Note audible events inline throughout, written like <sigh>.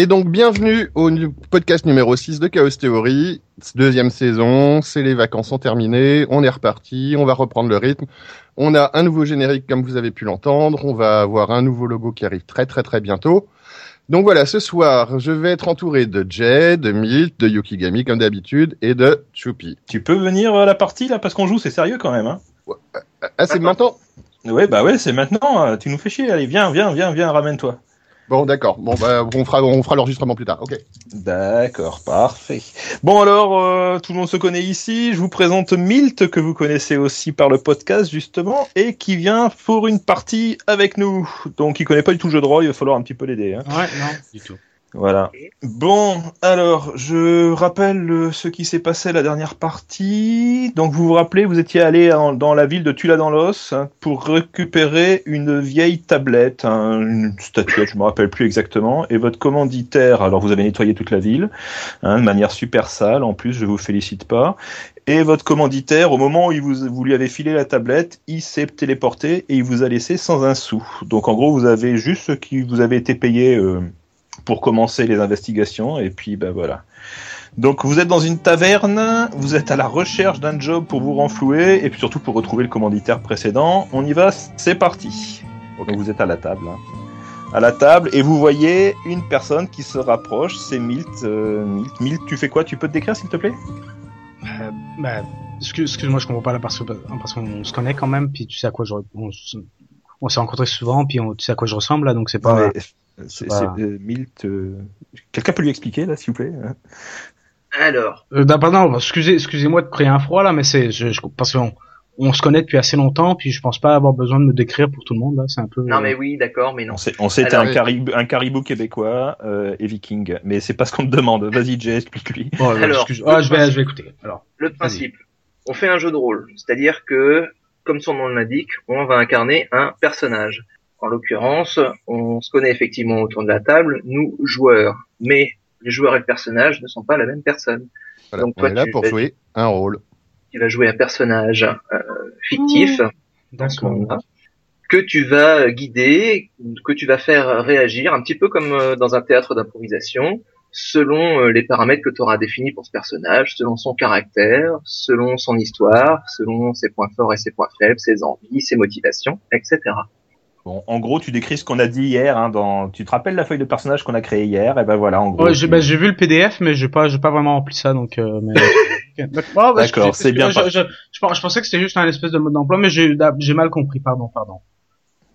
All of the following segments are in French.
Et donc, bienvenue au podcast numéro 6 de Chaos Theory. Deuxième saison, c'est les vacances sont terminées, on est reparti, on va reprendre le rythme. On a un nouveau générique comme vous avez pu l'entendre, on va avoir un nouveau logo qui arrive très très très bientôt. Donc voilà, ce soir, je vais être entouré de Jay, de Milt, de Yukigami comme d'habitude et de Choupi. Tu peux venir à la partie là parce qu'on joue, c'est sérieux quand même. Hein Ah, c'est maintenant? Ouais, bah ouais, c'est maintenant. euh, Tu nous fais chier. Allez, viens, viens, viens, viens, ramène-toi. Bon, d'accord. Bon, bah, on fera, on fera l'enregistrement plus tard. Ok. D'accord, parfait. Bon alors, euh, tout le monde se connaît ici. Je vous présente Milt, que vous connaissez aussi par le podcast justement, et qui vient pour une partie avec nous. Donc il connaît pas du tout le jeu de rôle, il va falloir un petit peu l'aider. Hein. Ouais, non, du tout. Voilà. Bon, alors, je rappelle euh, ce qui s'est passé la dernière partie. Donc, vous vous rappelez, vous étiez allé en- dans la ville de Tula-dans-l'Os hein, pour récupérer une vieille tablette, hein, une statuette, je me rappelle plus exactement, et votre commanditaire, alors vous avez nettoyé toute la ville, hein, de manière super sale, en plus, je vous félicite pas. Et votre commanditaire, au moment où il vous, vous lui avez filé la tablette, il s'est téléporté et il vous a laissé sans un sou. Donc, en gros, vous avez juste ce qui vous avait été payé euh, pour commencer les investigations et puis ben voilà. Donc vous êtes dans une taverne, vous êtes à la recherche d'un job pour vous renflouer et puis surtout pour retrouver le commanditaire précédent. On y va, c'est parti. Donc vous êtes à la table. hein. À la table et vous voyez une personne qui se rapproche, c'est Milt. euh, Milt, Milt, tu fais quoi? Tu peux te décrire s'il te plaît? Euh, bah, excuse- excuse-moi, je comprends pas là parce que parce qu'on se connaît quand même, puis tu sais à quoi je on, on s'est rencontrés souvent, puis on, tu sais à quoi je ressemble là, donc c'est pas. Non, mais C'est euh, Milt. euh, Quelqu'un peut lui expliquer là, s'il vous plaît hein Alors, Euh, non, pardon, excusez, excusez-moi de créer un froid là, mais c'est, je, je- parce qu'on on se connaît depuis assez longtemps, puis je pense pas avoir besoin de me décrire pour tout le monde là, c'est un peu. non mais oui, d'accord, mais non. On sait, Alors, un, caribou, un caribou québécois euh, et viking, mais c'est pas ce qu'on te demande. Vas-y, Jay, explique-lui. Bon, euh, Alors, excuse- ah, je vais, je vais écouter. Alors, Le principe, on fait un jeu de rôle, c'est-à-dire que, comme son nom l'indique, on va incarner un personnage. En l'occurrence, on se connaît effectivement autour de la table, nous joueurs, mais les joueurs et le personnage ne sont pas la même personne. Voilà. Donc, on toi, est là tu pour vas- jouer un rôle. Tu vas jouer un personnage euh, fictif, dans ce monde-là, que tu vas guider, que tu vas faire réagir, un petit peu comme euh, dans un théâtre d'improvisation, selon euh, les paramètres que tu auras définis pour ce personnage, selon son caractère, selon son histoire, selon ses points forts et ses points faibles, ses envies, ses motivations, etc. Bon, en gros, tu décris ce qu'on a dit hier. Hein, dans... Tu te rappelles la feuille de personnage qu'on a créée hier? Et ben voilà, en gros. Ouais, j'ai, tu- bah, j'ai vu le PDF, mais j'ai pas, j'ai pas vraiment rempli ça, donc. Euh, mais... <laughs> D'accord, bah, D'accord, c'est bien Je, je, je, je pensais que c'était juste un espèce de mode d'emploi, mais j'ai, mal compris. Pardon, pardon.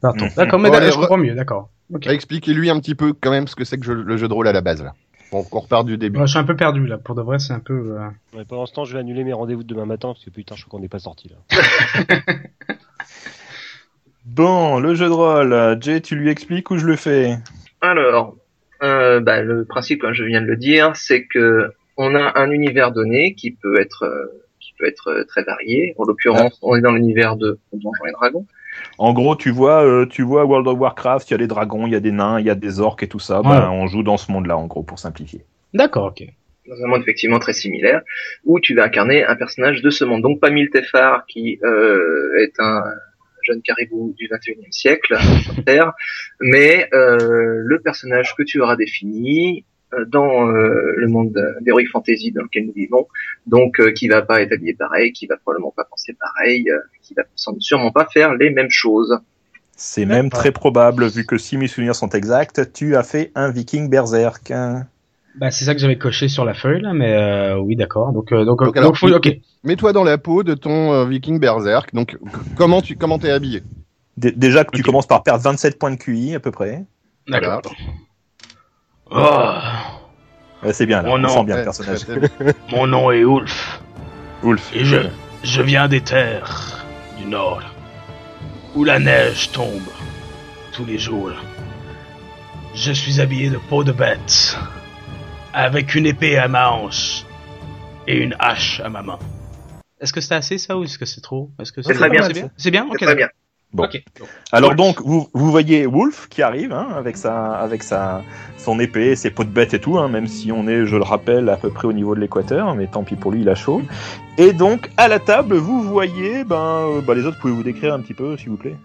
Pardon. D'accord, mais Bon, d'accord, allez, je comprends mieux. D'accord. Expliquez-lui un petit peu quand même ce que c'est que je- le jeu de rôle à la base. Là. Bon, on repart du début. Ouais, je suis un peu perdu là. Pour de vrai, c'est un peu. euh, Ouais, pendant ce temps, je vais annuler mes rendez-vous de demain matin parce que putain, je crois qu'on n'est pas sorti là. <laughs> Bon, le jeu de rôle. Jay, tu lui expliques ou je le fais? Alors, euh, bah, le principe, comme je viens de le dire, c'est que on a un univers donné qui peut être euh, qui peut être euh, très varié. En l'occurrence, on est dans l'univers de Donjons et Dragons. En gros, tu vois, euh, tu vois World of Warcraft, il y a des dragons, il y a des nains, il y a des orques et tout ça. Ben, on joue dans ce monde-là, en gros, pour simplifier. D'accord, ok. dans un monde effectivement très similaire, où tu vas incarner un personnage de ce monde. Donc pas Miltefar, qui euh, est un jeune caribou du 21e siècle sur Terre, mais euh, le personnage que tu auras défini euh, dans euh, le monde d'Heroic Fantasy dans lequel nous vivons, donc euh, qui va pas être habillé pareil, qui va probablement pas penser pareil, euh, qui va sûrement pas faire les mêmes choses. C'est même très probable, vu que si mes souvenirs sont exacts, tu as fait un viking berserk. hein. Bah, c'est ça que j'avais coché sur la feuille là, mais euh, oui, d'accord. Donc, euh, donc, Donc, donc, alors, faut- ok. Mets-toi dans la peau de ton euh, viking berserk. Donc, comment tu comment t'es habillé? Dé- Déjà que tu commences par perdre 27 points de QI, à peu près. D'accord. Ouais, c'est bien, là. Oh on sent bien le personnage. très, très- <laughs> Mon nom est Ulf Wolf. et je je viens des terres du nord où la neige tombe tous les jours. Je suis habillé de peau de bête avec une épée à ma hanche et une hache à ma main. Est-ce que c'est assez ça ou est-ce que c'est trop Est-ce que C'est très bien. C'est bien? C'est bien? C'est Ok. très bien. Bon. Alors Wolf. donc, vous, vous voyez Wolf qui arrive hein, avec sa, avec sa, son épée, ses pots de bête et tout, hein, même si on est, je le rappelle, à peu près au niveau de l'équateur, mais tant pis pour lui, il a chaud. Et donc, à la table, vous voyez, ben, euh, bah, les autres, pouvez vous décrire un petit peu, s'il vous plaît?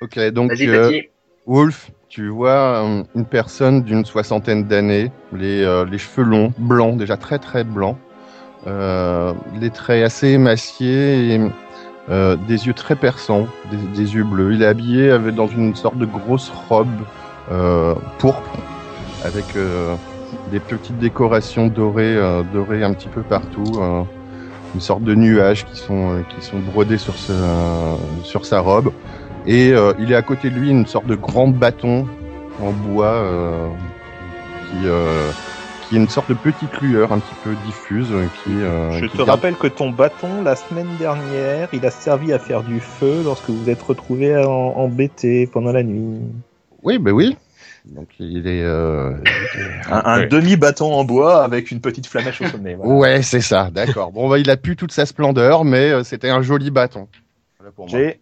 Ok, donc Vas-y, euh. Wolf, tu vois euh, une personne d'une soixantaine d'années, les, euh, les cheveux longs, blancs, déjà très très blancs, euh, les traits assez émaciés et des yeux très perçants, des, yeux bleus. Il est habillé avec, dans une sorte de grosse robe pourpre avec des petites décorations dorées, dorées un petit peu partout. une sorte de nuages qui sont, qui sont brodés sur, ce, sur sa robe. Et euh, il est à côté de lui une sorte de grand bâton en bois euh, qui, euh, qui est une sorte de petite lueur un petit peu diffuse. Qui, euh, Je qui te garde- rappelle que ton bâton, la semaine dernière, il a servi à faire du feu lorsque vous êtes retrouvé en, embêté pendant la nuit. Oui, ben oui. Donc il est. euh, Un, un Ouais. demi-bâton en bois avec une petite flamèche au sommet. voilà. Ouais, c'est ça, d'accord. Bon, bah, il a pu toute sa splendeur, mais euh, c'était un joli bâton. Voilà pour moi. J'ai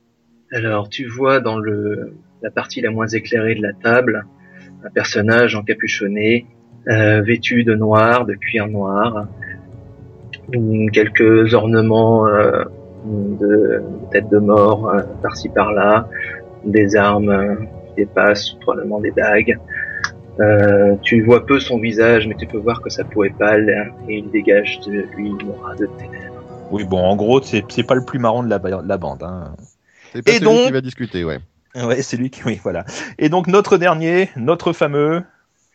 Alors, tu vois dans le, la partie la moins éclairée de la table un personnage encapuchonné, euh, vêtu de noir, de cuir noir, quelques ornements euh, de tête de mort euh, par-ci par-là, des armes qui dépassent, probablement des dagues. Euh, tu vois peu son visage, mais tu peux voir que sa peau est pâle et il dégage de lui une aura de ténèbres. Oui, bon, en gros, c'est pas le plus marrant de la, ba- de la bande. Hein. C'est pas Et celui donc- qui va discuter, ouais. Ouais, c'est lui qui, oui, voilà. Et donc notre dernier, notre fameux,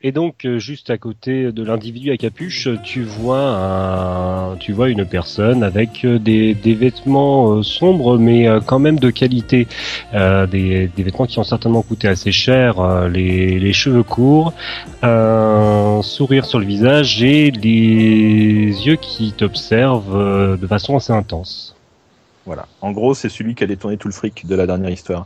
Et donc, euh, juste à côté de l'individu à capuche, tu vois un, tu vois une personne avec euh, des, des vêtements euh, sombres, mais quand même de qualité. Euh, des, des vêtements qui ont certainement coûté assez cher, les, les cheveux courts, un sourire sur le visage et les yeux qui t'observent de façon assez intense. voilà. En gros, c'est celui qui a détourné tout le fric de la dernière histoire.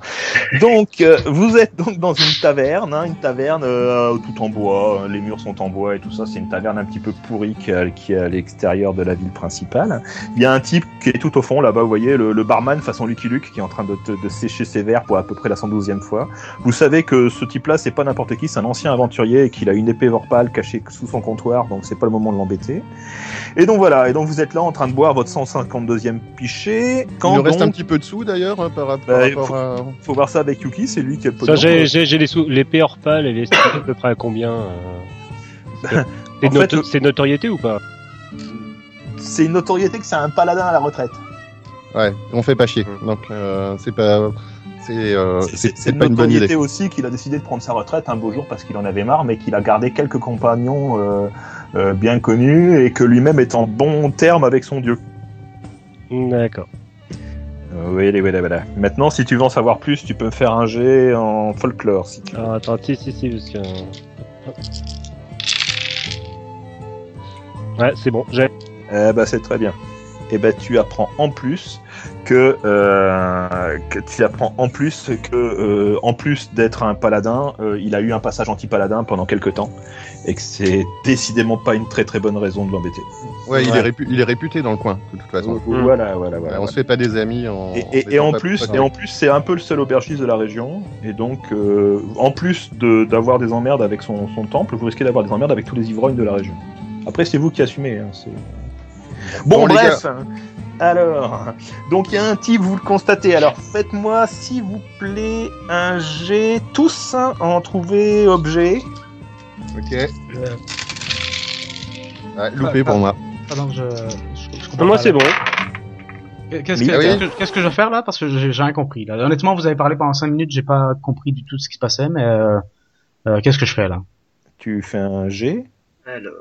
Donc, euh, vous êtes donc dans une taverne, hein, une taverne euh, tout en bois, hein, les murs sont en bois et tout ça. C'est une taverne un petit peu pourrie qui, est- à l'extérieur de la ville principale. Il y a un type qui est tout au fond là-bas, vous voyez, le, le barman façon Lucky Luke qui est en train de, te- de sécher ses verres pour à peu près la 112e fois. Vous savez que ce type-là, c'est pas n'importe qui, c'est un ancien aventurier et qu'il a une épée vorpale cachée sous son comptoir, donc c'est pas le moment de l'embêter. Et donc voilà, et donc vous êtes là en train de boire votre 152e pichet. Quand reste donc- un petit peu de sous d'ailleurs hein, par, par Bah, rapport faut- à. faut voir ça avec Yuki, c'est lui qui a le Ça, j'ai, j'ai, j'ai les sous, l'épée hors pâle, elle est à peu près à combien euh, <laughs> C'est fait, noto- le- c'est notoriété ou pas? C'est une notoriété que c'est un paladin à la retraite. Ouais, on fait pas chier. Donc euh, c'est pas. C'est euh, C'est- c'est c'est c'est une pas une bonne idée. aussi qu'il a décidé de prendre sa retraite un beau jour parce qu'il en avait marre, mais qu'il a gardé quelques compagnons euh, euh, bien connus et que lui-même est en bon terme avec son dieu. D'accord. Euh, oui, oui, oui, voilà. Maintenant, si tu veux en savoir plus, tu peux me faire un jet en folklore. Si tu veux. Alors, attends, si, si, si, parce que... Ouais, c'est bon, j'ai... Eh ben, c'est très bien. Et ben, tu apprends en plus que, euh, que tu apprends en plus que, euh, en plus d'être un paladin, euh, il a eu un passage anti-paladin pendant quelques temps et que c'est décidément pas une très très bonne raison de l'embêter. Ouais, il, Ouais. est répu- il est réputé dans le coin, de toute façon. Voilà, voilà, voilà. on se fait pas des amis en. Et, en et- et étant en pas- plus, pas et en plus, c'est un peu le seul aubergiste de la région, et donc, euh, en plus de d'avoir des emmerdes avec son, son temple, vous risquez d'avoir des emmerdes avec tous les ivrognes de la région. Après, c'est vous qui assumez. hein, bon, bref. Alors, donc il y a un type, vous le constatez. Alors, faites-moi, s'il vous plaît, un jet tous hein, en trouver objet. Ok. Euh, Ouais, loupé pour moi. Pardon, je, je, je comprends Moi, c'est bon. Qu'est-ce que, Ah oui. qu'est-ce que- qu'est-ce que je vais faire là? Parce que j'ai rien compris. Là. Honnêtement, vous avez parlé pendant 5 minutes, j'ai pas compris du tout ce qui se passait, mais euh, euh, qu'est-ce que je fais là? Tu fais un jet. Alors,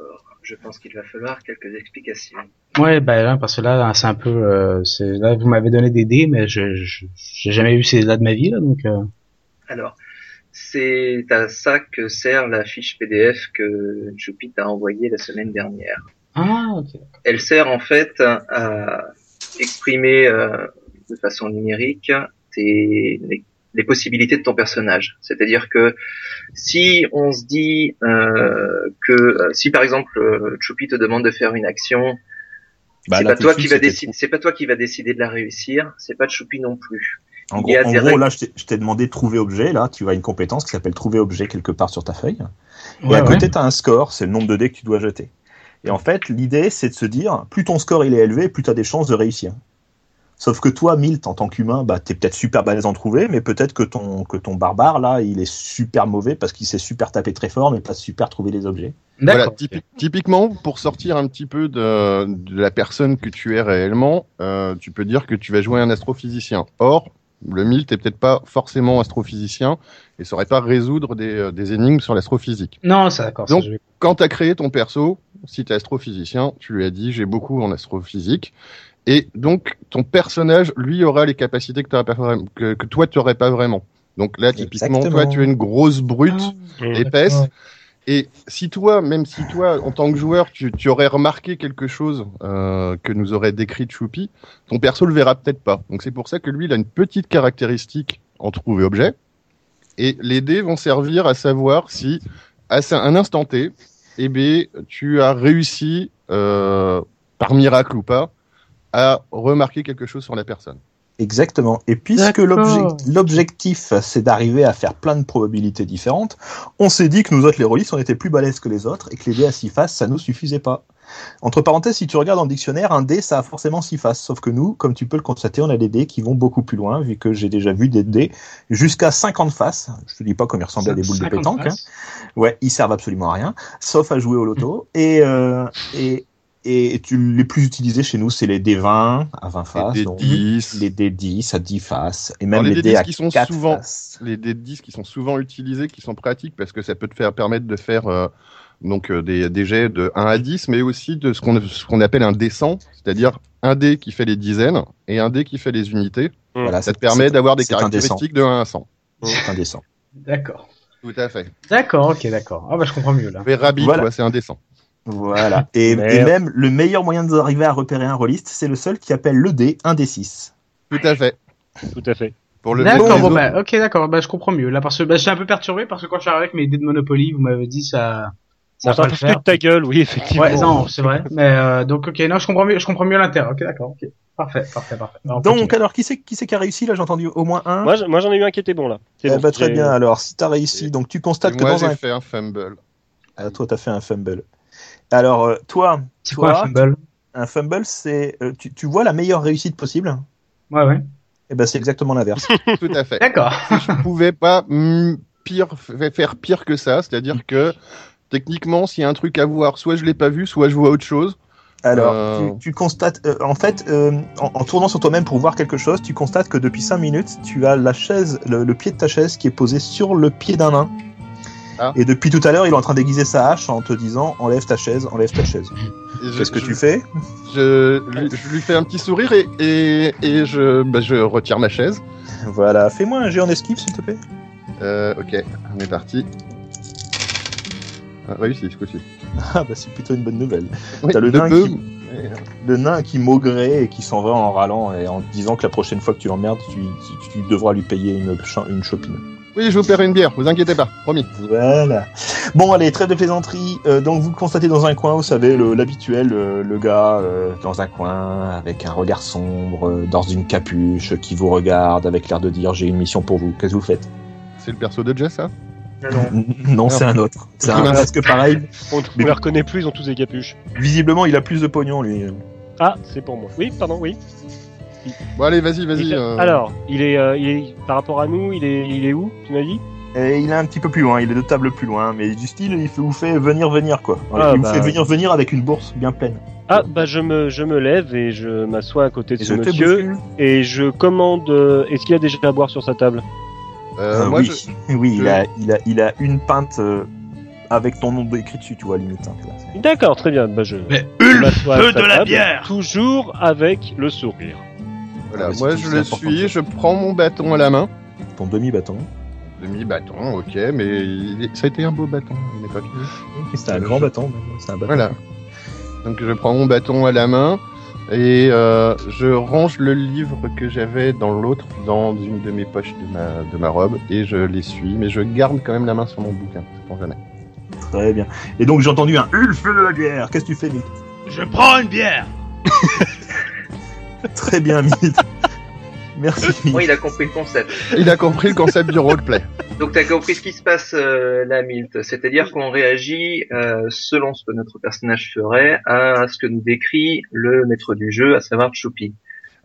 je pense qu'il va falloir quelques explications. Ouais, ben là, parce que là, c'est un peu, euh, c'est là vous m'avez donné des dés, mais je j'ai jamais eu ces là de ma vie là, donc. Euh... Alors, c'est à ça que sert la fiche PDF que Choupi t'a envoyée la semaine dernière. Ah, ok. Elle sert en fait à exprimer euh, de façon numérique tes, les, les possibilités de ton personnage. C'est-à-dire que si on se dit euh, que euh, si par exemple euh, Choupi te demande de faire une action, Bah, c'est pas toi qui va décider, c'est pas toi qui va décider de la réussir, c'est pas Choupi non plus. En gros, en là, je t'ai- demandé de trouver objet. Là, tu as une compétence qui s'appelle trouver objet quelque part sur ta feuille. Et à ouais. côté, tu as un score, c'est le nombre de dés que tu dois jeter. Et en fait, l'idée, c'est de se dire, plus ton score il est élevé, plus tu as des chances de réussir. Sauf que toi, Milt, en tant qu'humain, bah, t'es peut-être super balèze en trouver, mais peut-être que ton, que ton barbare, là, il est super mauvais parce qu'il sait super taper très fort, mais pas super trouver les objets. Voilà, typi- typiquement, pour sortir un petit peu de, de la personne que tu es réellement, euh, tu peux dire que tu vas jouer un astrophysicien. Or, le Milt est peut-être pas forcément astrophysicien et saurait pas résoudre des, euh, des énigmes sur l'astrophysique. Non, ça d'accord. ça, Donc- Quand tu as créé ton perso, si tu es astrophysicien, tu lui as dit j'ai beaucoup en astrophysique. Et donc, ton personnage, lui, aura les capacités que, t'aurais pas vraiment- que, que toi, tu n'aurais pas vraiment. Donc là, typiquement, Exactement. toi, tu es une grosse brute, Ah, épaisse. Et si toi, même si toi, en tant que joueur, tu, tu aurais remarqué quelque chose euh, que nous aurait décrit Choupi, ton perso le verra peut-être pas. Donc c'est pour ça que lui, il a une petite caractéristique en trouver objet. Et les dés vont servir à savoir si, à un instant T, eh bien, tu as réussi, euh, par miracle ou pas, à remarquer quelque chose sur la personne. Exactement. Et puisque l'objectif, c'est d'arriver à faire plein de probabilités différentes, on s'est dit que nous autres, les rôlistes, on était plus balèzes que les autres et que les dés à six faces, ça nous suffisait pas. Entre parenthèses, si tu regardes dans le dictionnaire, un dé, ça a forcément six faces. Sauf que nous, comme tu peux le constater, on a des dés qui vont beaucoup plus loin, vu que j'ai déjà vu des dés jusqu'à 50 faces. Je te dis pas comme ils ressemblent à des boules de 50 pétanque. hein. Ouais, ils servent absolument à rien, sauf à jouer au loto. <laughs> Et, euh, et, et tu, les plus utilisés chez nous, c'est les D20 à 20 faces. des donc 10. les D10 à 10 faces. Et Alors, même les les, D10 dés à qui sont 4 souvent- faces. les dés de 10 qui sont souvent utilisés, qui sont pratiques parce que ça peut te faire permettre de faire euh, donc euh, des, des jets de 1 à 10, mais aussi de ce qu'on ce qu'on appelle un 100, c'est-à-dire un dé qui fait les dizaines et un dé qui fait les unités. Voilà, Ça te permet d'avoir des caractéristiques de 1 à 100. C'est indécent. D'accord. Tout à fait. D'accord, ok, d'accord. Ah bah je comprends mieux là. <laughs> Mais Rabbit, Voilà. c'est indécent. Voilà. Et, même le meilleur moyen d'arriver à repérer un rôliste, c'est le seul qui appelle le dé un d 6. Tout à fait. Tout à fait. Pour le D'accord, bon bah ok, d'accord, bah je comprends mieux. Là parce que bah, je suis un peu perturbé parce que quand je suis arrivé avec mes dés de Monopoly, vous m'avez dit ça, ça Bon, va faire. de ta gueule, oui, effectivement. Ouais, non, c'est vrai. Mais euh, donc ok, non, je comprends mieux, je comprends mieux l'intérêt. Ok, d'accord, ok, parfait, parfait, parfait. Alors, Donc, continue. alors, qui c'est qui, c'est qui a réussi? Là, j'ai entendu au moins un. Moi, je- moi, j'en ai eu un qui était bon, là. Eh bon, ben, très bien. Alors, si t'as réussi, donc tu Et constates que moi, dans j'ai un. fait un fumble. Ah, toi, t'as fait un fumble. Alors, euh, toi, c'est quoi un toi, fumble? un fumble, c'est. euh, tu, tu vois la meilleure réussite possible? Ouais, ouais. Eh ben, c'est exactement l'inverse. <laughs> Tout à fait. D'accord. je pouvais pas mm, pire faire pire que ça, c'est-à-dire que techniquement, s'il y a un truc à voir, soit je l'ai pas vu, soit je vois autre chose. Alors, Euh. tu, tu constates, euh, en fait, euh, en, en tournant sur toi-même pour voir quelque chose, tu constates que depuis 5 minutes, tu as la chaise, le, le pied de ta chaise qui est posé sur le pied d'un nain. Ah. Et depuis tout à l'heure, il est en train d'aiguiser sa hache en te disant enlève ta chaise, enlève ta chaise. Qu'est-ce que je- tu fais? Je, lui- je lui fais un petit sourire et, et, et je, bah, je retire ma chaise. Voilà, fais-moi un jet en esquive, s'il te plaît. Ok, on est parti. Ah, réussi ce coup-ci. <laughs> Ah bah c'est plutôt une bonne nouvelle. Oui, T'as le nain peu, qui- Le nain qui maugrait et qui s'en va en râlant et en disant que la prochaine fois que tu l'emmerdes, tu, tu, tu devras lui payer une, une chopine. Oui, je vous paierai une bière, vous inquiétez pas, promis. Voilà. Bon, allez, trêve de plaisanterie. Euh, donc, vous constatez dans un coin, vous savez, l'habituel, le, le gars euh, dans un coin, avec un regard sombre, euh, dans une capuche, qui vous regarde avec l'air de dire J'ai une mission pour vous. Qu'est-ce que vous faites? C'est le perso de Jess, ça? N- Non, c'est un autre. C'est un presque pareil. On, on Mais- les reconnaît plus, ils ont tous des capuches. Visiblement, il a plus de pognon, lui. Ah, c'est pour moi. Oui, pardon, oui. Bon, allez, vas-y, vas-y. euh, Alors, il est, euh, il est, par rapport à nous, il est, il est où, tu m'as dit? Et il est un petit peu plus loin, il est de table plus loin, mais du style, il fait- vous fait venir, venir, quoi. Ah, il bah. vous fait venir, venir avec une bourse bien pleine. Ah, bah je me, je me lève et je m'assois à côté de Et ce monsieur et je commande. euh, Est-ce qu'il y a déjà à boire sur sa table? Euh, moi, oui, je- <laughs> oui, il a, il a, il a une pinte euh, avec ton nom écrit dessus, tu vois, limite. hein, D'accord, très bien. Bah je. Mais Ulf, à sa de la bière Toujours avec le sourire. voilà, Ah, moi, je le suis, je prends mon bâton à la main. Ton demi-bâton. Demi-bâton, ok, mais il ça a été un beau bâton, il n'est pas fini. C'est un grand bâton, mais c'est un bâton. Voilà. Donc je prends mon bâton à la main et euh, je range le livre que j'avais dans l'autre dans une de mes poches de ma, de ma robe et je l'essuie, mais je garde quand même la main sur mon bouquin, c'est pour jamais. Très bien. Et donc j'ai entendu un Ulf de la bière. Qu'est-ce que tu fais, Milt Je prends une bière. <laughs> Très bien, Milt. Merci. Moi, il a compris le concept. Il a compris le concept du roleplay. Donc, t'as compris ce qui se passe euh, là, Milt. C'est-à-dire qu'on réagit euh, selon ce que notre personnage ferait à ce que nous décrit le maître du jeu, à savoir Choupi.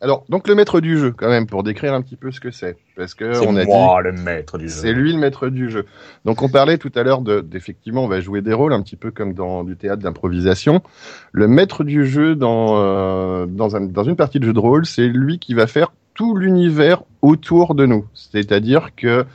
Alors, donc le maître du jeu, quand même, pour décrire un petit peu ce que c'est, parce que C'est on a dit moi le maître du jeu. c'est lui le maître du jeu. Donc on parlait tout à l'heure de, d'effectivement, on va jouer des rôles un petit peu comme dans du théâtre d'improvisation. Le maître du jeu dans euh, dans, un, dans une partie de jeu de rôle, c'est lui qui va faire tout l'univers autour de nous. C'est-à-dire que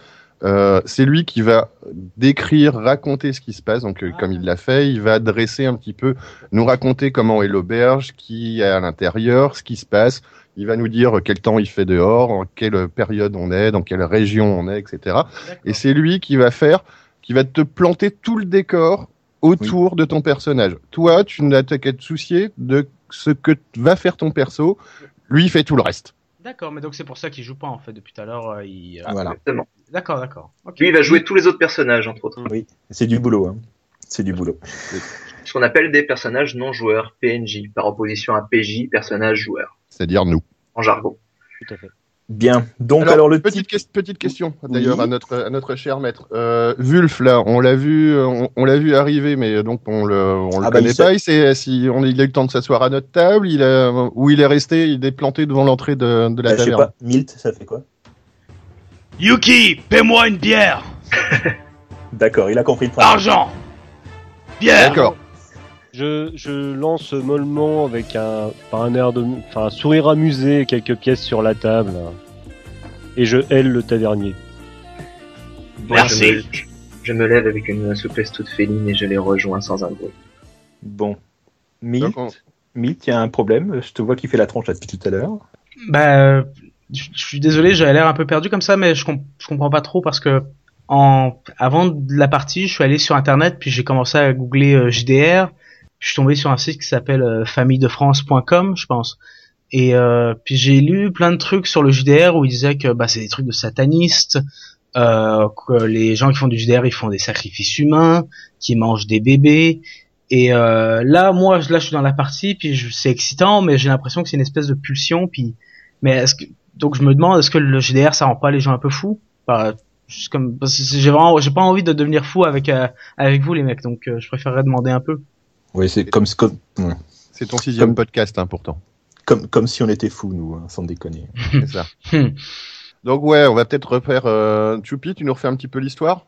euh, c'est lui qui va décrire, raconter ce qui se passe. Donc, euh, comme il l'a fait, il va dresser un petit peu, nous raconter comment est l'auberge, qui est à l'intérieur, ce qui se passe. Il va nous dire quel temps il fait dehors, en quelle période on est, dans quelle région on est, etc. Et c'est lui qui va faire, qui va te planter tout le décor autour de ton personnage. Toi, tu n'as qu'à te soucier de ce que va faire ton perso. Lui, il fait tout le reste. D'accord, mais donc c'est pour ça qu'il joue pas en fait depuis tout à l'heure. euh, il... euh, Voilà. Exactement. D'accord, d'accord. Lui, il va jouer tous les autres personnages, entre autres. Oui, c'est du boulot. Hein. C'est du boulot. Ce qu'on appelle des personnages non joueurs, PNJ, par opposition à PJ, personnage joueur, C'est-à-dire nous. en jargon. Tout à fait. Bien. Donc alors, le petite, type. ques- petite question d'ailleurs Oui. à notre à notre cher maître euh, Wulf là on l'a vu euh, on, on l'a vu arriver mais donc on le on le Ah bah, connaît pas il s'est si on il a eu le temps de s'asseoir à notre table il a où il est resté il est planté devant l'entrée de, de la euh, je sais taverne pas. Milt, ça fait quoi? Yuki, paie-moi une bière <laughs> D'accord, il a compris le principe. Argent Bière d'accord Je, je lance mollement avec un, par un air de, enfin, un sourire amusé quelques pièces sur la table. Et je hèle le tavernier. Merci. Je me, je me lève avec une souplesse toute féline et je les rejoins sans un bruit. Bon. Milt, il y a un problème. Je te vois qui fait la tronche là depuis tout à l'heure. Bah, euh, je je suis désolé, j'avais l'air un peu perdu comme ça, mais je, com- je comprends pas trop parce que en avant de la partie, je suis allé sur internet puis j'ai commencé à googler euh, JDR. Je suis tombé sur un site qui s'appelle euh, familledefrance.com, je pense. Et euh, puis j'ai lu plein de trucs sur le JDR où ils disaient que bah c'est des trucs de satanistes, euh, que les gens qui font du JDR ils font des sacrifices humains, qui mangent des bébés. Et euh, là, moi, là, je suis dans la partie, puis c'est excitant, mais j'ai l'impression que c'est une espèce de pulsion, puis mais est-ce que donc je me demande est-ce que le GDR ça rend pas les gens un peu fous? Bah, juste comme j'ai vraiment j'ai pas envie de devenir fou avec euh, avec vous les mecs donc euh, je préférerais demander un peu. Oui, c'est comme, comme, c'est ton sixième Comme- podcast hein, pourtant comme, comme si on était fous, nous, hein, sans déconner. <laughs> c'est ça donc ouais on va peut-être refaire euh, Choupi tu nous refais un petit peu l'histoire?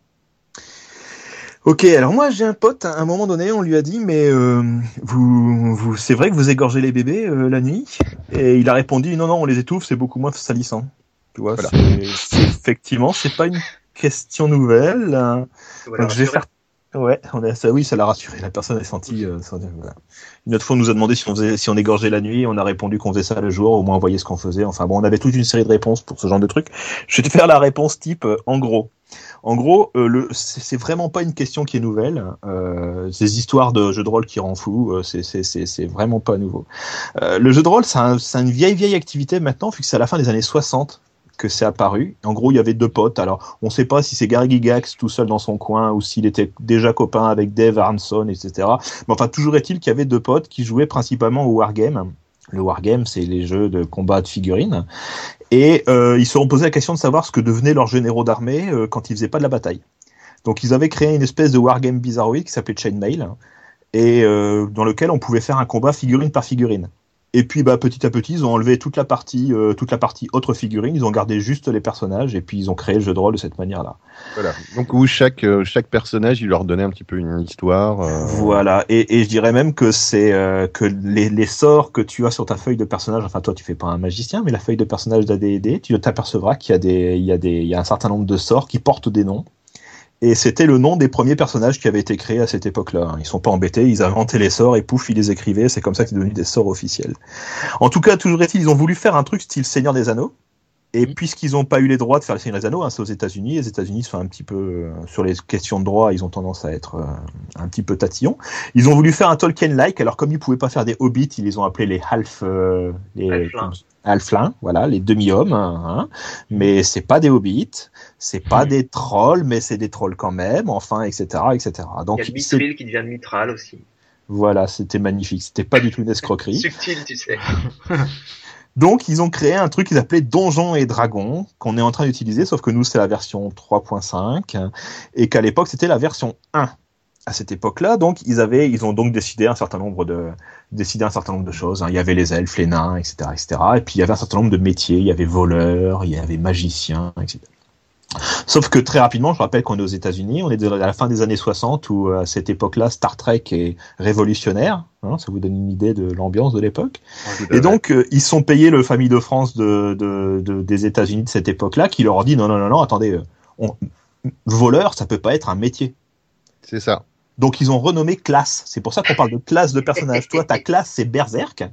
Ok, alors moi j'ai un pote, à un moment donné, on lui a dit, mais euh, vous, vous, c'est vrai que vous égorgez les bébés euh, la nuit? Et il a répondu, non, non, on les étouffe, c'est beaucoup moins salissant. Tu vois, Voilà. c'est, c'est- effectivement, c'est pas une question nouvelle. hein. Voilà, Donc je vais faire. Ouais, on a ça, oui, ça l'a rassuré. La personne est sentie. euh. Une autre fois, on nous a demandé si on faisait, si on égorgeait la nuit. On a répondu qu'on faisait ça le jour. Au moins, on voyait ce qu'on faisait. Enfin bon, on avait toute une série de réponses pour ce genre de truc. Je vais te faire la réponse type euh, en gros. En gros, euh, le, c'est c'est vraiment pas une question qui est nouvelle. Euh, ces histoires de jeux de rôle qui rend fou, euh, c'est, c'est, c'est, c'est vraiment pas nouveau. Euh, le jeu de rôle, c'est, un- c'est une vieille vieille activité maintenant, vu que c'est à la fin des années 60 que c'est apparu. En gros, il y avait deux potes. Alors, on ne sait pas si c'est Gary Gygax tout seul dans son coin ou s'il était déjà copain avec Dave Arneson, etc. Mais enfin, toujours est-il qu'il y avait deux potes qui jouaient principalement au wargame. Le wargame, c'est les jeux de combat de figurines. Et euh, ils se sont posé la question de savoir ce que devenaient leurs généraux d'armée euh, quand ils faisaient pas de la bataille. Donc, ils avaient créé une espèce de wargame bizarroïde qui s'appelait Chainmail et euh, dans lequel on pouvait faire un combat figurine par figurine. Et puis bah, petit à petit, ils ont enlevé toute la partie, euh, toute la partie autre figurine, ils ont gardé juste les personnages et puis ils ont créé le jeu de rôle de cette manière-là. voilà donc où chaque euh, chaque personnage il leur donnait un petit peu une histoire euh, Voilà. Et, et je dirais même que c'est euh, que les, les sorts que tu as sur ta feuille de personnage, enfin toi tu fais pas un magicien, mais la feuille de personnage d'AD&D, tu t'apercevras qu'il y a des, il y a des, il y a un certain nombre de sorts qui portent des noms. Et c'était le nom des premiers personnages qui avaient été créés à cette époque-là. Ils sont pas embêtés, ils inventaient les sorts et pouf, ils les écrivaient. C'est comme ça c'est devenu des sorts officiels. En tout cas, toujours est-il, ils ont voulu faire un truc style Seigneur des Anneaux. Et puisqu'ils n'ont pas eu les droits de faire le Seigneur des Anneaux, hein, c'est aux États-Unis. Les États-Unis sont un petit peu euh, sur les questions de droit, ils ont tendance à être euh, un petit peu tatillons. Ils ont voulu faire un Tolkien-like. Alors comme ils pouvaient pas faire des hobbits, ils les ont appelés les half, euh, les Halflins. halflins, voilà, les demi-hommes. Hein, mais c'est pas des hobbits, c'est pas Mhm. des trolls, mais c'est des trolls quand même. Enfin, etc., etc. Il y a Donc mithril qui devient mitral aussi. voilà, c'était magnifique. C'était pas du tout une escroquerie. <laughs> Subtil, tu sais. <laughs> Donc, ils ont créé un truc qu'ils appelaient Donjons et Dragons, qu'on est en train d'utiliser, sauf que nous, c'est la version 3.5, et qu'à l'époque, c'était la version 1. à cette époque-là, donc ils avaient, ils ont donc décidé un certain nombre de, décidé un certain nombre de choses. hein. Il y avait les elfes, les nains, etc., etc. Et puis il y avait un certain nombre de métiers. Il y avait voleurs, il y avait magiciens, etc. Sauf que très rapidement, je rappelle qu'on est aux États-Unis, on est à la fin des années 60 où à cette époque-là, Star Trek est révolutionnaire. hein, ça vous donne une idée de l'ambiance de l'époque. Et donc, euh, ils sont payés le famille de France de, de- de- des États-Unis de cette époque-là, qui leur dit non, non, non, non, attendez, euh, on- voleur, ça peut pas être un métier. C'est ça. Donc ils ont renommé classe. C'est pour ça qu'on parle de classe de personnage. Toi, ta <laughs> classe, c'est berserk.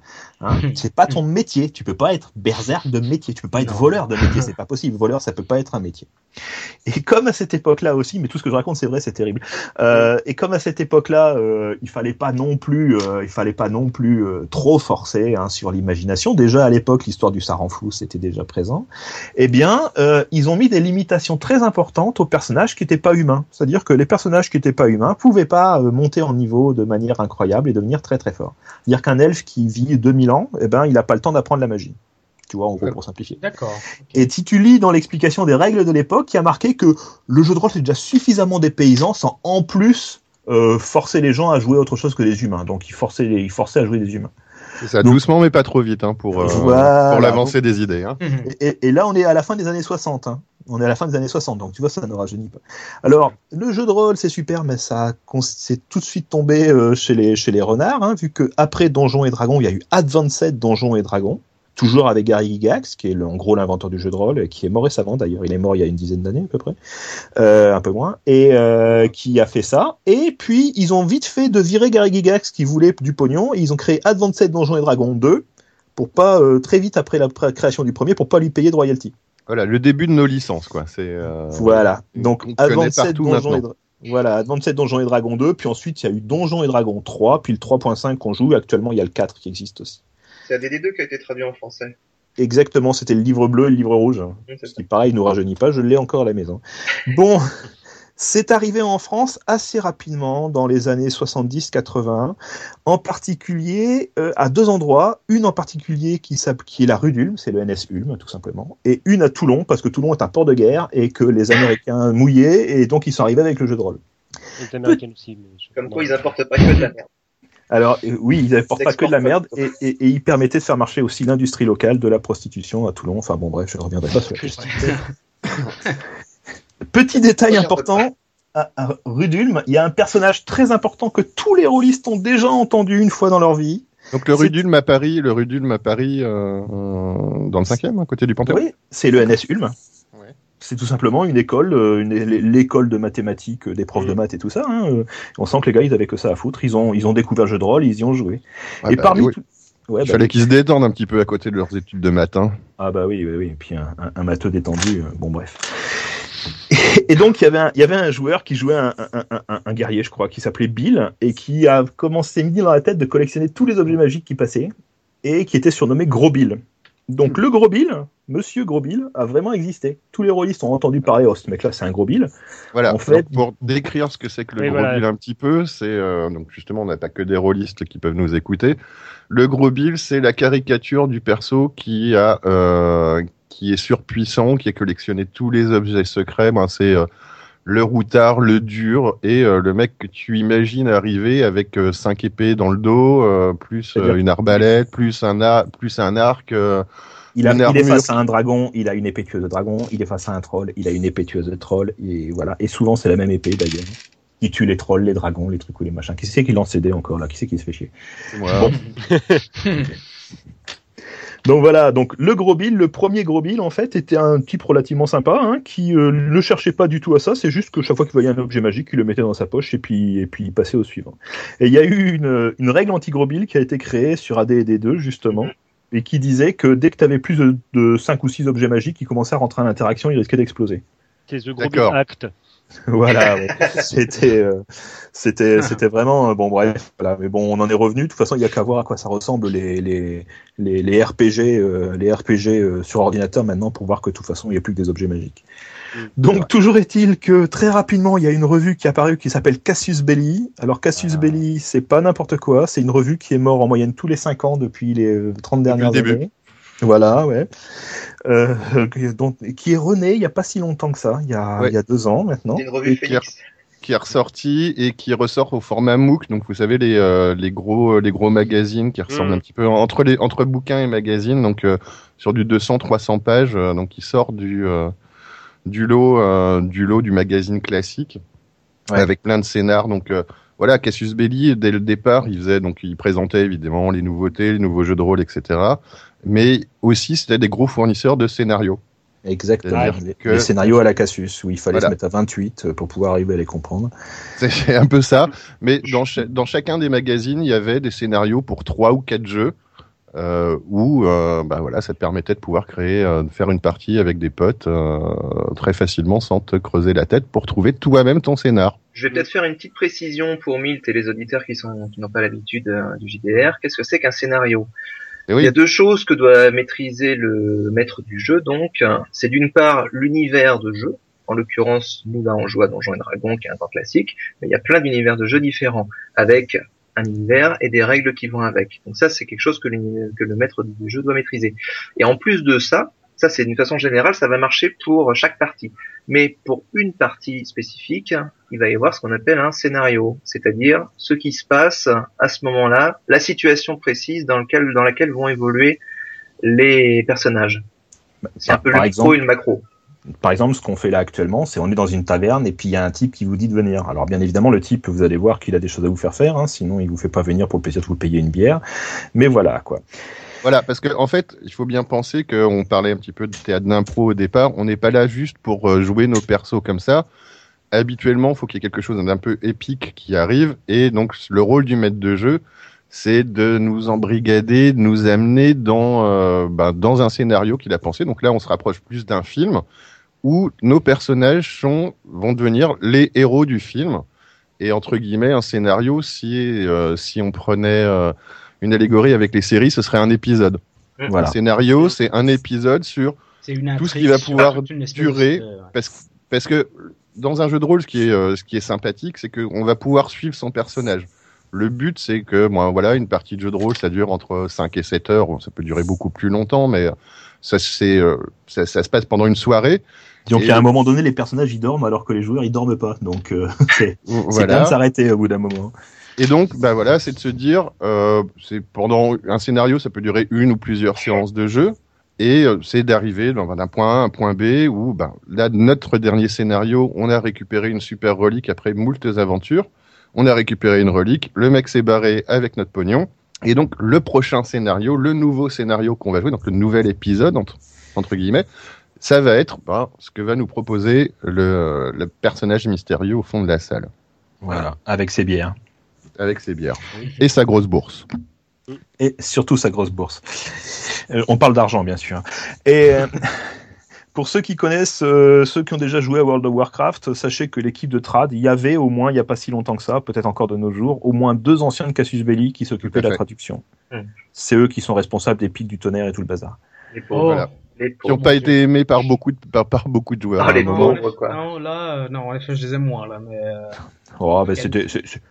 Hein c'est pas ton métier. Tu peux pas être berserk de métier. Tu peux pas être voleur de métier. <laughs> C'est pas possible. Voleur, ça peut pas être un métier. Et comme à cette époque-là aussi, mais tout ce que je raconte, c'est vrai, c'est terrible. Euh, et comme à cette époque-là, euh, il fallait pas non plus, euh, il fallait pas non plus euh, trop forcer hein, sur l'imagination. Déjà à l'époque, l'histoire du Saranflou, c'était déjà présent. Eh bien, euh, ils ont mis des limitations très importantes aux personnages qui n'étaient pas humains. C'est-à-dire que les personnages qui n'étaient pas humains pouvaient pas euh, monter en niveau de manière incroyable et devenir très très fort. C'est-à-dire qu'un elfe qui vit 2000 ans, eh ben, il n'a pas le temps d'apprendre la magie. Tu vois, en gros, pour simplifier. D'accord. Et si tu lis dans l'explication des règles de l'époque, il y a marqué que le jeu de rôle c'est déjà suffisamment des paysans sans en plus euh, forcer les gens à jouer autre chose que des humains. Donc il forçait, les, il forçait à jouer des humains. C'est ça. Donc- Doucement, mais pas trop vite, hein, pour, euh, Voilà. pour l'avancée des idées. Hein. Mhm. Et, et- et là, on est à la fin des années 60. hein. On est à la fin des années 60, donc tu vois, ça ne rajeunit pas. Alors, le jeu de rôle, c'est super, mais ça c'est tout de suite tombé euh, chez les renards, hein, vu que après Donjons et Dragons, il y a eu Advanced Donjons et Dragons, toujours avec Gary Gygax, qui est le- en gros l'inventeur du jeu de rôle, qui est mort récemment d'ailleurs. Il est mort il y a une dizaine d'années à peu près, euh, un peu moins, et euh, qui a fait ça. Et puis ils ont vite fait de virer Gary Gygax, qui voulait du pognon, et ils ont créé Advanced Donjons et Dragons 2 pour pas très vite après la création du premier, pour pas lui payer de royalty. Voilà, le début de nos licences, quoi. C'est. euh, Voilà. Donc, on Advanced partout Donjons et maintenant. Dra- voilà, Advanced Donjons et Dragons 2, puis ensuite il y a eu Donjons et Dragons 3, puis le 3.5 qu'on joue, et actuellement il y a le 4 qui existe aussi. C'est un DD2 qui a été traduit en français. Exactement, c'était le livre bleu et le livre rouge. C'est Ce qui, pareil, nous rajeunit pas, je l'ai encore à la maison. Bon, <laughs> c'est arrivé en France assez rapidement, dans les années 70-80, en particulier euh, à deux endroits. Une en particulier qui, qui est la rue d'Ulm, c'est le NS Ulm, tout simplement, et une à Toulon, parce que Toulon est un port de guerre, et que les Américains mouillaient, et donc ils sont arrivés avec le jeu de rôle. Les Américains aussi. Mais je- Comme quoi, ils importent pas que de la merde. Alors euh, oui, ils n'apportent pas que de la merde, et, et, et ils permettaient de faire marcher aussi l'industrie locale de la prostitution à Toulon. Enfin bon, bref, je ne reviendrai pas sur la <laughs> question. Petit détail important, à, à Rue d'Ulm, il y a un personnage très important que tous les rôlistes ont déjà entendu une fois dans leur vie. Donc le C'est- rue d'Ulm à Paris, le rue d'Ulm à Paris, euh, euh, dans le cinquième, à côté du Panthéon. Oui, c'est le NS Ulm. Ouais. C'est tout simplement une école, euh, une- l'école de mathématiques, des profs de maths et tout ça. hein, On sent que les gars, ils avaient que ça à foutre. Ils ont, ils ont découvert le jeu de rôle, ils y ont joué. Ah et bah, parmi oui. tout- Ouais, Il bah, fallait qu'ils se détendent un petit peu à côté de leurs études de matin. Ah bah oui, oui, oui. Et puis un, un, un matheux détendu, euh, bon bref. <laughs> Et, donc il y avait un, joueur qui jouait un guerrier, je crois, qui s'appelait Bill, et qui a commencé mis dans la tête de collectionner tous les objets magiques qui passaient, et qui était surnommé Gros Bill. Donc le Gros Bill, Monsieur Gros Bill, a vraiment existé. Tous les rôlistes ont entendu parler, oh ce mec-là c'est un Gros Bill. Voilà. En fait- pour décrire ce que c'est que le Oui, gros voilà. bill un petit peu, c'est euh, donc justement on n'a pas que des rôlistes qui peuvent nous écouter. Le gros bill, c'est la caricature du perso qui a euh, qui est surpuissant, qui a collectionné tous les objets secrets. Ben, c'est euh, le routard, le dur et euh, le mec que tu imagines arriver avec euh, cinq épées dans le dos, euh, plus euh, une arbalète, plus un ar- plus un arc. euh, Il, a, Une il est face à qui- un dragon, il a une épée tueuse de dragon, il est face à un troll, il a une épée tueuse de troll, et voilà. Et souvent c'est la même épée d'ailleurs. Il tue les trolls, les dragons, les trucs ou les machins. Qui c'est qui lance ses dés encore là? Qui c'est qui se fait chier? C'est moi. Bon. <laughs> Donc voilà, donc le gros Bill, le premier gros Bill en fait était un type relativement sympa hein, qui euh, ne cherchait pas du tout à ça, c'est juste que chaque fois qu'il voyait un objet magique, il le mettait dans sa poche et puis et puis il passait au suivant. Et il y a eu une, une règle anti-gros Bill qui a été créée sur AD&D 2 justement et qui disait que dès que tu avais plus de, de 5 ou 6 objets magiques qui commençaient à rentrer en interaction, ils risquaient d'exploser. C'est The Gros. Bill Act. <laughs> voilà, ouais. <laughs> c'était euh, c'était c'était vraiment euh, bon bref, voilà, mais bon, on en est revenu. De toute façon, il y a qu'à voir à quoi ça ressemble les les les, les RPG euh, les RPG euh, sur ordinateur maintenant pour voir que de toute façon, il n'y a plus que des objets magiques. Donc toujours est-il que très rapidement, il y a une revue qui est apparue qui s'appelle Cassius Belli. Alors Cassius Ah. Belli, c'est pas n'importe quoi, c'est une revue qui est morte en moyenne tous les 5 ans depuis les euh, 30 Depuis le dernières années. Voilà, ouais. Euh, donc, qui est renée il y a pas si longtemps que ça, il y a, Ouais. il y a deux ans maintenant. Une revue. Phoenix. qui est ressorti et qui ressort au format MOOC. Donc vous savez les euh, les gros les gros magazines qui ressemblent Mm. un petit peu entre les entre bouquins et magazines. Donc euh, sur du 200-300 pages. euh, donc il sort du euh, du lot euh, du lot du magazine classique Ouais. avec plein de scénars. Donc euh, voilà, Cassius Belli dès le départ, il faisait donc il présentait évidemment les nouveautés, les nouveaux jeux de rôle, etc. Mais aussi c'était des gros fournisseurs de scénarios. Exactement. Les, que- les scénarios à la Cassius, où il fallait Voilà. se mettre à 28 pour pouvoir arriver à les comprendre. C'est un peu ça. Mais dans, cha- dans chacun des magazines, il y avait des scénarios pour trois ou quatre jeux. Euh, où euh, bah voilà, ça te permettait de pouvoir créer, euh, de faire une partie avec des potes euh, très facilement sans te creuser la tête pour trouver toi-même ton scénar. Je vais peut-être faire une petite précision pour Milt et les auditeurs qui sont qui n'ont pas l'habitude euh, du JDR. Qu'est-ce que c'est qu'un scénario? Et Il y a deux choses que doit maîtriser le maître du jeu. Donc, c'est d'une part l'univers de jeu. En l'occurrence, nous là on joue à Donjons et Dragons, qui est un temps classique, mais il y a plein d'univers de jeux différents, avec un univers et des règles qui vont avec. Donc ça, c'est quelque chose que le maître du jeu doit maîtriser. Et en plus de ça, ça c'est d'une façon générale, ça va marcher pour chaque partie. Mais pour une partie spécifique, il va y avoir ce qu'on appelle un scénario, c'est-à-dire ce qui se passe à ce moment-là, la situation précise dans, lequel, dans laquelle vont évoluer les personnages. C'est un peu le micro et le macro. Par exemple, ce qu'on fait là actuellement, c'est on est dans une taverne et puis il y a un type qui vous dit de venir. Alors bien évidemment, le type, vous allez voir qu'il a des choses à vous faire faire, hein, sinon il vous fait pas venir pour le plaisir de vous payer une bière. Mais voilà quoi. Voilà, parce que en fait, il faut bien penser qu'on parlait un petit peu de théâtre d'impro au départ. On n'est pas là juste pour euh, jouer nos persos comme ça. Habituellement, il faut qu'il y ait quelque chose d'un peu épique qui arrive. Et donc, le rôle du maître de jeu, c'est de nous embrigader, de nous amener dans, ben, dans un scénario qu'il a pensé. Donc là, on se rapproche plus d'un film où nos personnages sont, vont devenir les héros du film. Et entre guillemets, un scénario, si, euh, si on prenait euh, une allégorie avec les séries, ce serait un épisode. Voilà. Un scénario, c'est un épisode sur une Tout ce qui va pouvoir durer, de- parce, parce que dans un jeu de rôle, ce qui est, euh, ce qui est sympathique, c'est qu'on va pouvoir suivre son personnage. Le but, c'est que, bon, voilà, une partie de jeu de rôle, ça dure entre 5 et 7 heures. Bon, Ça peut durer beaucoup plus longtemps, mais ça, c'est, euh, ça, ça se passe pendant une soirée. Donc Et- à un moment donné, les personnages ils dorment alors que les joueurs ils dorment pas. Donc euh, <laughs> c'est Voilà. de s'arrêter au bout d'un moment. Et donc, bah voilà, c'est de se dire, euh, c'est pendant un scénario, ça peut durer une ou plusieurs séances de jeu, et euh, c'est d'arriver d'un point A à un point B où, bah, là, notre dernier scénario, on a récupéré une super relique après moultes aventures, on a récupéré une relique, le mec s'est barré avec notre pognon, et donc le prochain scénario, le nouveau scénario qu'on va jouer, donc le nouvel épisode entre, entre guillemets, ça va être bah, ce que va nous proposer le, le personnage mystérieux au fond de la salle, Voilà, avec ses bières avec ses bières et sa grosse bourse. et surtout sa grosse bourse. Euh, on parle d'argent bien sûr. Et euh, <laughs> pour ceux qui connaissent, euh, ceux qui ont déjà joué à World of Warcraft, sachez que l'équipe de trad, il y avait au moins, il y a pas si longtemps que ça, peut-être encore de nos jours, au moins deux anciens de Cassius Belli qui s'occupaient de la traduction. C'est eux qui sont responsables des pics du tonnerre et tout le bazar. Oh. Voilà. Les qui n'ont pas été aimés par beaucoup de, par, par beaucoup de joueurs. Ah, à les pauvres, quoi. Non, là, euh, non, en effet, je les aime moins, là, mais... Oh, ben c'était,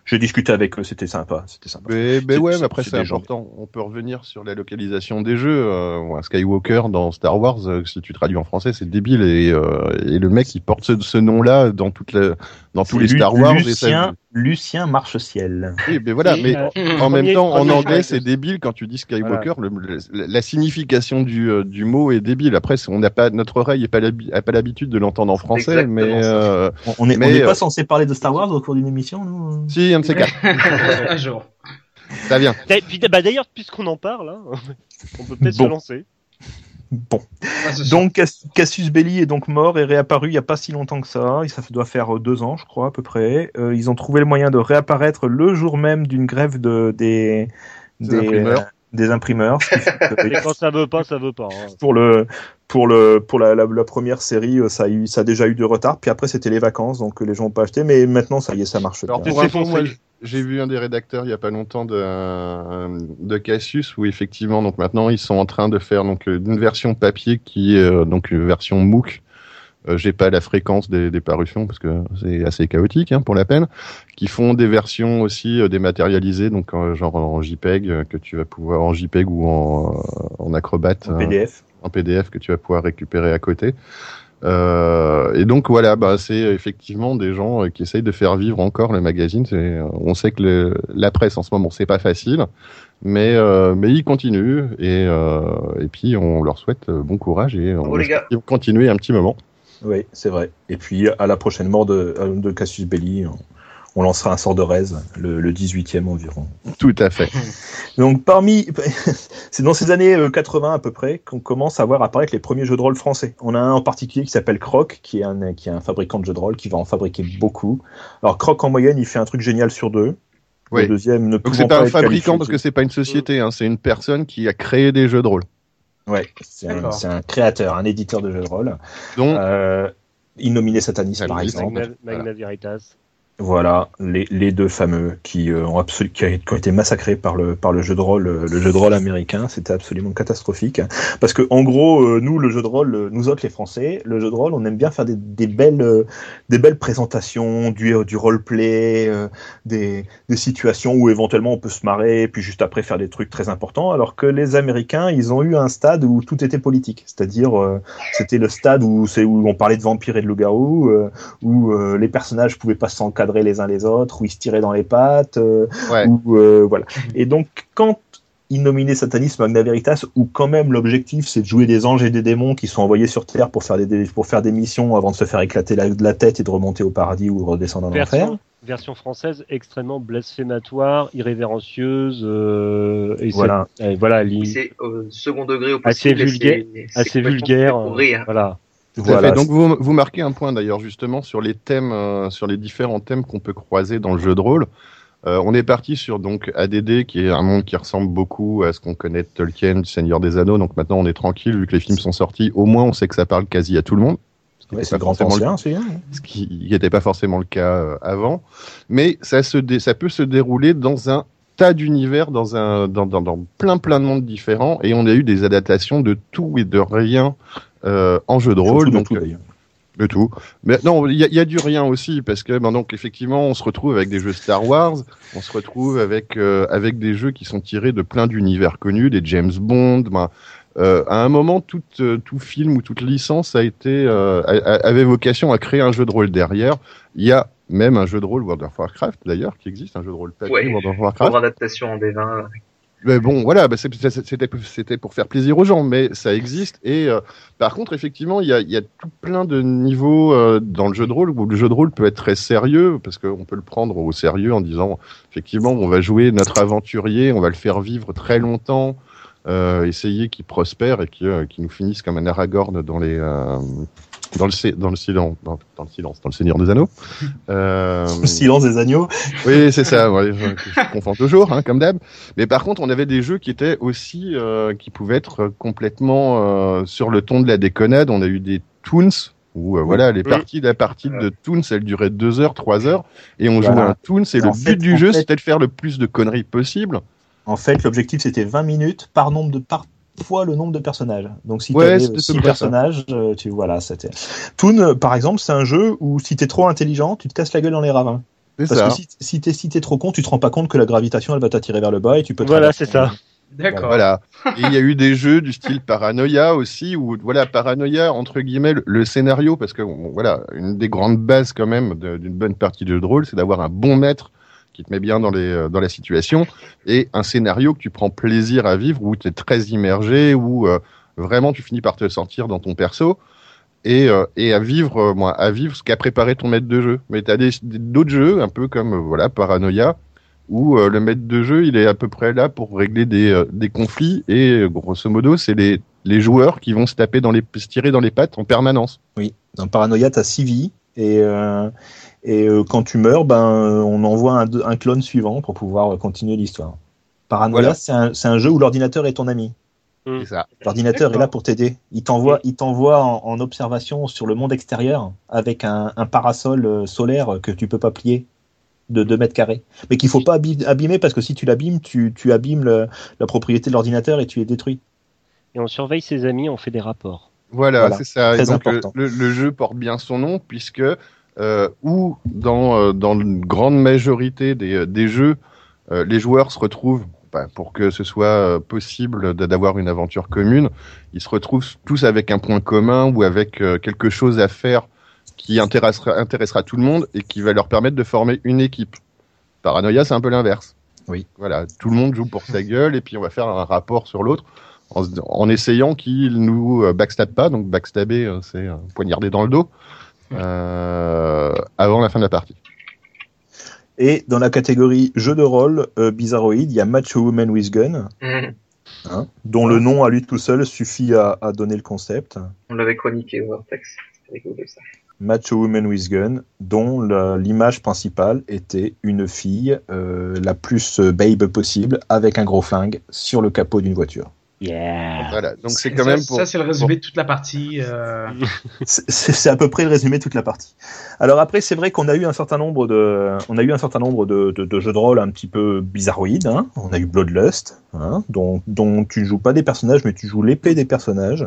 j'ai discuté avec eux, c'était sympa, c'était sympa. Mais, mais ouais, mais après c'est gens. important. On peut revenir sur la localisation des jeux. Euh, Skywalker dans Star Wars, euh, si tu traduis en français, c'est débile. Et, euh, et le mec, il porte ce, ce nom-là dans toute la, dans tous les Star Wars. et ça- Lucien, Lucien Marche-Ciel. Oui, mais voilà. Mais euh, en même temps, en anglais, c'est débile quand tu dis Skywalker. le- le- la, signification du, euh, du mot est débile. Après, on n'a pas notre oreille n'a pas l'habitude de l'entendre en français, exactement mais euh, On- n'est pas censé parler de Star Wars cours d'une émission, nous si un de ces quatre, <laughs> un jour. ça vient. Bah, D'ailleurs, puisqu'on en parle, hein, <laughs> on peut peut-être Bon. se lancer. Bon. Ah, Donc Cass- Cassius Belli est donc mort et réapparu il n'y a pas si longtemps que ça. Ça doit faire euh, deux ans, je crois, à peu près. Euh, ils ont trouvé le moyen de réapparaître le jour même d'une grève de, des, Des imprimeurs. Des imprimeurs. <laughs> Et quand ça veut pas, ça veut pas. hein. pour le pour le pour la, la, la première série, euh, ça a eu ça a déjà eu du retard. Puis après c'était les vacances, donc euh, les gens ont pas acheté. Mais maintenant ça y est, ça marche Alors bien. pour info, moi, j'ai vu un des rédacteurs il y a pas longtemps de, de Cassius où effectivement donc maintenant ils sont en train de faire donc euh, une version papier qui est donc une version MOOC. Euh, j'ai pas la fréquence des, des parutions parce que c'est assez chaotique hein, pour la peine. Qui font des versions aussi euh, dématérialisées donc euh, genre en JPEG euh, que tu vas pouvoir en JPEG ou en, euh, en Acrobat En euh, PDF. en PDF que tu vas pouvoir récupérer à côté. Euh, et donc voilà, bah, c'est effectivement des gens qui essayent de faire vivre encore le magazine. On sait que le, la presse en ce moment c'est pas facile, mais euh, mais ils continuent et euh, et puis on leur souhaite bon courage et on vont continuer un petit moment. Oui, c'est vrai. Et puis, à la prochaine mort de, de Cassius Belli, on, on lancera un sort de raise, le, le 18e environ. Tout à fait. <laughs> Donc, parmi, <laughs> c'est dans ces années euh, 80 à peu près qu'on commence à voir apparaître les premiers jeux de rôle français. On a un en particulier qui s'appelle Croc, qui est un, qui est un fabricant de jeux de rôle, qui va en fabriquer beaucoup. Alors, Croc, en moyenne, il fait un truc génial sur deux. Oui. Le deuxième ne Donc c'est pas un être fabricant qualifié- parce que c'est pas une société, hein, c'est une personne qui a créé des jeux de rôle. Ouais, c'est un, D'accord. c'est un créateur, un éditeur de jeux de rôle. Donc Euh, Innominé Satanis, par exemple. Magna, Magna Veritas. Voilà, les, les deux fameux qui euh, qui, ont été massacrés par le par le jeu de rôle euh, le jeu de rôle américain, c'était absolument catastrophique. Parce que en gros euh, nous le jeu de rôle nous autres les Français, le jeu de rôle on aime bien faire des, belles des belles présentations, du du roleplay, des des situations où éventuellement on peut se marrer puis juste après faire des trucs très importants alors que les Américains, ils ont eu un stade où tout était politique, c'est-à-dire c'était le stade où c'est où on parlait de vampires et de loups-garous où les personnages pouvaient pas s'encadrer les uns les autres, où ils se tiraient dans les pattes, euh, Ouais. euh, voilà. Et donc quand Innominé Satanisme Magna Veritas, où quand même l'objectif c'est de jouer des anges et des démons qui sont envoyés sur Terre pour faire des, des- pour faire des missions avant de se faire éclater la, la tête et de remonter au paradis ou de redescendre en enfer. Version, française extrêmement blasphématoire, irrévérencieuse, euh, et Voilà. voilà, li- C'est au second degré au Assez possible. et vulgaire- c'est- c'est assez vulgaire. fait Voilà. À fait. Donc vous, vous marquez un point d'ailleurs justement sur les thèmes, euh, sur les différents thèmes qu'on peut croiser dans le jeu de rôle. Euh, on est parti sur donc ADD qui est un monde qui ressemble beaucoup à ce qu'on connaît de Tolkien, du Seigneur des Anneaux. Donc maintenant on est tranquille vu que les films sont sortis. Au moins on sait que ça parle quasi à tout le monde. Ce qui Ouais, n'était c'est pas le grand forcément le- ancien, c'est hein. ce qui n'était pas forcément le cas euh, avant. Mais ça se dé- ça peut se dérouler dans un tas d'univers, dans un dans, dans, dans plein plein de mondes différents. Et on a eu des adaptations de tout et de rien en jeu de rôle. Donc tout, de tout. Mais non, il y a, il y a du rien aussi parce que ben donc effectivement, on se retrouve avec des jeux Star Wars, on se retrouve avec euh, avec des jeux qui sont tirés de plein d'univers connus, des James Bond. Ben, euh, à un moment, tout euh, tout film ou toute licence a été euh, a- avait vocation à créer un jeu de rôle derrière. Il y a même un jeu de rôle World of Warcraft d'ailleurs qui existe, un jeu de rôle papier Ouais. World of Warcraft. Pour adaptation en D20. Mais bon, voilà, bah, c'était pour faire plaisir aux gens, mais ça existe. Et euh, par contre, effectivement, il y a, y a tout plein de niveaux euh, dans le jeu de rôle où le jeu de rôle peut être très sérieux parce qu'on peut le prendre au sérieux en disant, effectivement, on va jouer notre aventurier, on va le faire vivre très longtemps, euh, essayer qu'il prospère et qu'il euh, qu'il nous finisse comme un Aragorn dans les euh, dans le sé- dans le silence dans, dans le silence dans le Seigneur des Anneaux. <laughs> Euh, Le silence des agneaux. <laughs> oui, c'est ça. ouais, je, je confonds toujours, hein, comme d'hab. Mais par contre, on avait des jeux qui étaient aussi, euh, qui pouvaient être complètement euh, sur le ton de la déconnade. On a eu des Toons où, euh, voilà, les parties, la partie de Toons, elles duraient deux heures, trois heures, et on Voilà. jouait un Toons. Et le fait- but du jeu, fait- c'était de faire le plus de conneries possible. En fait, l'objectif c'était 20 minutes par nombre de par fois le nombre de personnages. Donc si Ouais, tu 6 près ça. personnages, euh, tu voilà, c'était. Toon, euh, par exemple, c'est un jeu où si t'es trop intelligent, tu te casses la gueule dans les ravins. C'est Parce ça. que si, si t'es si t'es trop con, tu te rends pas compte que la gravitation elle va t'attirer vers le bas et tu peux. Voilà, c'est ça. D'accord. Voilà. Et il y a eu des jeux du style Paranoia aussi, où voilà, Paranoia, entre guillemets, le, le scénario, parce que bon, voilà, une des grandes bases quand même d'une bonne partie de jeu de rôle, c'est d'avoir un bon maître qui te met bien dans, les, euh, dans la situation, et un scénario que tu prends plaisir à vivre, où tu es très immergé, où euh, vraiment tu finis par te sentir dans ton perso. Et, euh, et à vivre, moi, à vivre ce qu'a préparé ton maître de jeu. Mais tu as d'autres jeux, un peu comme voilà Paranoia, où le maître de jeu, il est à peu près là pour régler des, des conflits et grosso modo, c'est les, les joueurs qui vont se taper dans les, se tirer dans les pattes en permanence. Oui. Dans Paranoia, t'as 6 vies et et euh, quand tu meurs, ben on envoie un, un clone suivant pour pouvoir continuer l'histoire. Paranoia, Voilà. c'est un, jeu où l'ordinateur est ton ami. C'est ça. L'ordinateur est là pour t'aider. Il t'envoie, il t'envoie en, en observation sur le monde extérieur avec un, un parasol euh, solaire que tu peux pas plier de 2 mètres carrés. Mais qu'il faut pas abîmer parce que si tu l'abîmes, tu, tu abîmes le- la propriété de l'ordinateur et tu es détruit. Et on surveille ses amis, on fait des rapports. Voilà, Voilà. c'est ça. Et Très donc, le, important. le- le jeu porte bien son nom puisque euh, où dans euh, dans une grande majorité des, euh, des jeux, euh, les joueurs se retrouvent bah, pour que ce soit euh, possible d'avoir une aventure commune, ils se retrouvent tous avec un point commun ou avec euh, quelque chose à faire qui intéressera, intéressera tout le monde et qui va leur permettre de former une équipe. Paranoia, c'est un peu l'inverse. Oui. Voilà, tout le monde joue pour sa gueule et puis on va faire un rapport sur l'autre en, en essayant qu'il nous backstab pas. Donc backstabber, c'est poignarder dans le dos euh, avant la fin de la partie. Et dans la catégorie jeu de rôle euh, bizarroïde, il y a Macho Woman with Gun, Mhm. hein, dont le nom à lui tout seul suffit à, à donner le concept. On l'avait chroniqué au Vortex. Rigolo ça. Macho Woman with Gun, dont l'image principale était une fille euh, la plus euh, babe possible avec un gros flingue sur le capot d'une voiture. Yeah. Voilà, donc c'est Ça- quand même pour. Ça, c'est le résumé de toute la partie. euh, <laughs> C'est c'est à peu près le résumé de toute la partie. Alors après, c'est vrai qu'on a eu un certain nombre de, on a eu un certain nombre de, de- de jeux de rôle un petit peu bizarroïdes. hein. On a eu Bloodlust, hein, dont, dont tu joues pas des personnages, mais tu joues l'épée des personnages.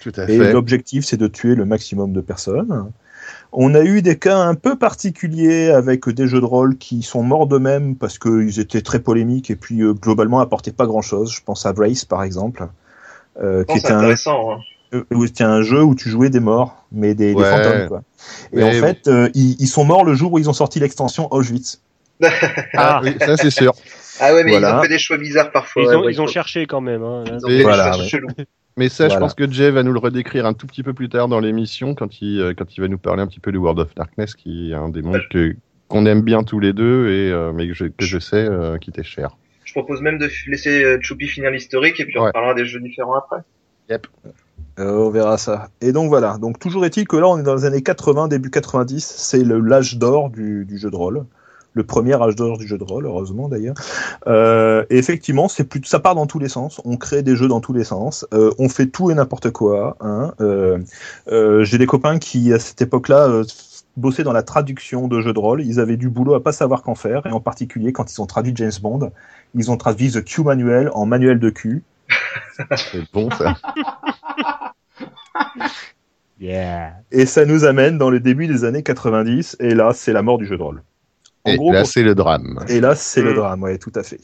Tout à Et fait. l'objectif, c'est de tuer le maximum de personnes. On a eu des cas un peu particuliers avec des jeux de rôle qui sont morts d'eux-mêmes parce qu'ils étaient très polémiques et puis euh, globalement apportaient pas grand-chose. Je pense à Brace par exemple, euh, qui était un, intéressant. hein. où c'était un jeu où tu jouais des morts, mais des, fantômes. Quoi. Et Mais en oui. fait, euh, ils, ils sont morts le jour où ils ont sorti l'extension Auschwitz. <laughs> Ah, oui, ça c'est sûr. Ah ouais, mais Voilà. ils ont fait des choix bizarres parfois. Ils ont, ouais, ils ont faut- cherché quand même. Hein, là. Et- Voilà, choix ouais. Mais ça, je pense que Jay va nous le redécrire un tout petit peu plus tard dans l'émission quand il, euh, quand il va nous parler un petit peu de World of Darkness, qui est un des mondes que qu'on aime bien tous les deux et euh, mais que je, que je sais euh, qui t'est cher. Je propose même de laisser euh, Choupi finir l'historique et puis on Ouais. parlera des jeux différents après. Euh, on verra ça. Et donc voilà. Donc toujours est-il que là, on est dans les années 80, début 90. C'est le l'âge d'or du, du jeu de rôle. Le premier âge d'or du jeu de rôle, heureusement d'ailleurs. Euh, et effectivement, c'est plus, ça part dans tous les sens. On crée des jeux dans tous les sens. Euh, on fait tout et n'importe quoi. Hein. Euh, euh, J'ai des copains qui à cette époque-là euh, bossaient dans la traduction de jeux de rôle. Ils avaient du boulot à pas savoir qu'en faire. Et en particulier quand ils ont traduit James Bond, ils ont traduit The Q Manual en manuel de cul. C'est bon ça. <laughs> Yeah. Et ça nous amène dans le début des années 90, et là, c'est la mort du jeu de rôle. En Et gros, là, c'est le drame. et là, c'est le Mm. drame, ouais, tout à fait.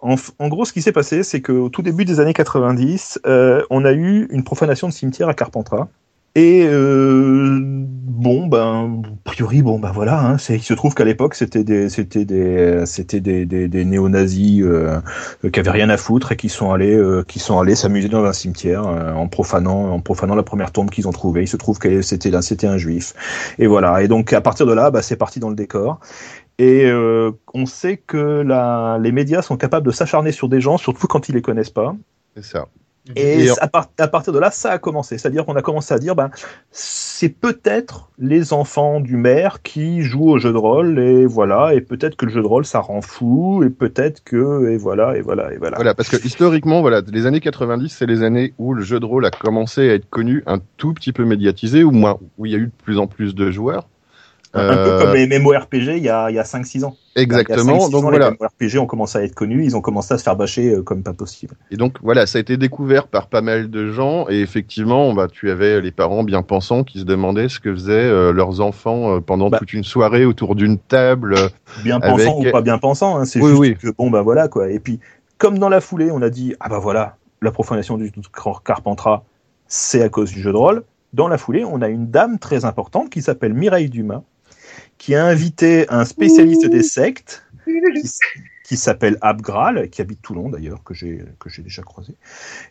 En gros, ce qui s'est passé, c'est qu'au tout début des années 90, euh, on a eu une profanation de cimetière à Carpentras. Et euh, bon, ben, a priori, bon, ben voilà. Hein, il se trouve qu'à l'époque, c'était des, c'était des, c'était des, des, des néo-nazis euh, qui avaient rien à foutre et qui sont allés, euh, qui sont allés s'amuser dans un cimetière euh, en profanant, en profanant la première tombe qu'ils ont trouvée. Il se trouve que c'était là, c'était un juif. Et voilà. Et donc à partir de là, bah, c'est parti dans le décor. Et euh, on sait que la, les médias sont capables de s'acharner sur des gens, surtout quand ils les connaissent pas. C'est ça. Et Et en- à, par- à partir de là, ça a commencé. C'est-à-dire qu'on a commencé à dire, ben, c'est peut-être les enfants du maire qui jouent au jeu de rôle, et voilà, et peut-être que le jeu de rôle, ça rend fou, et peut-être que, et voilà, et voilà, et voilà. Voilà, parce que historiquement, voilà, les années 90, c'est les années où le jeu de rôle a commencé à être connu, un tout petit peu médiatisé, ou moins, où il y a eu de plus en plus de joueurs. Un, peu Euh, comme les MMORPG il y a, il y a 5-6 ans. Il y a Exactement. 5-6 Donc ans, voilà. Les MMORPG ont commencé à être connus, ils ont commencé à se faire bâcher euh, comme pas possible. Et donc voilà, ça a été découvert par pas mal de gens et effectivement, bah, tu avais les parents bien pensants qui se demandaient ce que faisaient euh, leurs enfants pendant Bah. toute une soirée autour d'une table. bien Avec- pensant ou pas bien pensant, hein, c'est Oui, juste oui. que bon bah voilà quoi. Et puis comme dans la foulée, on a dit ah bah voilà, la profanation du Carpentras, c'est à cause du jeu de rôle. Dans la foulée, on a une dame très importante qui s'appelle Mireille Dumas, qui a invité un spécialiste des sectes <laughs> qui, s'appelle Abgral, qui habite Toulon d'ailleurs, que j'ai que j'ai déjà croisé,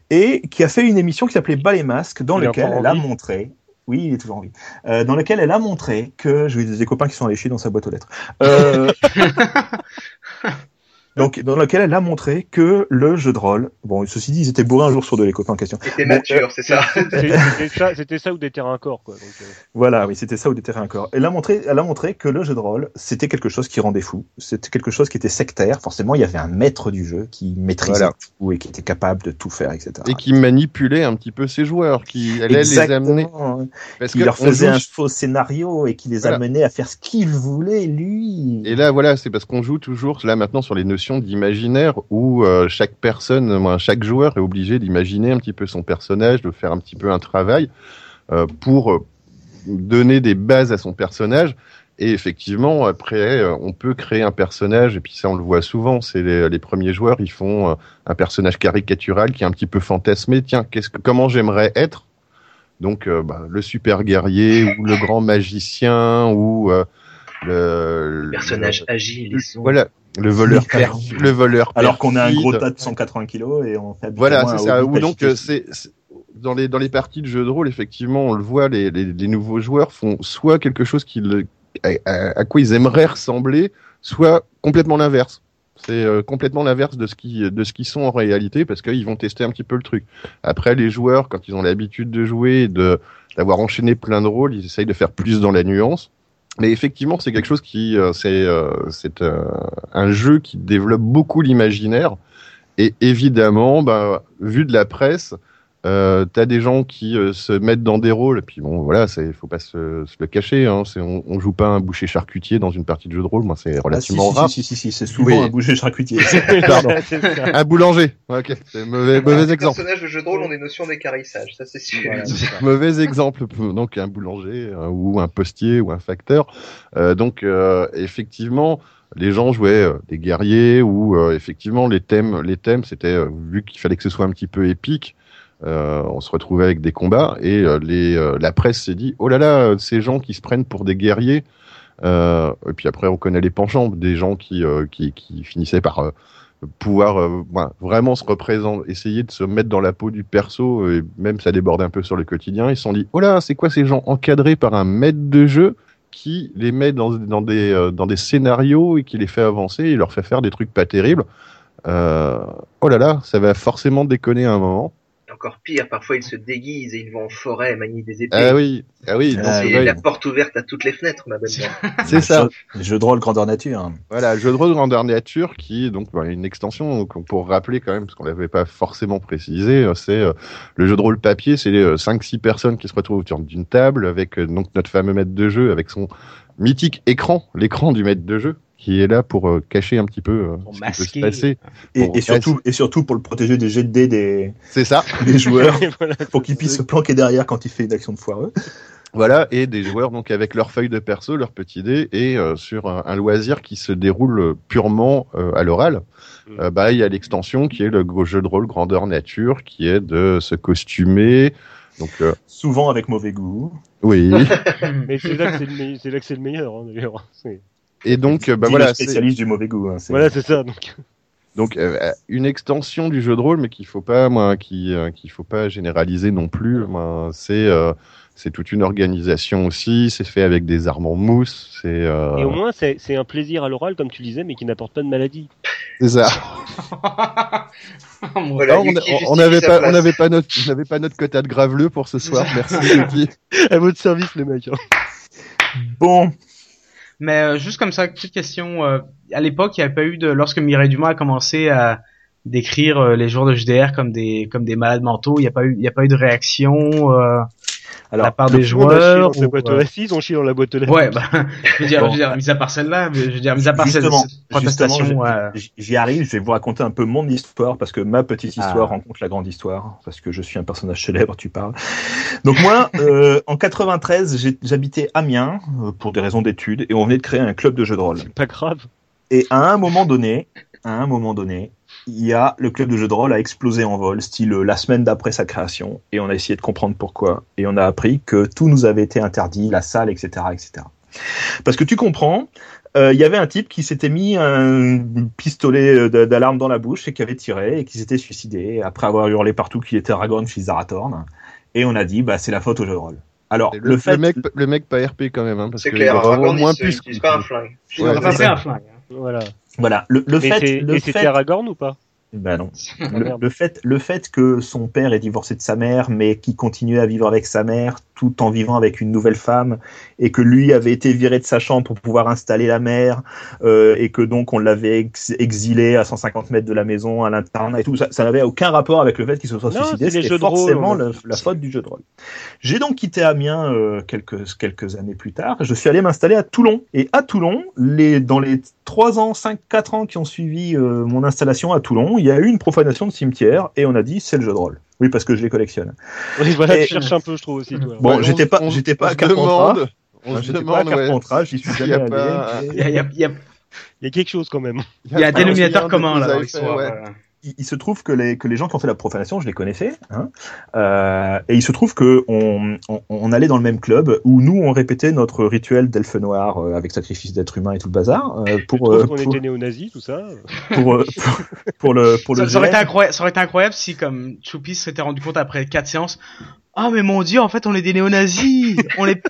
et qui a fait une émission qui s'appelait Bas les masques, dans laquelle elle a montré. Oui, il est toujours en vie. Euh, dans lequel elle a montré que j'ai eu des copains qui sont allés chier dans sa boîte aux lettres. Euh, <laughs> donc, dans lequel elle a montré que le jeu de rôle, bon, ceci dit, ils étaient bourrés un jour sur deux, les copains en question. C'était Bon, mature, c'est <laughs> ça. C'était ça, ou des terrains corps quoi. Donc, euh, Voilà, oui, c'était ça ou des terrains corps. Elle a montré, elle a montré que le jeu de rôle, c'était quelque chose qui rendait fou. C'était quelque chose qui était sectaire. Forcément, il y avait un maître du jeu qui maîtrisait Voilà. tout et qui était capable de tout faire, etc. et qui manipulait un petit peu ses joueurs, qui allait les amener. Exactement. Parce Qui que leur faisait joue- un faux scénario et qui les Voilà. amenait à faire ce qu'il voulait, lui. Et là, voilà, c'est parce qu'on joue toujours là maintenant sur les notions d'imaginaire où euh, chaque personne, chaque joueur est obligé d'imaginer un petit peu son personnage, de faire un petit peu un travail euh, pour euh, donner des bases à son personnage. Et effectivement, après, on peut créer un personnage, et puis ça, on le voit souvent. C'est les, les premiers joueurs, ils font un personnage caricatural qui est un petit peu fantasmé. Tiens, qu'est-ce que, comment j'aimerais être? Donc, euh, bah, le super guerrier ou le grand magicien ou euh, le Personnage agile. le- voilà, le voleur, perf- le voleur. Alors qu'on a un gros tas de 180 kilos et on fait Voilà, c'est ça. Ou donc, c'est c'est- dans les dans les parties de jeux de rôle, effectivement, on le voit, les, les, les nouveaux joueurs font soit quelque chose qu'ils à, à- à quoi ils aimeraient ressembler, soit complètement l'inverse. C'est euh, complètement l'inverse de ce qui de ce qu'ils sont en réalité parce qu'ils vont tester un petit peu le truc. Après, les joueurs, quand ils ont l'habitude de jouer, et de d'avoir enchaîné plein de rôles, ils essayent de faire plus dans la nuance. Mais effectivement, c'est quelque chose qui euh, c'est euh, c'est euh, un jeu qui développe beaucoup l'imaginaire. Et évidemment, bah, vu de la presse, euh, t'as des gens qui euh, se mettent dans des rôles. Et puis bon, voilà, c'est faut pas se, se le cacher. Hein, c'est on, on joue pas un boucher charcutier dans une partie de jeu de rôle. Moi, c'est Ah, si, relativement si, rare. si, si, si, c'est souvent Oui. un boucher charcutier. <laughs> Pardon. Un boulanger. Ok, c'est mauvais mauvais Les exemple. personnages de jeux de rôle ont des notions d'écarissage, ça c'est sûr. Voilà, <laughs> mauvais exemple. Donc un boulanger euh, ou un postier ou un facteur. Euh, donc euh, effectivement, les gens jouaient euh, des guerriers ou euh, effectivement les thèmes, les thèmes, c'était euh, vu qu'il fallait que ce soit un petit peu épique. Euh, on se retrouvait avec des combats et euh, les, euh, la presse s'est dit oh là là ces gens qui se prennent pour des guerriers et puis après on connaît les penchants des gens qui qui, qui finissaient par pouvoir voilà, vraiment se représenter, essayer de se mettre dans la peau du perso, et même ça déborde un peu sur le quotidien. Ils se sont dit, oh là, c'est quoi ces gens encadrés par un maître de jeu qui les met dans, dans, des, dans des scénarios et qui les fait avancer et leur fait faire des trucs pas terribles. Oh là là, ça va forcément déconner un moment. Encore pire, parfois ils se déguisent et ils vont en forêt manier des épées. Ah oui, ah oui, Ah donc, c'est la porte ouverte à toutes les fenêtres, ma belle dame. c'est ça. Jeu, jeu de rôle grandeur nature. Voilà, jeu de rôle grandeur nature qui est donc bah, une extension donc, pour rappeler quand même parce qu'on l'avait pas forcément précisé, euh, c'est euh, le jeu de rôle papier, c'est les 5 6 personnes qui se retrouvent autour d'une table avec euh, donc notre fameux maître de jeu avec son mythique écran, l'écran du maître de jeu qui est là pour euh, cacher un petit peu euh, Pour ce qui peut se masquer. passer. Et, surtout, et surtout pour le protéger des jets de dés des, C'est ça. <laughs> des joueurs, <laughs> voilà. pour qu'il puisse se planquer derrière quand il fait une action de foireux. Voilà, et des joueurs donc avec leur feuille de perso, leur petit dé, et euh, sur un, un loisir qui se déroule purement euh, à l'oral. Mm. Euh, bah il y a l'extension qui est le jeu de rôle grandeur nature, qui est de se costumer. Donc euh, Souvent avec mauvais goût. oui, <laughs> Mais c'est là que c'est le, meille- c'est là que c'est le meilleur, hein, d'ailleurs. Et donc euh, bah voilà, le spécialiste du mauvais goût. hein, Voilà, c'est ça. Donc, donc euh, une extension du jeu de rôle, mais qu'il faut pas, moi, qui euh, qu'il faut pas généraliser non plus. moi, c'est euh, c'est toute une organisation aussi. C'est fait avec des armes en mousse. C'est euh, Et au moins, c'est c'est un plaisir à l'oral, comme tu disais, mais qui n'apporte pas de maladie. c'est ça. <laughs> Mon Voilà, Ah, on n'avait pas, on n'avait pas notre, on n'avait pas notre quota de graveleux pour ce soir. <laughs> Merci. À votre service, les mecs. hein. Bon, Mais euh, juste comme ça, petite question. euh, à l'époque, il n'y avait pas eu de, lorsque Mireille Dumas a commencé à décrire euh, les joueurs de JDR comme des comme des malades mentaux, il n'y a pas eu il a pas eu de réaction de la alors, part des Tout le monde a chié joueurs. dans ou, boîte aux assises, on chie dans la boîte aux lettres. Ouais, bah, <laughs> je veux dire, Bon. je veux dire, mis à part celle-là, mais je veux dire, mis à part cette, Justement, cette protestation, euh, j'y arrive, je vais vous raconter un peu mon histoire parce que ma petite histoire Ah. rencontre la grande histoire parce que je suis un personnage célèbre, tu parles. Donc moi, euh, <laughs> en 93, j'ai- j'habitais Amiens euh, pour des raisons d'études et on venait de créer un club de jeux de rôle. C'est pas grave. Et à un moment donné, à un moment donné, il y a le club de jeux de rôle a explosé en vol, style euh, la semaine d'après sa création, et on a essayé de comprendre pourquoi, et on a appris que tout nous avait été interdit, la salle, etc., etc. Parce que tu comprends, euh, il y avait un type qui s'était mis un pistolet euh, d'alarme dans la bouche et qui avait tiré et qui s'était suicidé après avoir hurlé partout qu'il était Aragorn chez Zarathorn. Et on a dit, bah c'est la faute au jeu de rôle. Alors Le, le, le fait, mec, le mec pas RP quand même, hein, parce que clair, il Aragorn, moins plus. pas un flingue. Ouais, c'est un flingue. hein. Voilà. Voilà, le, fait, c'est- le et c'était fait, Aragorn ou pas? Bah non. <laughs> Ah, Le, fait, le fait que son père est divorcé de sa mère, mais qui continuait à vivre avec sa mère tout en vivant avec une nouvelle femme, et que lui avait été viré de sa chambre pour pouvoir installer la mère, euh, et que donc on l'avait ex- exilé à 150 mètres de la maison, à l'internat et tout, ça, ça n'avait aucun rapport avec le fait qu'il se soit Non, suicidé, c'était rôle, forcément on a- le- la faute du jeu de rôle. J'ai donc quitté Amiens euh, quelques, quelques années plus tard, je suis allé m'installer à Toulon, et à Toulon, les, dans les 3 ans, 5, 4 ans qui ont suivi euh, mon installation à Toulon, il y a eu une profanation de cimetière et on a dit c'est le jeu de rôle. Oui, parce que je les collectionne. Oui, voilà, Et- tu cherches un peu, je trouve aussi. Toi. Bon, Ouais, j'étais pas, j'étais pas se Carpentras. demande- On se J'étais pas à demande, ouais, Carpentras, j'y suis jamais allé. Il y a, il y a- il y a- y a quelque chose quand même. il y a un pas dénominateur commun là fait, ouais. voilà. Il, il se trouve que les, que les gens qui ont fait la profanation, je les connaissais. Hein, euh, et il se trouve que on, on, on allait dans le même club où nous, on répétait notre rituel d'elfe noir euh, avec sacrifice d'être humain et tout le bazar euh, pour, Pour, euh, on pour, était néo-nazis, tout ça. pour, euh, pour, pour le pour le Ça, ça aurait été incroyable, ça aurait été incroyable si, comme Choupi s'était rendu compte après quatre séances, ah mais mon dieu, en fait, on est des néo-nazis, on est,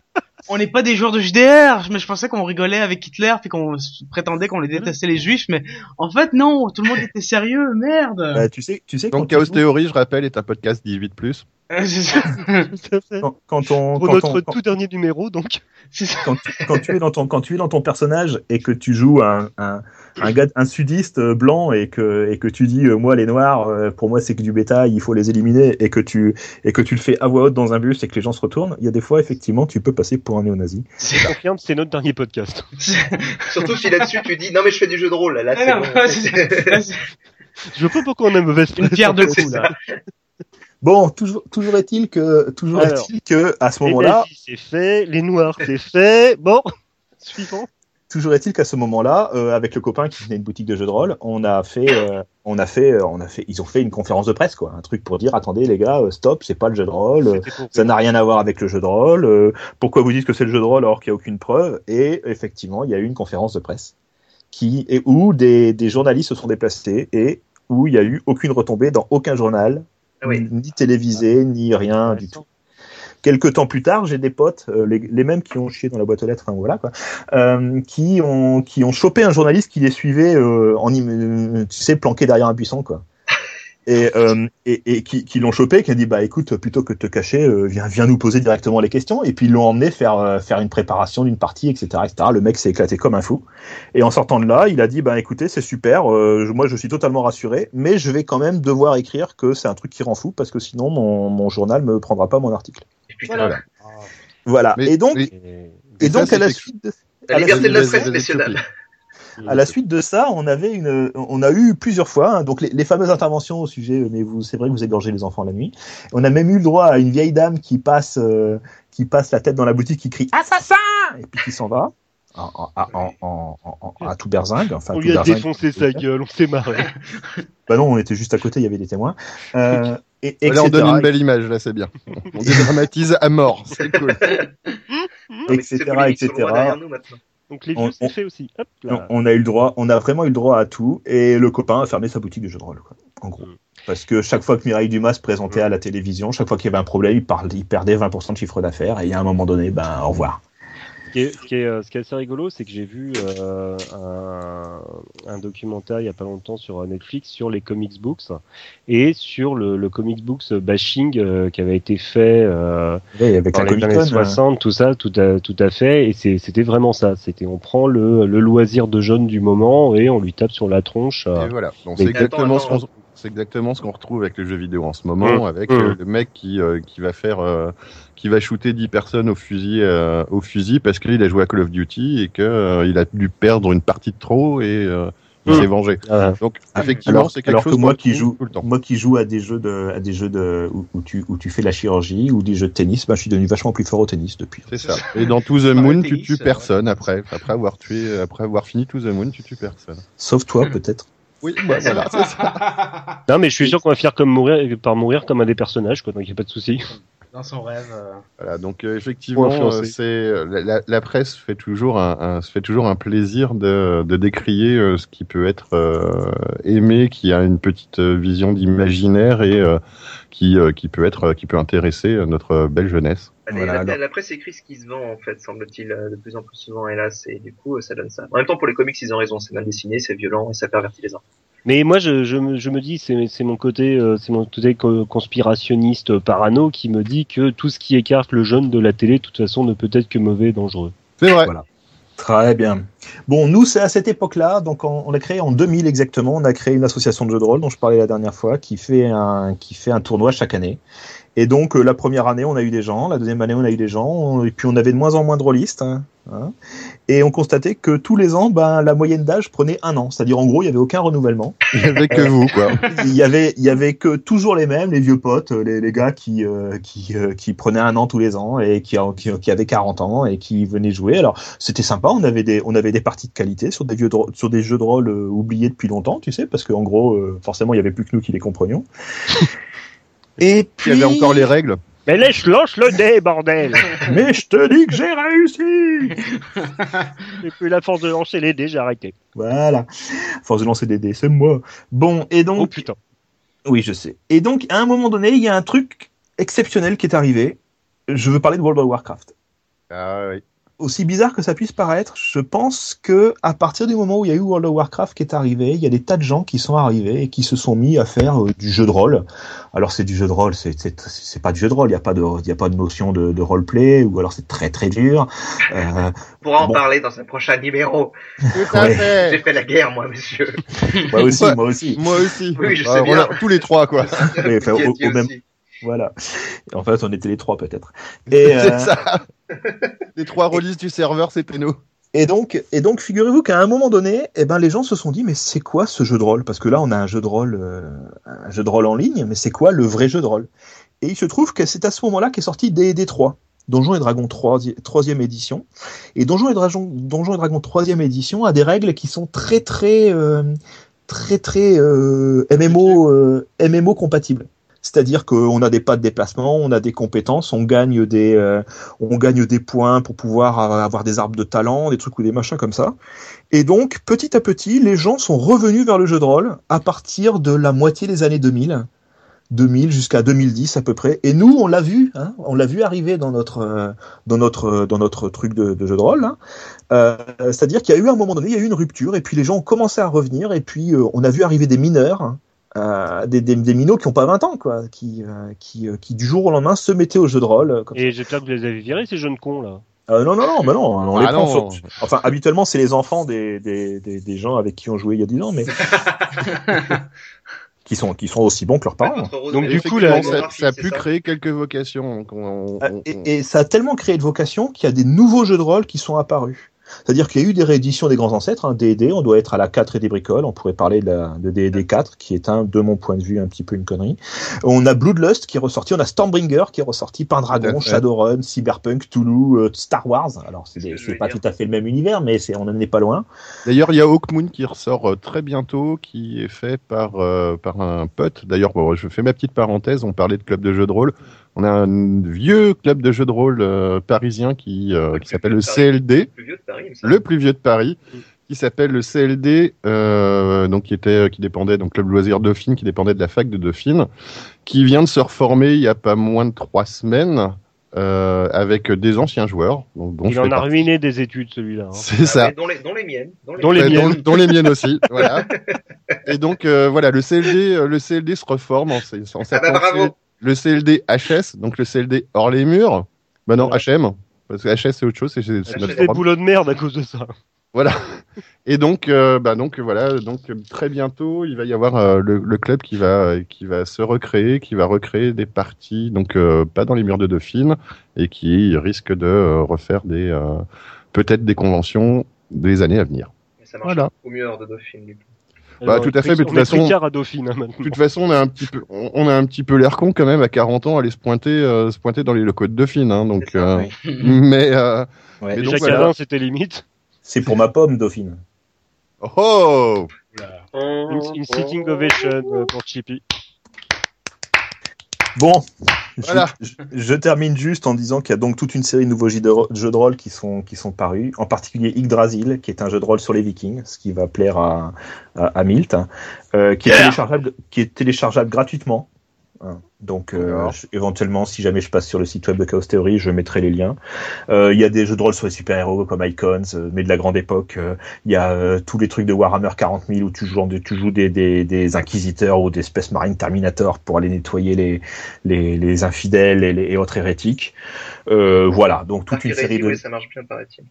on n'est pas des joueurs de JDR. Mais je pensais qu'on rigolait avec Hitler puis qu'on prétendait qu'on les détestait les juifs, mais en fait non, tout le monde était sérieux, merde. Bah, tu sais, tu sais Donc Chaos Theory, je rappelle, est un podcast 18+. Euh, c'est ça. Tout à fait. quand, quand on, Pour quand notre on- quand- tout dernier numéro, donc. Quand, tu, quand tu es dans ton quand tu es dans ton personnage et que tu joues un un, un gars un sudiste euh, blanc et que et que tu dis euh, moi les noirs euh, pour moi c'est que du bétail il faut les éliminer et que tu et que tu le fais à voix haute dans un bus et que les gens se retournent il y a des fois effectivement tu peux passer pour un néo-nazi Je confirme, c'est notre dernier podcast. <laughs> Surtout si là-dessus tu dis non mais je fais du jeu de rôle. Là, Ah c'est bon. <laughs> c'est- là, c'est Je vois pas pourquoi on a une mauvaise une pierre de C'est coups ça. là. bon toujours toujours est-il que toujours Alors. est-il que à ce Les moment-là nazis, c'est fait. Les noirs, c'est fait. Bon. <laughs> Suivant. Toujours est-il qu'à ce moment-là, euh, avec le copain qui tenait une boutique de jeux de rôle, on a fait, euh, on a fait, euh, on a fait, ils ont fait une conférence de presse, quoi, un truc pour dire, attendez les gars, stop, c'est pas le jeu de rôle, ça n'a rien à voir avec le jeu de rôle. euh, pourquoi vous dites que c'est le jeu de rôle alors qu'il n'y a aucune preuve? Et effectivement, il y a eu une conférence de presse qui et où des, des journalistes se sont déplacés et où il n'y a eu aucune retombée dans aucun journal, Ah oui. ni télévisé, ni rien du tout. Quelques temps plus tard, j'ai des potes, euh, les, les mêmes qui ont chié dans la boîte aux lettres, enfin voilà quoi, euh, qui ont qui ont chopé un journaliste qui les suivait euh, en im- tu sais planqué derrière un buisson quoi. <laughs> Et, euh, et, et qui, qui l'ont chopé, qui a dit bah écoute plutôt que de te cacher, euh, viens viens nous poser directement les questions. Et puis ils l'ont emmené faire euh, faire une préparation d'une partie, etc., etc. Le mec s'est éclaté comme un fou. Et en sortant de là, il a dit bah écoutez c'est super, euh, moi je suis totalement rassuré, mais je vais quand même devoir écrire que c'est un truc qui rend fou parce que sinon mon, mon journal me prendra pas mon article. Putain, Voilà. Voilà. Mais- et donc mais- et ça, donc à la suite de La à la liberté de la presse nationale. À la suite de ça, on avait une, on a eu plusieurs fois, hein, donc les, les fameuses interventions au sujet, euh, mais vous, c'est vrai que vous égorgez les enfants la nuit. On a même eu le droit à une vieille dame qui passe, euh, qui passe la tête dans la boutique, qui crie assassin et puis qui s'en va. En, en, en, en, en- en- à tout berzingue, enfin On tout lui a berzingue. défoncé sa gueule, on s'est marré. Bah non, on était juste à côté, il y avait des témoins. Euh, <laughs> et, Là, on etc., donne une belle image, là, c'est bien. On <laughs> dédramatise à mort, c'est cool. <laughs> Non, etc., etc. nous. Donc les On- vieux, c'est fait aussi. Hop On, là. on a eu le droit, on a vraiment eu le droit à tout, et le copain a fermé sa boutique de jeux de rôle, quoi, en gros. Mm. Parce que chaque fois que Mireille Dumas se présentait à la télévision, chaque fois qu'il y avait un problème, il, parlait, il perdait 20% de chiffre d'affaires, et à un moment donné, ben, au revoir. Ce qui est, ce qui est, euh, ce qui est assez rigolo, c'est que j'ai vu euh, un, un documentaire il y a pas longtemps sur Netflix sur les comics books et sur le, le comics books bashing euh, qui avait été fait euh, avec dans la les années Con, hein. 60, tout ça, tout à, tout à fait. Et c'est- c'était vraiment ça. C'était on prend le, le loisir de jeune du moment et on lui tape sur la tronche. euh, Et voilà. Donc, c'est exactement, attends, ce qu'on- c'est exactement ce qu'on retrouve avec les jeux vidéo en ce moment, Mmh. avec Mmh. euh, le mec qui, euh, qui va faire, euh, qui va shooter 10 personnes au fusil, euh, au fusil parce qu'il a joué à Call of Duty et que euh, il a dû perdre une partie de trop et euh, il Mmh. s'est vengé. euh, Donc effectivement, Alors, c'est quelque alors chose que moi qui joue, tout le temps. moi qui joue à des jeux de, à des jeux de, où, où tu, où tu fais la chirurgie ou des jeux de tennis, ben, je suis devenu vachement plus fort au tennis depuis. C'est ça. Et dans To the Ah, Moon, le tu tennis, tues personne après, après avoir tué, après avoir fini To the Moon, tu tues personne. Sauf toi, peut-être. Oui, <laughs> bah, voilà, c'est ça. Non, mais je suis sûr qu'on va finir comme mourir, par mourir comme un des personnages, quoi. Donc il n'y a pas de souci. Dans son rêve. euh, Voilà, donc euh, effectivement, euh, c'est la, la- presse fait toujours un, un- se fait toujours un plaisir de, de décrier euh, ce qui peut être euh, aimé, qui a une petite vision d'imaginaire et euh, qui euh, qui peut être qui peut intéresser notre belle jeunesse. La- Voilà, la, alors. la presse écrit ce qui se vend en fait, semble-t-il, de plus en plus souvent, hélas, et du coup, ça donne ça. En même temps, pour les comics, ils ont raison, c'est mal dessiné, c'est violent et ça pervertit les enfants. Mais moi, je, je, me, je me dis, c'est mon côté, euh, c'est mon côté co- conspirationniste euh, parano qui me dit que tout ce qui écarte le jeune de la télé, de toute façon, ne peut être que mauvais et dangereux. C'est vrai. Voilà. Très bien. Bon, nous, c'est à cette époque-là, donc on, on l'a créé en 2000 exactement. On a créé une association de jeux de rôle dont je parlais la dernière fois, qui fait un, qui fait un tournoi chaque année. Et donc, euh, la première année, on a eu des gens, la deuxième année, on a eu des gens, et puis on avait de moins en moins de rôlistes. hein, hein. et on constatait que tous les ans, ben, la moyenne d'âge prenait un an. C'est-à-dire, en gros, il y avait aucun renouvellement. Il y avait que vous, quoi. <laughs> il y avait, il y avait que toujours les mêmes, les vieux potes, les, les gars qui, euh, qui, euh, qui prenaient un an tous les ans et qui, qui, qui avaient 40 ans et qui venaient jouer. Alors, c'était sympa. On avait des, on avait des parties de qualité sur des vieux, sur des jeux de rôle euh, oubliés depuis longtemps, tu sais, parce qu'en gros, euh, forcément, il y avait plus que nous qui les comprenions. Et Il puis, y avait encore les règles. Mais laisse, lance le dé, bordel <laughs> mais je te dis que j'ai réussi. Et puis la force de lancer les dés, j'ai arrêté. Voilà. Force de lancer des dés, c'est moi. Bon, et donc. Oh putain. Oui, je sais. Et donc, à un moment donné, il y a un truc exceptionnel qui est arrivé. Je veux parler de World of Warcraft. Ah oui. Aussi bizarre que ça puisse paraître, je pense que à partir du moment où il y a eu World of Warcraft qui est arrivé, il y a des tas de gens qui sont arrivés et qui se sont mis à faire euh, du jeu de rôle. Alors c'est du jeu de rôle, c'est pas du jeu de rôle, il y a pas de il y a pas de notion de, de roleplay ou alors c'est très très dur. Euh, On pourra en Bon. parler dans un prochain numéro. <laughs> Ouais. J'ai fait la guerre, moi, monsieur. moi aussi, moi aussi. Moi aussi. Oui, je Ah, sais bien. tous les trois, quoi. Enfin, au- au même- Voilà. En fait, on était les trois peut-être. Et, <laughs> euh, C'est ça. <laughs> Les trois releases du serveur, c'était nous. Et donc, et donc, figurez-vous qu'à un moment donné, eh ben, les gens se sont dit, mais c'est quoi ce jeu de rôle? Parce que là, on a un jeu de rôle, euh, un jeu de rôle en ligne, mais c'est quoi le vrai jeu de rôle? Et il se trouve que c'est à ce moment-là qu'est sorti D&D 3, Donjons et Dragons 3, troisième édition. Et Donjons et Dragons, Donjons et Dragons troisième édition a des règles qui sont très, très, euh, très, très euh, MMO, euh, MMO compatibles. C'est-à-dire qu'on a des pas de déplacement, on a des compétences, on gagne des, euh, on gagne des points pour pouvoir avoir des arbres de talent, des trucs ou des machins comme ça. Et donc, petit à petit, les gens sont revenus vers le jeu de rôle à partir de la moitié des années 2000. 2000 jusqu'à 2010 à peu près. Et nous, on l'a vu, hein, on l'a vu arriver dans notre, euh, dans notre, euh, dans notre truc de, jeu de rôle. hein. C'est-à-dire qu'il y a eu un moment donné, il y a eu une rupture, et puis les gens ont commencé à revenir, et puis on a vu arriver des mineurs, hein, euh, des, des, des minots qui ont pas 20 ans, quoi, qui, euh, qui, euh, qui du jour au lendemain se mettaient au jeu de rôle. euh, Comme Et j'espère que vous les avez virés, ces jeunes cons, là. Euh, non, non, non, bah non, on les Ah prend non. sur- Enfin, habituellement, c'est les enfants des, des, des, des gens avec qui on jouait il y a 10 ans, mais <laughs> qui sont, qui sont aussi bons que leurs parents. Donc, du coup, là, ça, ça a pu créer quelques vocations. donc on- on- on- Et, et ça a tellement créé de vocation qu'il y a des nouveaux jeux de rôle qui sont apparus. C'est-à-dire qu'il y a eu des rééditions des grands ancêtres, hein, D&D, on doit être à la 4 et des bricoles, on pourrait parler de, D&D 4, qui est un, de mon point de vue, un petit peu une connerie. On a Bloodlust qui est ressorti, on a Stormbringer qui est ressorti, Pendragon. Shadowrun, Cyberpunk, Toulouse, euh, Star Wars. Alors c'est ce pas tout à fait le même univers, mais c'est on en est pas loin. D'ailleurs, il y a Hawkmoon qui ressort euh, très bientôt, qui est fait par, euh, par un pote. D'ailleurs, bon, je fais ma petite parenthèse, on parlait de club de jeux de rôle. On a un vieux club de jeux de rôle euh, parisien qui, euh, qui s'appelle le. CLD, Le plus vieux de Paris, le plus vieux de Paris, qui s'appelle le CLD, euh, donc qui était, qui dépendait, donc club loisir Dauphine, qui dépendait de la fac de Dauphine, qui vient de se reformer il y a pas moins de trois semaines. Euh, avec des anciens joueurs, dont, dont Il en a partie. ruiné des études, celui-là. hein. C'est Ah ça. dont, les, dont les miennes. Dont les Dont les miennes. dont, dont les miennes aussi, <laughs> voilà. Et donc euh, voilà, le CLD, euh, le CLD se reforme en, en Ah bah bravo. Le CLD HS, donc le CLD hors les murs. Bah non, HM, parce que HS c'est autre chose, c'est des boulots de merde à cause de ça. Et donc, euh, bah donc voilà, donc très bientôt, il va y avoir euh, le, le club qui va qui va se recréer, qui va recréer des parties, donc euh, pas dans les murs de Dauphine, et qui risque de euh, refaire des euh, peut-être des conventions des années à venir. Mais ça marche Voilà. au mieux hors de Dauphine, du coup. Bah, tout à fait, mais de toute on est façon- à Dauphine, hein, De toute façon, on a un petit peu, on a un petit peu l'air con quand même à 40 ans, aller se pointer, euh, se pointer dans les locaux de Dauphine, hein, donc. Ça, euh, oui. <laughs> Mais euh, Ouais. Mais Déjà voilà. 20, c'était limite. C'est pour ma pomme, Dauphine. oh, Une, une sitting ovation pour Chippy. Bon, je- Voilà. je, je termine juste en disant qu'il y a donc toute une série de nouveaux jeux de, rôle qui sont, qui sont parus, en particulier Yggdrasil, qui est un jeu de rôle sur les Vikings, ce qui va plaire à, à, à Milt, hein, euh, qui, est téléchargeable, qui est téléchargeable gratuitement. Hein. Donc, euh, je- éventuellement, si jamais je passe sur le site web de Chaos Theory, je mettrai les liens. Euh, Il y a des jeux de rôle sur les super-héros comme Icons, euh, mais de la grande époque. Euh, Il y a euh, tous les trucs de Warhammer 40 000 où tu joues, en- tu joues des, des, des inquisiteurs ou des Space Marine Terminator pour aller nettoyer les, les, les infidèles et, les, et autres hérétiques. Euh, voilà, donc toute une série de... oui, ça marche bien, paraît-il.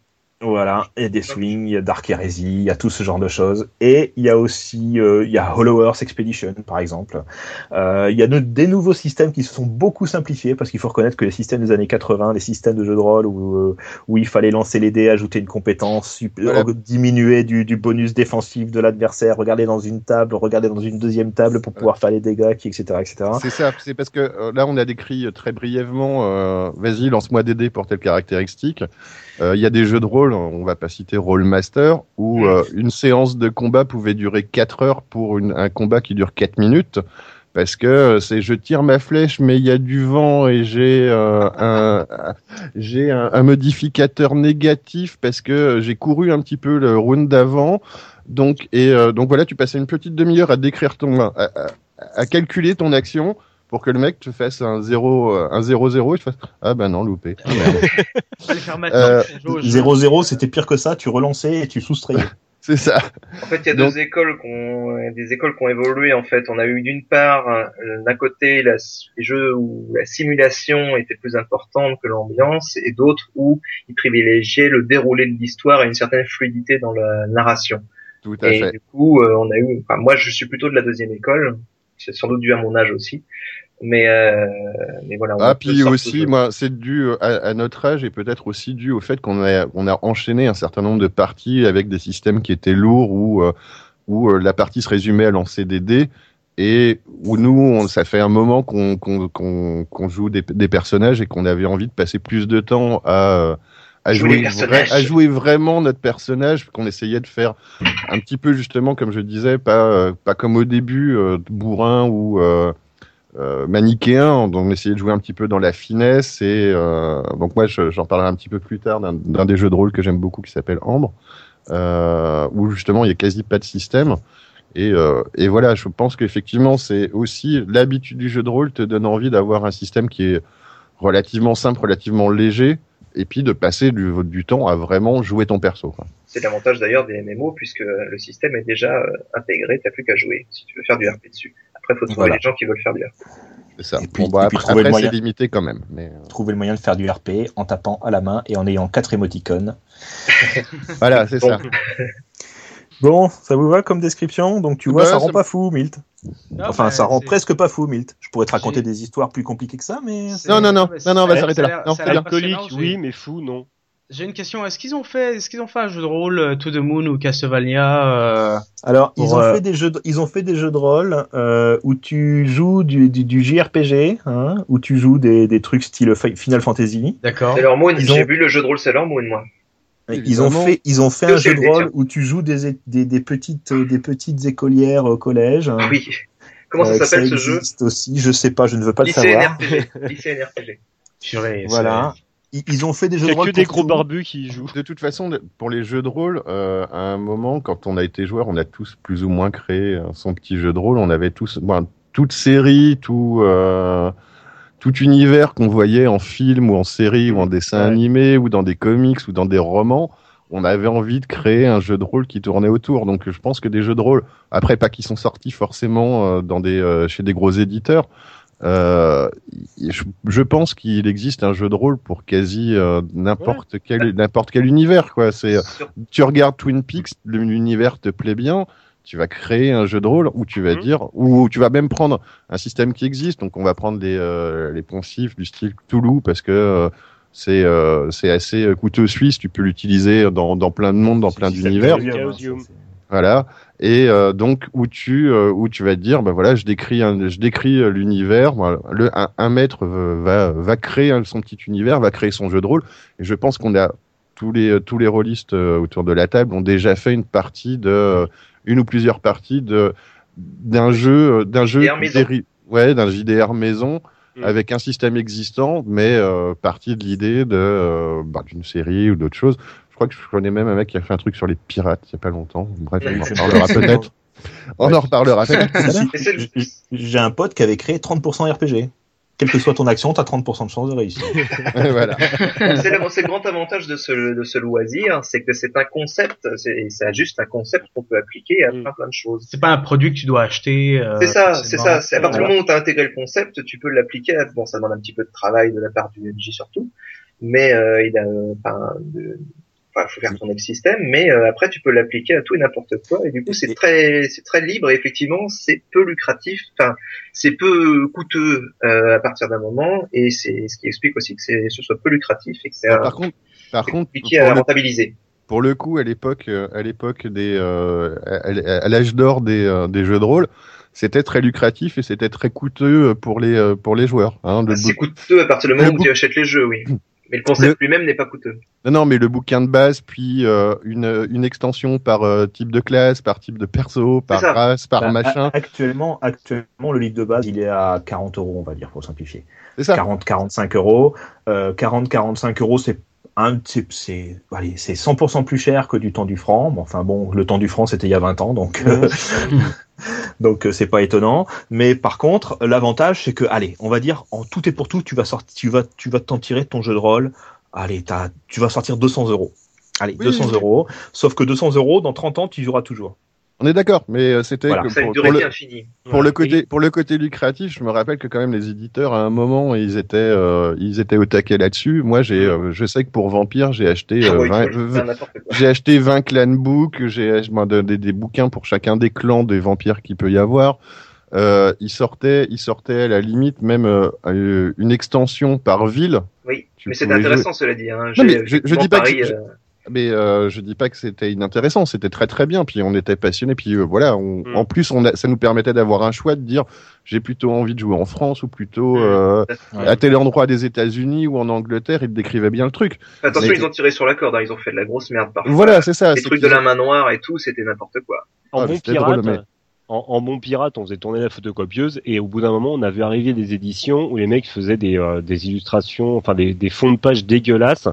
Voilà, il y a des swings, il y a Dark Heresy, il y a tout ce genre de choses. Et il y a aussi, euh, il y a Hollow Earth Expedition, par exemple. Euh, il y a de- des nouveaux systèmes qui se sont beaucoup simplifiés, parce qu'il faut reconnaître que les systèmes des années 80, les systèmes de jeux de rôle où, euh, où il fallait lancer les dés, ajouter une compétence, Voilà. diminuer du, du bonus défensif de l'adversaire, regarder dans une table, regarder dans une deuxième table pour pouvoir faire les dégâts, qui- etc., etc. C'est ça, c'est parce que euh, là on a décrit euh, très brièvement, euh, vas-y lance-moi des dés pour telle caractéristique. Euh, Il y a des jeux de rôle, on va pas citer Rollmaster, où euh, une séance de combat pouvait durer 4 heures pour une- un combat qui dure 4 minutes. Parce que euh, c'est je tire ma flèche mais il y a du vent et j'ai euh, un <laughs> j'ai un, un modificateur négatif parce que j'ai couru un petit peu le round d'avant donc et euh, donc voilà tu passais une petite demi-heure à décrire ton à, à- à calculer ton action pour que le mec te fasse un 0 euh, un 0 0 et te fasse ah ben non loupé. Ah, merde. Fallait faire maintenant. Euh. 0-0, c'était pire que ça, tu relançais et tu soustrayais. <laughs> c'est ça. En fait, il y a Donc- deux écoles qui ont, des écoles qui ont évolué. En fait, on a eu d'une part, euh, d'un côté, la, les jeux où la simulation était plus importante que l'ambiance, et d'autres où ils privilégiaient le déroulé de l'histoire et une certaine fluidité dans la narration. Tout à Et fait. du coup, on a eu, enfin, moi, je suis plutôt de la deuxième école. C'est sans doute dû à mon âge aussi. Mais, euh, mais voilà. on Ah, puis de aussi, moi, c'est dû à, à notre âge et peut-être aussi dû au fait qu'on a, on a enchaîné un certain nombre de parties avec des systèmes qui étaient lourds où, euh, où euh, la partie se résumait à lancer des dés et où nous, on, ça fait un moment qu'on qu'on qu'on qu'on joue des, des personnages et qu'on avait envie de passer plus de temps à, euh, à Jouer vra- à jouer vraiment notre personnage, qu'on essayait de faire un petit peu justement, comme je disais, pas, euh, pas comme au début, euh, bourrin ou euh, euh, manichéen, donc on essayait de jouer un petit peu dans la finesse et euh, donc moi je- j'en parlerai un petit peu plus tard d'un des jeux de rôle que j'aime beaucoup qui s'appelle Ambre, euh, où justement il y a quasi pas de système. Et, euh, et voilà, je pense qu'effectivement c'est aussi l'habitude du jeu de rôle te donne envie d'avoir un système qui est relativement simple, relativement léger, et puis de passer du, du temps à vraiment jouer ton perso. quoi. C'est l'avantage d'ailleurs des MMO puisque le système est déjà euh, intégré, t'as plus qu'à jouer si tu veux faire du RP dessus. Après, faut trouver Voilà. les gens qui veulent faire du RP. C'est ça. Et puis- bon, bah, et puis après, trouver le après, moyen. c'est limité quand même. Mais euh, Trouver le moyen de faire du RP en tapant à la main et en ayant quatre émoticônes. voilà, c'est Bon. ça. <laughs> Bon, ça vous va comme description? Donc tu vois, Bah, ça rend pas fou, Milt. Enfin, bah, ça rend c'est- presque pas fou, Milt. Je pourrais te raconter J'ai- des histoires plus compliquées que ça, mais... c'est- Non, non, non, non, non, on va s'arrêter là. Non, c'est. Alcoolique, oui, j'ai- mais fou, non. J'ai une question. Est-ce qu'ils ont fait, est-ce qu'ils ont fait un jeu de rôle euh, To the Moon ou Castlevania euh, Alors, ils ont euh, fait des jeux, de, ils ont fait des jeux de rôle euh, où tu joues du, du, du JRPG, hein, où tu joues des, des trucs style Fi- Final Fantasy. D'accord. Sailor Moon, Ils ont- j'ai vu le jeu de rôle Sailor Moon, moi. Ils ont fait, ils ont fait un jeu de le <laughs> rôle où tu joues des, des, des petites, des petites écolières au collège. hein. Oui. Comment Euh, ça s'appelle ce jeu existe aussi, je sais pas, je ne veux pas le savoir. RPG. <laughs> Lycéenne RPG. Purée, Voilà. Ils, ont fait des Il jeux de a rôle que des gros barbus qui y jouent. De toute façon, pour les jeux de rôle, euh, à un moment, quand on a été joueur, on a tous plus ou moins créé euh, son petit jeu de rôle. On avait tous, bon, toute série, tout, euh, tout univers qu'on voyait en film ou en série ou en dessin Ouais. animé ou dans des comics ou dans des romans. On avait envie de créer un jeu de rôle qui tournait autour. Donc, je pense que des jeux de rôle, après pas qui sont sortis forcément euh, dans des, euh, chez des gros éditeurs, euh, je, je pense qu'il existe un jeu de rôle pour quasi euh, n'importe quel n'importe quel univers quoi. C'est tu regardes Twin Peaks, l'univers te plaît bien, tu vas créer un jeu de rôle où tu vas Mhm. dire ou tu vas même prendre un système qui existe. Donc on va prendre les euh, les poncifs du style Cthulhu parce que euh, c'est euh, c'est assez euh, couteau suisse. Tu peux l'utiliser dans dans plein de mondes, dans plein d'univers. Voilà. Et euh, donc où tu euh, où tu vas te dire bah voilà je décris un, je décris l'univers voilà. le un, un maître va va créer son petit univers va créer son jeu de rôle et je pense qu'on a tous les tous les rôlistes autour de la table ont déjà fait une partie de euh, une ou plusieurs parties de d'un jeu euh, d'un jeu JDR maison. déri- ouais d'un JDR maison Mm. avec un système existant mais euh, partie de l'idée de euh, bah, d'une série ou d'autre chose je crois que je connais même un mec qui a fait un truc sur les pirates il y a pas longtemps bref on en reparlera peut-être on en reparlera peut-être J'ai un pote qui avait créé 30% RPG. Quelle que soit ton action, t'as 30% de chance de réussir. <laughs> voilà c'est le, grand avantage de ce, de ce loisir, c'est que c'est un concept, c'est c'est juste un concept qu'on peut appliquer à Mm. plein plein de choses. C'est pas un produit que tu dois acheter. euh, C'est ça, c'est ça. C'est à partir du moment où tu as intégré le concept, tu peux l'appliquer. Bon, ça demande un petit peu de travail de la part du MJ surtout, mais euh, il a, enfin, de- enfin, faut faire tourner le système, mais euh, après tu peux l'appliquer à tout et n'importe quoi, et du coup c'est très, c'est très libre. Et effectivement, c'est peu lucratif, enfin, c'est peu coûteux euh, à partir d'un moment, et c'est ce qui explique aussi que ce soit peu lucratif et que c'est Ah, Par contre, par contre, compliqué à le, rentabiliser. pour le coup, à l'époque, euh, à l'époque des, euh, à, l'âge d'or des, euh, des jeux de rôle, c'était très lucratif et c'était très coûteux pour les, euh, pour les joueurs. Hein, Ah, C'est coûteux à partir du moment où tu achètes les jeux, oui. <clears throat> Mais le concept lui-même n'est pas coûteux. Non, non, mais le bouquin de base, puis euh, une, une extension par euh, type de classe, par type de perso, par race, par Bah, machin. Actuellement, actuellement, le livre de base, il est à 40 euros, on va dire, pour simplifier. C'est ça. 40, 45 euros. Euh, 40, 45 euros, c'est un, c'est, c'est, allez, c'est 100% plus cher que du temps du franc. Bon, enfin bon, le temps du franc, c'était il y a 20 ans, donc, <laughs> donc euh, c'est pas étonnant. Mais par contre, l'avantage, c'est que, allez, on va dire, en tout et pour tout, tu vas sortir, tu vas, tu vas t'en tirer de ton jeu de rôle. Allez, t'as, tu vas sortir 200 euros. Allez, Oui. 200 euros. Sauf que 200 euros, dans 30 ans, tu joueras toujours. On est d'accord, mais euh, c'était Voilà. pour, le, pour le côté pour le côté lucratif, je me rappelle que quand même les éditeurs à un moment ils étaient euh, ils étaient au taquet là-dessus. Moi j'ai euh, je sais que pour Vampire j'ai acheté Ah euh, oui, 20 tu peux faire n'importe quoi. j'ai acheté 20 clan books, j'ai acheté moi, de- des, des bouquins pour chacun des clans des vampires qu'il peut y avoir. Euh, il sortait il sortait à la limite même euh, une extension par ville. Oui, Tu mais c'est intéressant cela dit. Hein. Non, mais J'ai- je- je dis pas que je- euh, Mais euh, je dis pas que c'était inintéressant, c'était très très bien. Puis on était passionnés. Puis euh, voilà, on, Mm. en plus on a, ça nous permettait d'avoir un choix de dire j'ai plutôt envie de jouer en France ou plutôt euh, Ouais. à tel endroit des États-Unis ou en Angleterre. Ils décrivaient bien le truc. Attention, Mais- ils ont tiré sur la corde, hein. ils ont fait de la grosse merde parfois. Voilà, c'est ça. Les trucs de la main noire et tout, c'était n'importe quoi. En Ah, bon pirate, drôle, mais- en, en bon pirate, on faisait tourner la photocopieuse et au bout d'un moment, on avait arrivé des éditions où les mecs faisaient des, euh, des illustrations, enfin des, des fonds de page dégueulasses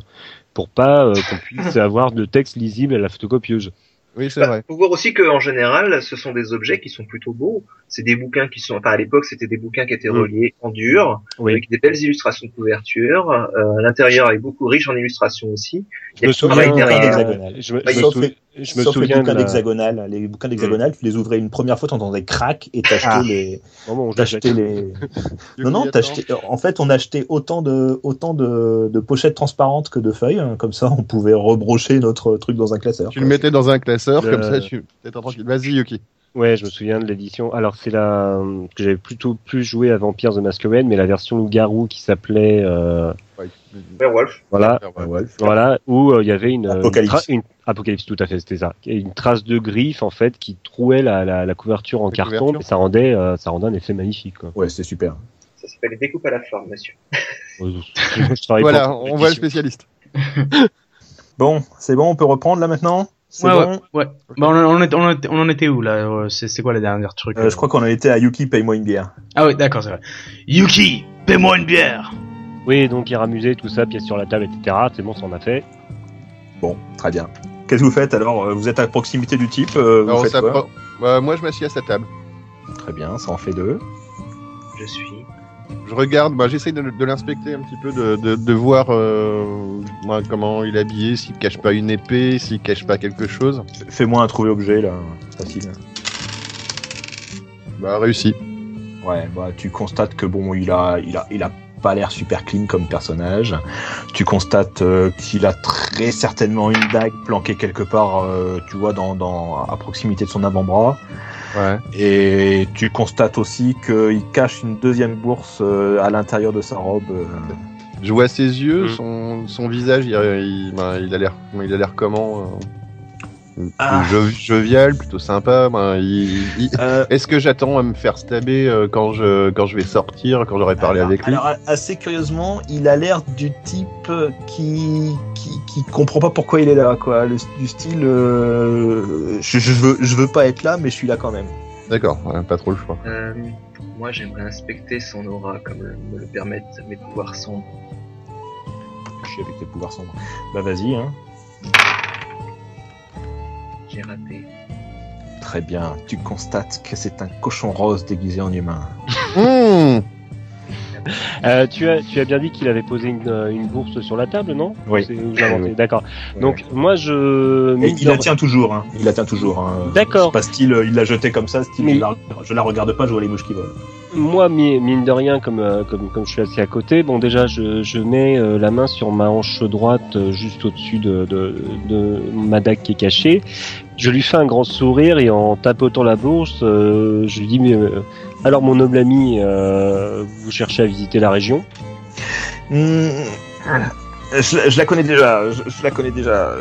pour pas euh, qu'on puisse <laughs> avoir de texte lisible à la photocopieuse. Oui, c'est Bah, vrai. faut voir aussi qu'en général, ce sont des objets qui sont plutôt beaux. C'est des bouquins qui sont, enfin à l'époque, c'était des bouquins qui étaient Mm. reliés en dur, Oui. avec des belles illustrations de couverture. Euh, l'intérieur, est beaucoup riche en illustrations aussi. Je me tout le souviens, travail derrière. hexagonal. je me, Bah, je me sauf sou- les- je me Sauf les bouquins la- d'hexagonal. Les bouquins d'hexagonal, tu les ouvrais une première fois, t'entendais crac et t'achetais Ah. les, t'achetais les. <laughs> Non, non, t'achetais. En fait, on achetait autant de, autant de, de pochettes transparentes que de feuilles. hein. Comme ça, on pouvait rebrocher notre truc dans un classeur. Tu le mettais dans un classeur, comme ça, tu t'es tranquille. Vas-y, Yuki. Ouais, je me souviens de l'édition. Alors c'est la que j'avais plutôt plus joué à Vampires the Masquerade, mais la version loup-garou qui s'appelait euh, Werewolf. voilà, Ouais. voilà, où euh, il y avait une Apocalypse. une, tra- une- apocalypse tout à fait, c'était ça, une trace de griffe en fait qui trouait la, la, la couverture en La carton, couverture. et ça rendait euh, ça rendait un effet magnifique. Quoi. Ouais, c'est super. Ça s'appelle les découpes à la forme, monsieur. <laughs> Voilà, on voit le spécialiste. Bon, c'est bon, on peut reprendre là maintenant? C'est Ouais, bon. ouais, ouais. Bah, on, en était, on, était, on en était où là euh, C'est c'est quoi la dernière truc Euh, je crois qu'on en était à Yuki, paye-moi une bière. Ah oui, d'accord, c'est vrai. Yuki, paie-moi une bière. Oui, donc il ramusait tout ça, pièces sur la table, etc. C'est bon, ça en a fait. Bon, très bien. Qu'est-ce que vous faites alors? Euh, Vous êtes à proximité du type euh, vous Alors, faites quoi? Bah, moi, je m'assieds à sa table. Très bien, ça en fait deux. Je suis. Je regarde, bah, j'essaye de, de l'inspecter un petit peu, de, de, de voir euh, comment il est habillé, s'il cache pas une épée, s'il cache pas quelque chose. Fais-moi un trouver objet là, facile. Bah, réussi. Ouais, bah tu constates que bon, il a, il a, il a pas l'air super clean comme personnage. Tu constates euh, qu'il a très certainement une dague planquée quelque part, euh, tu vois, dans, dans, à proximité de son avant-bras. Ouais. Et tu constates aussi qu'il cache une deuxième bourse euh, à l'intérieur de sa robe. euh. Je vois ses yeux, Mm. son, son visage, il, il, il a l'air, il a l'air comment euh, Ah. jo- Jovial, plutôt sympa. bah, il- il- Euh, Est-ce que j'attends à me faire stabber euh, quand je quand je vais sortir, quand j'aurai parlé avec lui? alors, assez curieusement, il a l'air du type qui, qui qui comprend pas pourquoi il est là, quoi. Le, du style, euh, je, je veux je veux pas être là, mais je suis là quand même. D'accord, ouais, pas trop le choix. Euh, moi, j'aimerais inspecter son aura comme me le permettent mes pouvoirs sombres. Je suis avec tes pouvoirs sombres. Bah vas-y, hein. J'ai raté. Très bien. Tu constates que c'est un cochon rose déguisé en humain. Mmh <laughs> Euh, tu as tu as bien dit qu'il avait posé une, euh, une bourse sur la table, non? Oui. D'accord. Donc moi je Et mine il la tient toujours, hein. Il la tient toujours. Hein. D'accord. Pas style, euh, il l'a jeté comme ça, style, Mais- je, la, je la regarde pas, je vois les mouches qui volent. Moi, mi- mine de rien, comme, euh, comme, comme je suis assis à côté, bon, déjà, je, je mets euh, la main sur ma hanche droite, euh, juste au-dessus de, de, ma dague qui est cachée. Je lui fais un grand sourire et en tapotant la bourse, je lui dis, mais, alors, mon noble ami, vous cherchez à visiter la région? Hmm, je, la- connais déjà. Je, la connais déjà.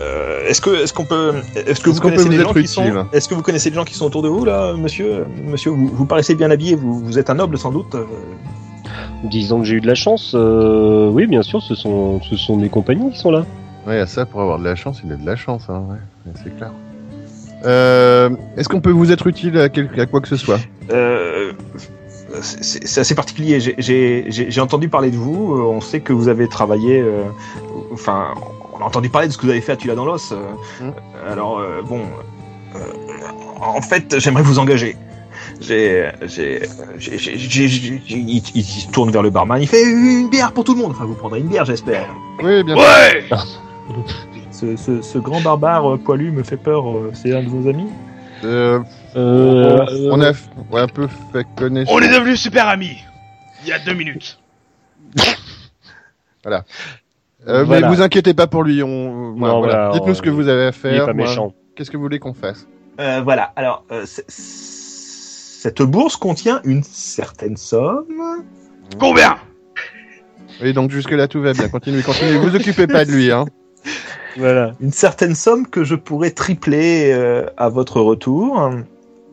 Euh, est-ce que est-ce qu'on peut est-ce que Est-ce vous connaissez vous les gens qui sont est-ce que vous connaissez les gens qui sont autour de vous là monsieur? Monsieur vous, vous paraissez bien habillé vous, vous êtes un noble sans doute euh, Disons que j'ai eu de la chance. euh, oui, bien sûr, ce sont, ce sont mes compagnons qui sont là. Ouais, à ça, pour avoir de la chance, il a de la chance, hein, ouais, ouais, c'est clair. Euh, Est-ce qu'on peut vous être utile à, quel- à quoi que ce soit? Euh, c'est- assez particulier. J'ai- J'ai j'ai- entendu parler de vous. On sait que vous avez travaillé. euh, enfin, on a entendu parler de ce que vous avez fait à Tula dans l'os. euh, Mm. Alors euh, bon, euh, en fait, j'aimerais vous engager. J'ai, j'ai, j'ai, j'ai- j'ai- j'ai- il, il se tourne vers le barman. Il fait une bière pour tout le monde. Enfin, vous prendrez une bière, j'espère. Oui, bien sûr. Ouais Ce, ce, ce grand barbare euh, poilu me fait peur. euh, C'est un de vos amis? Euh, Euh, on a un peu fait connaître. On est devenus super amis Il y a deux minutes. Euh, Voilà. Mais vous inquiétez pas pour lui. On... voilà, Non, voilà. voilà, Dites-nous ce que vous avez à il est faire. pas moi. méchant. Qu'est-ce que vous voulez qu'on fasse? Euh, voilà. Alors, euh, cette bourse contient une certaine somme. Combien? Oui, donc jusque-là, tout va bien. Continuez, continuez. vous occupez pas de lui, hein. Voilà. une certaine somme que je pourrais tripler euh, à votre retour.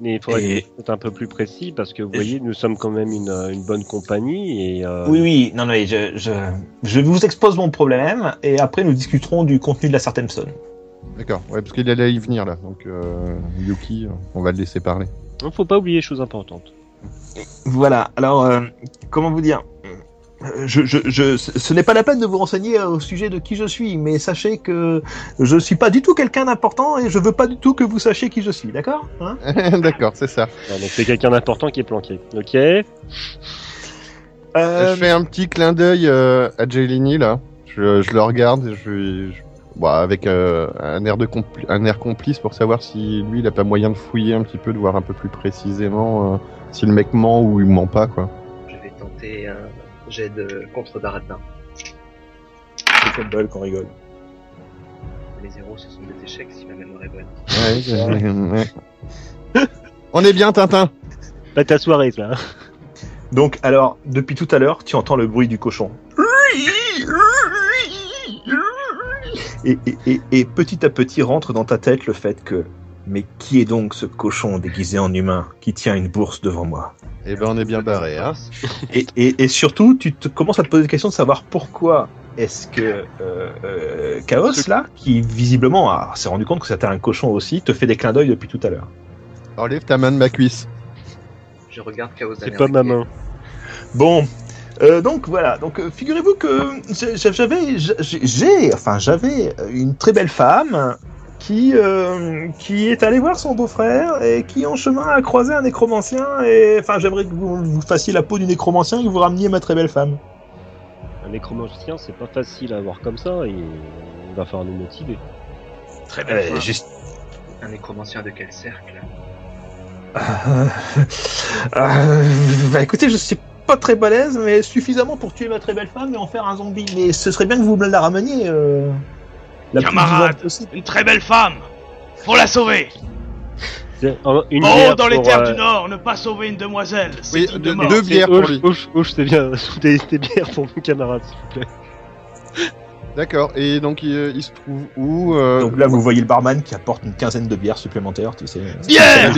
Mais il faudrait Et- être un peu plus précis parce que vous voyez, nous sommes quand même une, une bonne compagnie et euh, Oui, oui, non, non, je, je, je vous expose mon problème et après nous discuterons du contenu de la certaine somme. D'accord. Ouais, parce qu'il allait y venir là. Donc, euh, Yuki, on va le laisser parler. il faut pas oublier les choses importantes. Voilà, alors, euh, comment vous dire? Euh, je, je, je, ce n'est pas la peine de vous renseigner au sujet de qui je suis, mais sachez que je suis pas du tout quelqu'un d'important et je veux pas du tout que vous sachiez qui je suis, d'accord hein? <laughs> D'accord, c'est ça. Donc c'est quelqu'un d'important qui est planqué. Ok. Euh, Je fais un petit clin d'œil euh, à Jelini là. Je, je le regarde, et je, je- bon, avec euh, un air de compli- un air complice pour savoir si lui il a pas moyen de fouiller un petit peu, de voir un peu plus précisément euh, si le mec ment ou il ment pas quoi. Je vais tenter un jet de contre baratin. C'est une balle qu'on rigole. Les zéros, ce sont des échecs si ma mémoire est bonne. Ouais, <laughs> ouais. On est bien Tintin. Pas ta soirée, ça. hein. Donc, alors, depuis tout à l'heure, tu entends le bruit du cochon. Et, et, et, et petit à petit rentre dans ta tête le fait que, mais qui est donc ce cochon déguisé en humain qui tient une bourse devant moi Eh ben on est bien barré hein. <laughs> et, et, et surtout, tu te commences à te poser la question de savoir pourquoi est-ce que euh, euh, Chaos, là, qui visiblement s'est rendu compte que c'était un cochon aussi, te fait des clins d'œil depuis tout à l'heure. Enlève ta main de ma cuisse. Je regarde Chaos C'est pas ma main. Bon, euh, donc voilà. Donc euh, figurez-vous que j'avais, j'ai- enfin j'avais une très belle femme qui euh, qui est allée voir son beau-frère et qui en chemin a croisé un nécromancien et enfin j'aimerais que vous, vous fassiez la peau du nécromancien et que vous rameniez ma très belle femme. Un nécromancien, c'est pas facile à avoir comme ça et il va falloir nous motiver. Très Euh, bien. juste- Un nécromancien de quel cercle? Euh, euh, bah écoutez, je suis pas très balèze, mais suffisamment pour tuer ma très belle femme et en faire un zombie. Mais ce serait bien que vous me la rameniez. La plus Camarade. possible. Une très belle femme Faut la sauver Une Oh, dans les terres euh, du Nord, ne pas sauver une demoiselle Oui, deux- deux bières pour lui. c'est bien. <laughs> Des, des bières pour mon camarade, s'il vous plaît. D'accord. Et donc il, euh, il se trouve où euh, Donc là, vous voyez le barman qui apporte une quinzaine de bières supplémentaires, tu sais. Bière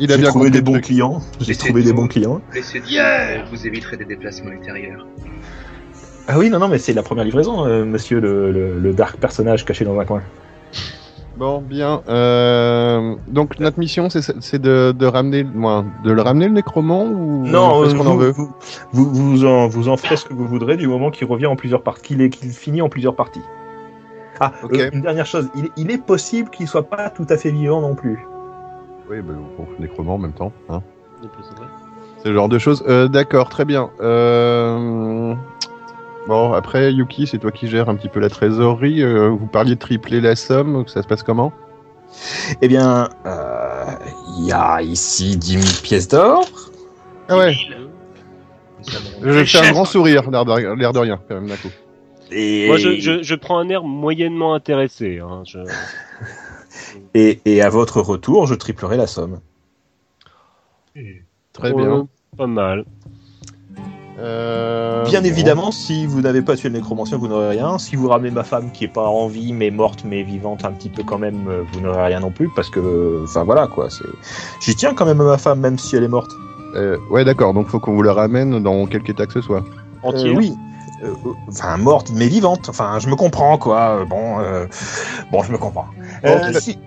il a- bien trouvé des bons clients. J'ai Et trouvé des bons clients. Laissez dire, Yeah vous éviterez des déplacements ultérieurs. Ah oui, non, non, mais c'est la première livraison, euh, monsieur le, le, le dark personnage caché dans un coin. Bon, bien. Euh, donc notre mission, c'est c'est de, de ramener, de le ramener le nécromant ou Non, ce euh, qu'on en vous, veut. vous, vous, vous en, vous en ferez ce que vous voudrez du moment qu'il revient en plusieurs parties, qu'il est- qu'il finit en plusieurs parties. Ah, Ok. euh, une dernière chose, il, il est possible qu'il soit pas tout à fait vivant non plus. Oui, bah, bon, nécromant en même temps. Hein. C'est le genre de choses. Euh, D'accord, très bien. Euh... Bon, après, Yuki, c'est toi qui gères un petit peu la trésorerie. Euh, vous parliez de tripler la somme. Ça se passe comment? Eh bien, euh, il y a ici 10 000 pièces d'or. Ah ouais, je faire un grand sourire, l'air de, rien, quand même, d'un coup. Et, Moi, je, je, je prends un air moyennement intéressé. Hein. Je... <laughs> et, et à votre retour, je triplerai la somme. Très Ouais, bien. Pas mal. Euh, Bien bon. évidemment, si vous n'avez pas tué le nécromancien, vous n'aurez rien. Si vous ramenez ma femme qui est pas en vie, mais morte, mais vivante un petit peu quand même, euh, vous n'aurez rien non plus, parce que, enfin voilà quoi. C'est, j'y tiens quand même à ma femme, même si elle est morte. Euh, ouais, d'accord, donc faut qu'on vous la ramène dans quelque état que ce soit. Entier. Euh, oui. Enfin, morte, mais vivante. Enfin, je me comprends, quoi. Bon, euh, bon, je me comprends. Si-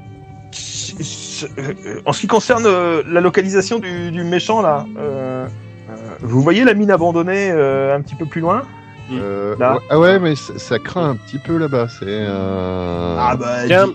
en ce qui concerne euh, la localisation du, du méchant, là, vous voyez la mine abandonnée euh, un petit peu plus loin Euh, Là. ouais- ah ouais, mais ça, ça craint un petit peu là-bas. C'est. Euh... Ah bah, Tiens, 10,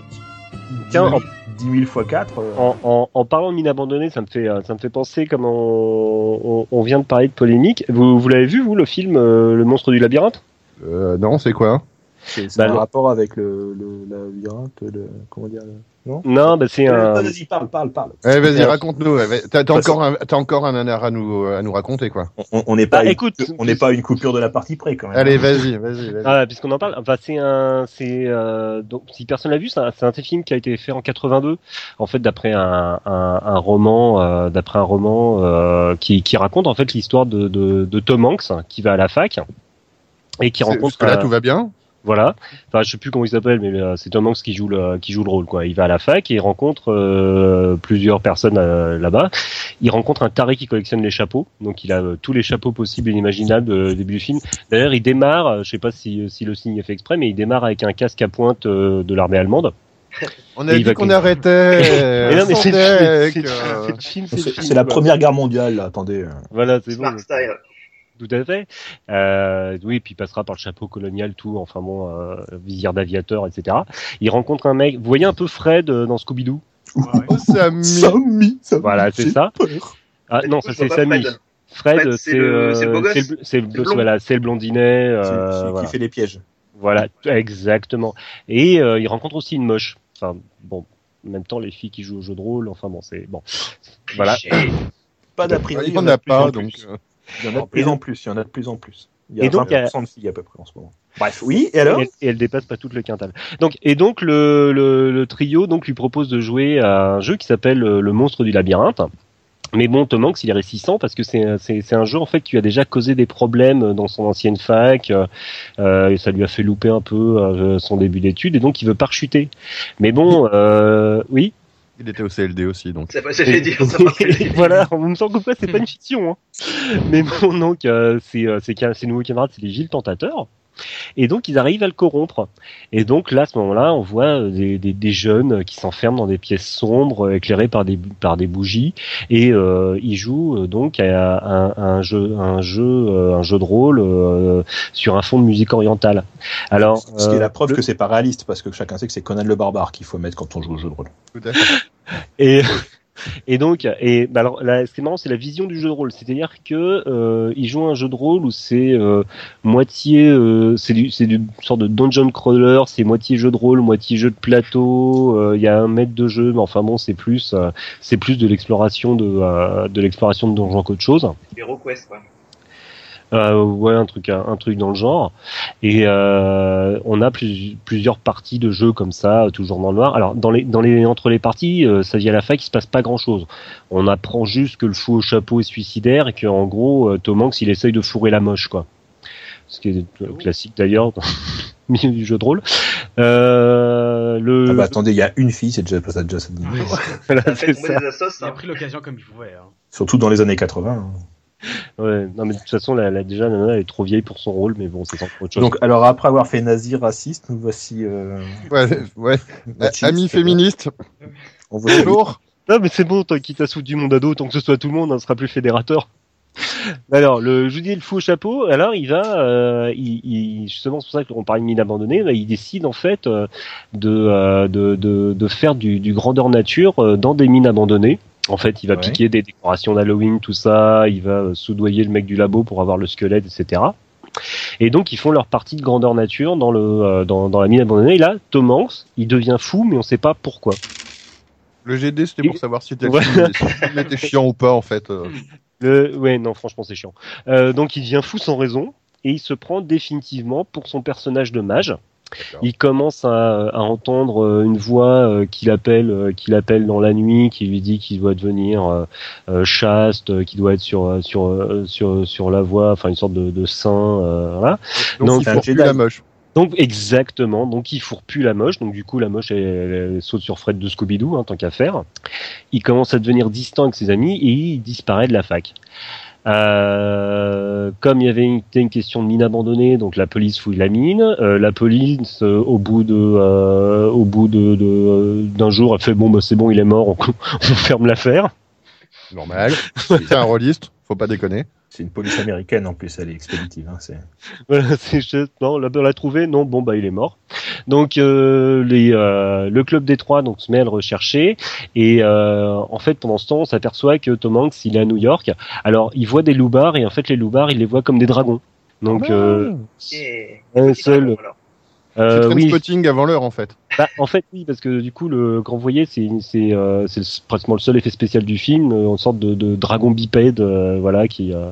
tiens, 10 000 fois 4. En, en, en parlant de mine abandonnée, ça me fait, euh, ça me fait penser comme on, on, on vient de parler de polémique. Vous, vous l'avez vu, vous, le film euh, Le monstre du labyrinthe? Euh, non, c'est quoi? C'est c'est Bah, un le- rapport avec le, le labyrinthe, le, comment dire le... Non Non, bah c'est un. Vas-y, parle, parle, parle. Eh, vas-y, Euh, raconte-nous. T'as t'as Parce- encore, un, t'as encore un nanar à nous, à nous raconter, quoi. On- On n'est pas, Bah, une- écoute, on n'est pas à une coupure de la partie près quand même. Allez, vas-y, vas-y, vas-y. Ah, puisqu'on en parle, enfin, c'est un, c'est euh, donc si personne l'a vu, c'est un, c'est un film qui a été fait en 82, en fait, d'après un, un, un roman, euh, d'après un roman euh, qui, qui raconte en fait l'histoire de, de, de Tom Hanks hein, qui va à la fac et qui rencontre. Jusque là, euh, tout va bien. Voilà. Enfin, je sais plus comment il s'appelle, mais euh, c'est Tom Hanks qui joue le qui joue le rôle. Quoi. Il va à la fac et il rencontre euh, plusieurs personnes euh, là-bas. Il rencontre un taré qui collectionne les chapeaux. Donc, il a euh, tous les chapeaux possibles et inimaginables euh, au début du film. D'ailleurs, il démarre. euh, Je sais pas si si le signe est fait exprès, mais il démarre avec un casque à pointe euh, de l'armée allemande. <laughs> On a dit qu'on arrêtait. <laughs> Mais non, mais c'est euh, la première guerre mondiale, là, attendez. euh. Voilà, c'est bon. Style. Tout à fait. Euh, oui, puis il passera par le chapeau colonial, tout, enfin bon, euh, visière d'aviateur, etc. Il rencontre un mec. Vous voyez un peu Fred euh, dans Scooby-Doo? Ouais. Oh. Sammy, Sammy, Voilà, c'est ça. peur. Ah non, ça c'est Samy. Fred. Fred, Fred, c'est c'est le- c'est le beau euh, gosse c'est le- c'est le, C'est le blond. voilà, c'est le blondinet. Celui- Euh, celui voilà, qui fait les pièges. voilà, exactement. Et euh, il rencontre aussi une moche. Enfin bon, en même temps les filles qui jouent au jeu de rôle. Enfin bon, c'est bon. Voilà. Pas d'a priori. Il y en a pas, donc. Il y en a de plus en plus, il y en a de plus en plus. Il y a Et donc, 20% de filles à peu près en ce moment. Bref, oui, et alors et, elle, et elle dépasse pas tout le quintal. Donc et donc le, le, le trio donc lui propose de jouer à un jeu qui s'appelle euh, le monstre du labyrinthe. Mais bon, Tom Hanks, il est réticent parce que c'est un jeu en fait qui lui a déjà causé des problèmes dans son ancienne fac. euh, euh, et ça lui a fait louper un peu euh, son début d'études et donc il veut pas rechuter. Mais bon, euh, oui. Il était au CLD aussi, donc. C'est pas ce que ça marche. <laughs> voilà, on me semble que quoi, c'est pas une fiction. Hein. Mais bon, donc euh, c'est euh, c'est nouveaux camarades, c'est les Gilles Tentateurs. Et donc ils arrivent à le corrompre. Et donc là, à ce moment-là, on voit euh, des, des, des jeunes qui s'enferment dans des pièces sombres, euh, éclairées par des par des bougies, et euh, ils jouent euh, donc à un, à un jeu un jeu euh, un jeu de rôle euh, sur un fond de musique orientale. Alors, Ce qui est euh, la preuve le- que c'est pas réaliste, parce que chacun sait que c'est Conan le barbare qu'il faut mettre quand on joue au jeu de rôle. Tout à fait. Et, <laughs> et donc, et bah alors, là, ce qui est marrant, c'est la vision du jeu de rôle. C'est-à-dire que euh, il joue un jeu de rôle où c'est euh, moitié, euh, c'est du, c'est une sorte de dungeon crawler, c'est moitié jeu de rôle, moitié jeu de plateau. euh, Il y a un maître de jeu, mais enfin bon, c'est plus, c'est plus de l'exploration de, de l'exploration de donjons qu'autre chose. Euh, ouais, un truc, un, truc dans le genre. Et euh, on a plus- plusieurs parties de jeu comme ça, toujours dans le noir. Alors, dans les, dans les, entre les parties, euh, ça vient à la fac, il se passe pas grand chose. On apprend juste que le fou au chapeau est suicidaire et que en gros, euh, Tom Hanks, il essaye de fourrer la moche, quoi. Ce qui est euh, classique d'ailleurs dans <laughs> le milieu du jeu de rôle. Euh, le, Ah bah attendez, il y a une fille, c'est déjà, ça déjà ça <laughs> voilà, Ça a fait ça. Il a pris l'occasion comme il pouvait. Hein. Surtout dans les années 80. hein. Ouais, non mais de toute façon, la, la- déjà, nana, elle est trop vieille pour son rôle, mais bon, c'est autre chose. Donc, alors après avoir fait nazi raciste, nous voici. Euh, Ouais, ouais. <laughs> machiste. Amis féministes, On voit bonjour. Non, mais c'est bon, toi qui t'as foutu du monde à dos, tant que ce soit tout le monde, on sera plus fédérateur. <laughs> Alors, le, je vous dis, le fou au chapeau, alors il va, euh, il, il- justement, c'est pour ça qu'on parle de mine abandonnée, là, il décide en fait euh, de, euh, de, de, de faire du, du grandeur nature euh, dans des mines abandonnées. En fait, il va Ouais. piquer des décorations d'Halloween, tout ça, il va euh, soudoyer le mec du labo pour avoir le squelette, etc. Et donc, ils font leur partie de grandeur nature dans, le, euh, dans, dans la mine abandonnée. Et là, Tom Hanks, il devient fou, mais on sait pas pourquoi. Le GD, c'était pour savoir si le Ouais. si <laughs> chiant ou pas, en fait. euh. Le... Ouais, non, franchement, c'est chiant. Euh, donc, il devient fou sans raison et il se prend définitivement pour son personnage de mage. Il commence à, à entendre euh, une voix euh, qui l'appelle, euh, qui l'appelle dans la nuit, qui lui dit qu'il doit devenir chaste, qu'il doit être sur sur sur sur la voie, enfin une sorte de, de saint, voilà. Donc, Donc, il c'est un faut plus Jedi. la moche. Donc exactement, donc il fourre plus la moche, donc du coup la moche elle, elle saute sur Fred de Scooby-Doo, hein, tant qu'à faire. Il commence à devenir distant avec ses amis et il disparaît de la fac. Euh, comme il y avait une, question de mine abandonnée, donc la police fouille la mine. Euh, la police, euh, au bout de, euh, au bout de, de- d'un jour, elle fait bon, bah c'est bon, il est mort, <laughs> on ferme l'affaire. Normal. C'est un rôliste, faut pas déconner. C'est une police américaine en plus, elle est expéditive. Hein, c'est... Voilà, <laughs> c'est juste- non, là, on l'a trouvé, non, bon bah il est mort. Donc euh, les, euh, le club des trois donc se met à le rechercher et euh, en fait pendant ce temps on s'aperçoit que Tom Hanks il est à New York. Alors il voit des loupards et en fait les loupards il les voit comme des dragons. Donc euh, Et... un seul. C'est Euh, oui, Trainspotting avant l'heure, en fait. bah, en fait oui parce que du coup le grand voyer c'est c'est euh, pratiquement le seul effet spécial du film, euh, une sorte de, de dragon bipède euh, voilà qui euh,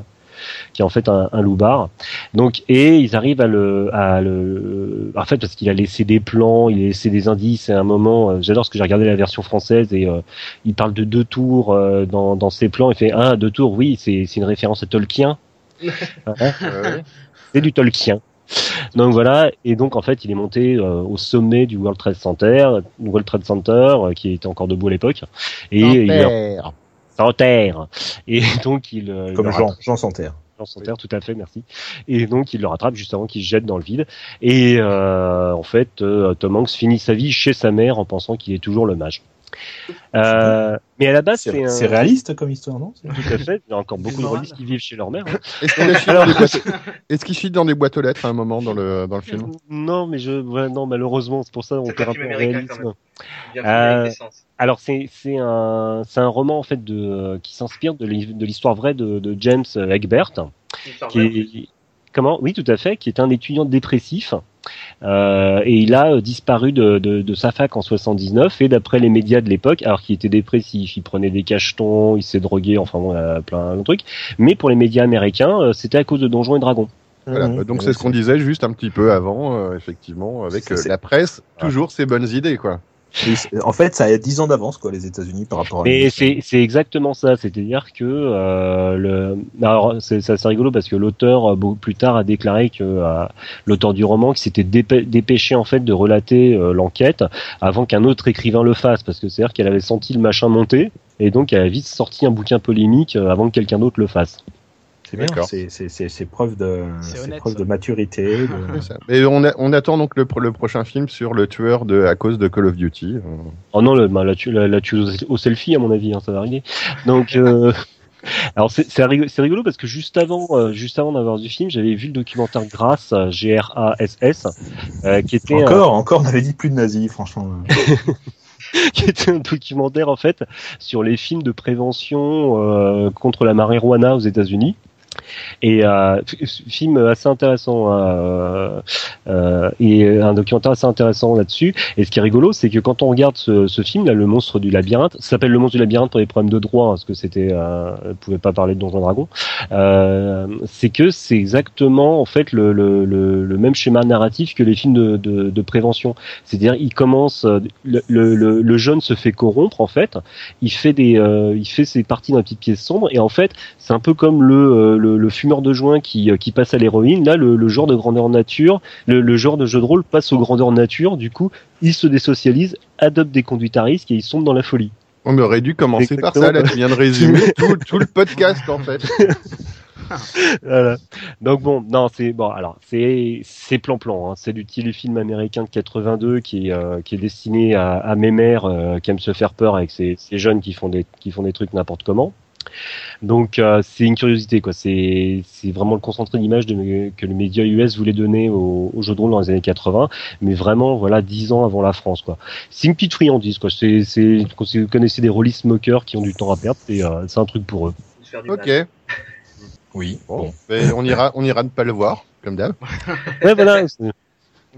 qui est en fait un, un loupard. Donc et ils arrivent à le à le en fait parce qu'il a laissé des plans, il a laissé des indices et à un moment euh, j'adore ce que j'ai regardé la version française et euh, il parle de deux tours euh, dans dans ses plans, il fait ah deux tours oui, c'est c'est une référence à Tolkien. <laughs> Hein Ouais. c'est du Tolkien. Donc voilà, et donc en fait il est monté euh, au sommet du World Trade Center, World Trade Center euh, qui était encore debout à l'époque, et il Tempère. sans terre. Et <laughs> donc il euh, il Comme le Jean, rattrape- Jean Santerre. Jean Santerre, tout à fait, merci. Et donc il le rattrape juste avant qu'il se jette dans le vide. Et euh, en fait, euh, Tom Hanks finit sa vie chez sa mère en pensant qu'il est toujours le mage. Euh, mais à la base, c'est C'est, un... c'est réaliste comme histoire, non? C'est- Tout à fait. Il y a encore beaucoup de rôlistes qui vivent chez leur mère. hein. <laughs> Est-ce qu'il chie dans des boîtes- <laughs> est-ce qu'il chie dans des boîtes aux lettres à un moment dans le, dans le film? Non, mais je, ouais, non, malheureusement, c'est pour ça on perd un peu réalisme. Euh. Alors c'est c'est un c'est un roman en fait de qui s'inspire de l'hi- de l'histoire vraie de, de James Egbert qui est comment? Oui tout à fait qui est un étudiant dépressif euh, et il a euh, disparu de, de, de sa fac en 79 et d'après les médias de l'époque alors qu'il était dépressif il prenait des cachetons il s'est drogué enfin bon il a plein de trucs mais pour les médias américains euh, c'était à cause de Donjons et Dragons Voilà, Mhm. donc c'est ce qu'on disait juste un petit peu avant, euh, effectivement, avec euh, la presse, toujours ses bonnes idées, quoi. En fait, ça a 10 ans d'avance, quoi, les États-Unis par rapport à. Mais c'est c'est exactement ça, c'est-à-dire que euh, le alors c'est c'est assez rigolo parce que l'auteur euh, plus tard a déclaré que euh, l'auteur du roman qui s'était dépê- dépêché en fait de relater euh, l'enquête avant qu'un autre écrivain le fasse parce que c'est-à-dire qu'elle avait senti le machin monter et donc elle a vite sorti un bouquin polémique euh, avant que quelqu'un d'autre le fasse. C'est bien, c'est, c'est, c'est, c'est preuve de, honnête, preuve de maturité. <laughs> de- ça. Et on, a- on attend donc le, pro- le prochain film sur le tueur de à cause de Call of Duty. Euh, Oh non, le, bah, la, tu- la, la tueuse au selfie à mon avis, hein, ça va arriver. Donc euh, <laughs> Alors c'est c'est rigolo, parce que juste avant, euh, juste avant d'avoir du film, j'avais vu le documentaire Grasse, euh, G R A S S, euh, qui était Encore, encore, on avait dit plus de nazis, franchement. <laughs> qui était un documentaire en fait sur les films de prévention euh, contre la marijuana aux États-Unis. Et euh, film assez intéressant euh, euh, et un documentaire assez intéressant là-dessus. Et ce qui est rigolo, c'est que quand on regarde ce, ce film, là, le monstre du labyrinthe, ça s'appelle le monstre du labyrinthe pour les problèmes de droit, hein, parce que c'était, euh, pouvait pas parler de Donjon Dragon. Euh, c'est que c'est exactement en fait le, le, le, le même schéma narratif que les films de, de, de prévention. C'est-à-dire, il commence, euh, le, jeune se fait corrompre en fait, il fait des, euh, il fait ses parties dans une petite pièce sombre et en fait, c'est un peu comme le, le, le fumeur de joint qui, euh, qui passe à l'héroïne. Là, le, le genre de grandeur nature, le, le genre de jeu de rôle passe aux grandeurs nature. Du coup, il se désocialise, adopte des conduites à risque et il sombre dans la folie. On aurait dû commencer par ça, là tu viens de résumer tout, tout le podcast en fait. <laughs> Voilà. Donc bon, non, c'est bon. Alors c'est c'est plan plan. Hein. C'est du téléfilm américain de 82 qui est euh, qui est destiné à, à mes mères euh, qui aiment se faire peur avec ces, ces jeunes qui font des qui font des trucs n'importe comment. Donc euh, c'est une curiosité quoi. C'est c'est vraiment le concentré d'image que les médias US voulaient donner au, au jeu de rôle dans les années 80, mais vraiment voilà dix ans avant la France quoi. C'est une petite friandise quoi. C'est vous connaissez des rôlistes moqueurs qui ont du temps à perdre, c'est euh, c'est un truc pour eux. Ok. <laughs> Oui. bon, Mais on ira, on ira ne pas le voir, comme d'hab. <laughs> Ouais voilà. <laughs>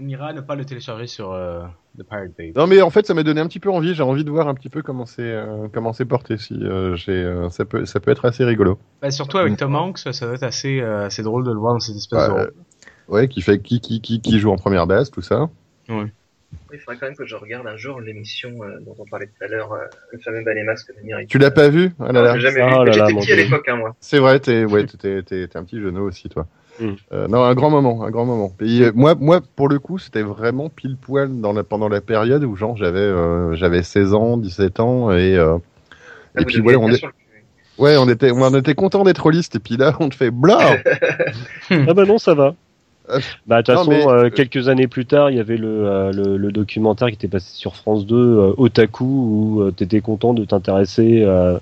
On ira ne pas le télécharger sur euh, The Pirate Bay. Non mais en fait ça m'a donné un petit peu envie, j'ai envie de voir un petit peu comment c'est euh, comment c'est porté si euh, j'ai euh, ça peut ça peut être assez rigolo. Bah, surtout avec Tom Hanks, ça doit être assez, euh, assez drôle de le voir dans cette espèce Ouais, de rôle. ouais, qui fait qui qui qui qui joue en première base tout ça. Il faudrait quand même que je regarde un jour l'émission euh, dont on parlait tout à l'heure, euh, le fameux ballet masque de Miriam. Tu l'as pas vu? Ah là là. J'ai jamais Ah vu. là mais là, J'étais petit à l'époque, hein, moi. C'est vrai, t'es ouais, t'es t'es t'es un petit genou aussi toi. Mm. Euh, non, un grand moment, un grand moment. Et, euh, moi, moi, pour le coup, c'était vraiment pile poil dans la, pendant la période où genre j'avais euh, j'avais 16 ans, 17 ans et euh, Là, et puis être on est ouais, on était on était content d'être rôliste et puis là on te fait blah. <laughs> Ah bah non, ça va. Euh, <laughs> Bah de toute façon, mais- euh, quelques années plus tard, il y avait le, euh, le, le documentaire qui était passé sur France 2, euh, Otaku, où euh, t'étais content de t'intéresser euh,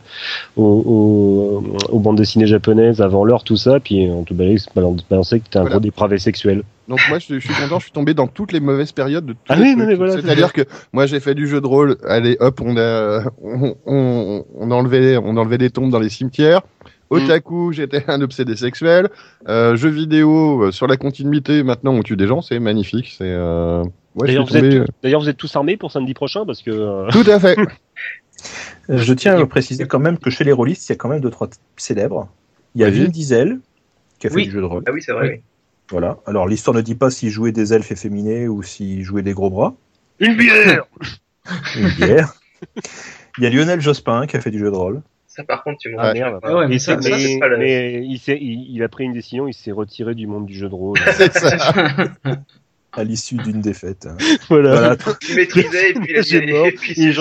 aux, aux, aux bandes dessinées japonaises avant l'heure, tout ça, puis on te balançait que t'étais un Voilà. gros dépravé sexuel. Donc moi, je, je suis content, je suis tombé dans toutes les mauvaises périodes de tous Ah oui, trucs. non, mais voilà, c'est C'est-à-dire que moi, j'ai fait du jeu de rôle. Allez, hop, on a, on, on, on enlevait, on enlevait des tombes dans les cimetières. Otaku, j'étais un obsédé sexuel. Euh, jeux vidéo euh, sur la continuité. Maintenant, on tue des gens, c'est magnifique. C'est, euh... ouais, je D'ailleurs, vous, tombé. êtes, d'ailleurs, vous êtes tous armés pour samedi prochain, parce que... euh, Tout à fait. <laughs> Euh, Je tiens à préciser quand même que chez les rôlistes, il y a quand même deux trois types célèbres. Il y a. Vin Diesel qui a fait Oui. du jeu de rôle. Ah oui, c'est vrai, Oui. oui. Voilà. Alors l'histoire ne dit pas s'il jouait des elfes efféminés ou s'il jouait des gros bras. Une bière Une bière. Il y a Lionel Jospin qui a fait du jeu de rôle. Ça, par contre, tu m'en Ah, merde. Ouais, mais Et ça, c'est- ça, c'est mais, pas le- mais il, s'est- il, il a pris une décision, il s'est retiré du monde du jeu de rôle. <laughs> C'est ça. à l'issue d'une défaite. <laughs> voilà. Voilà. Il maîtrisait et puis il a <laughs> dit, et Et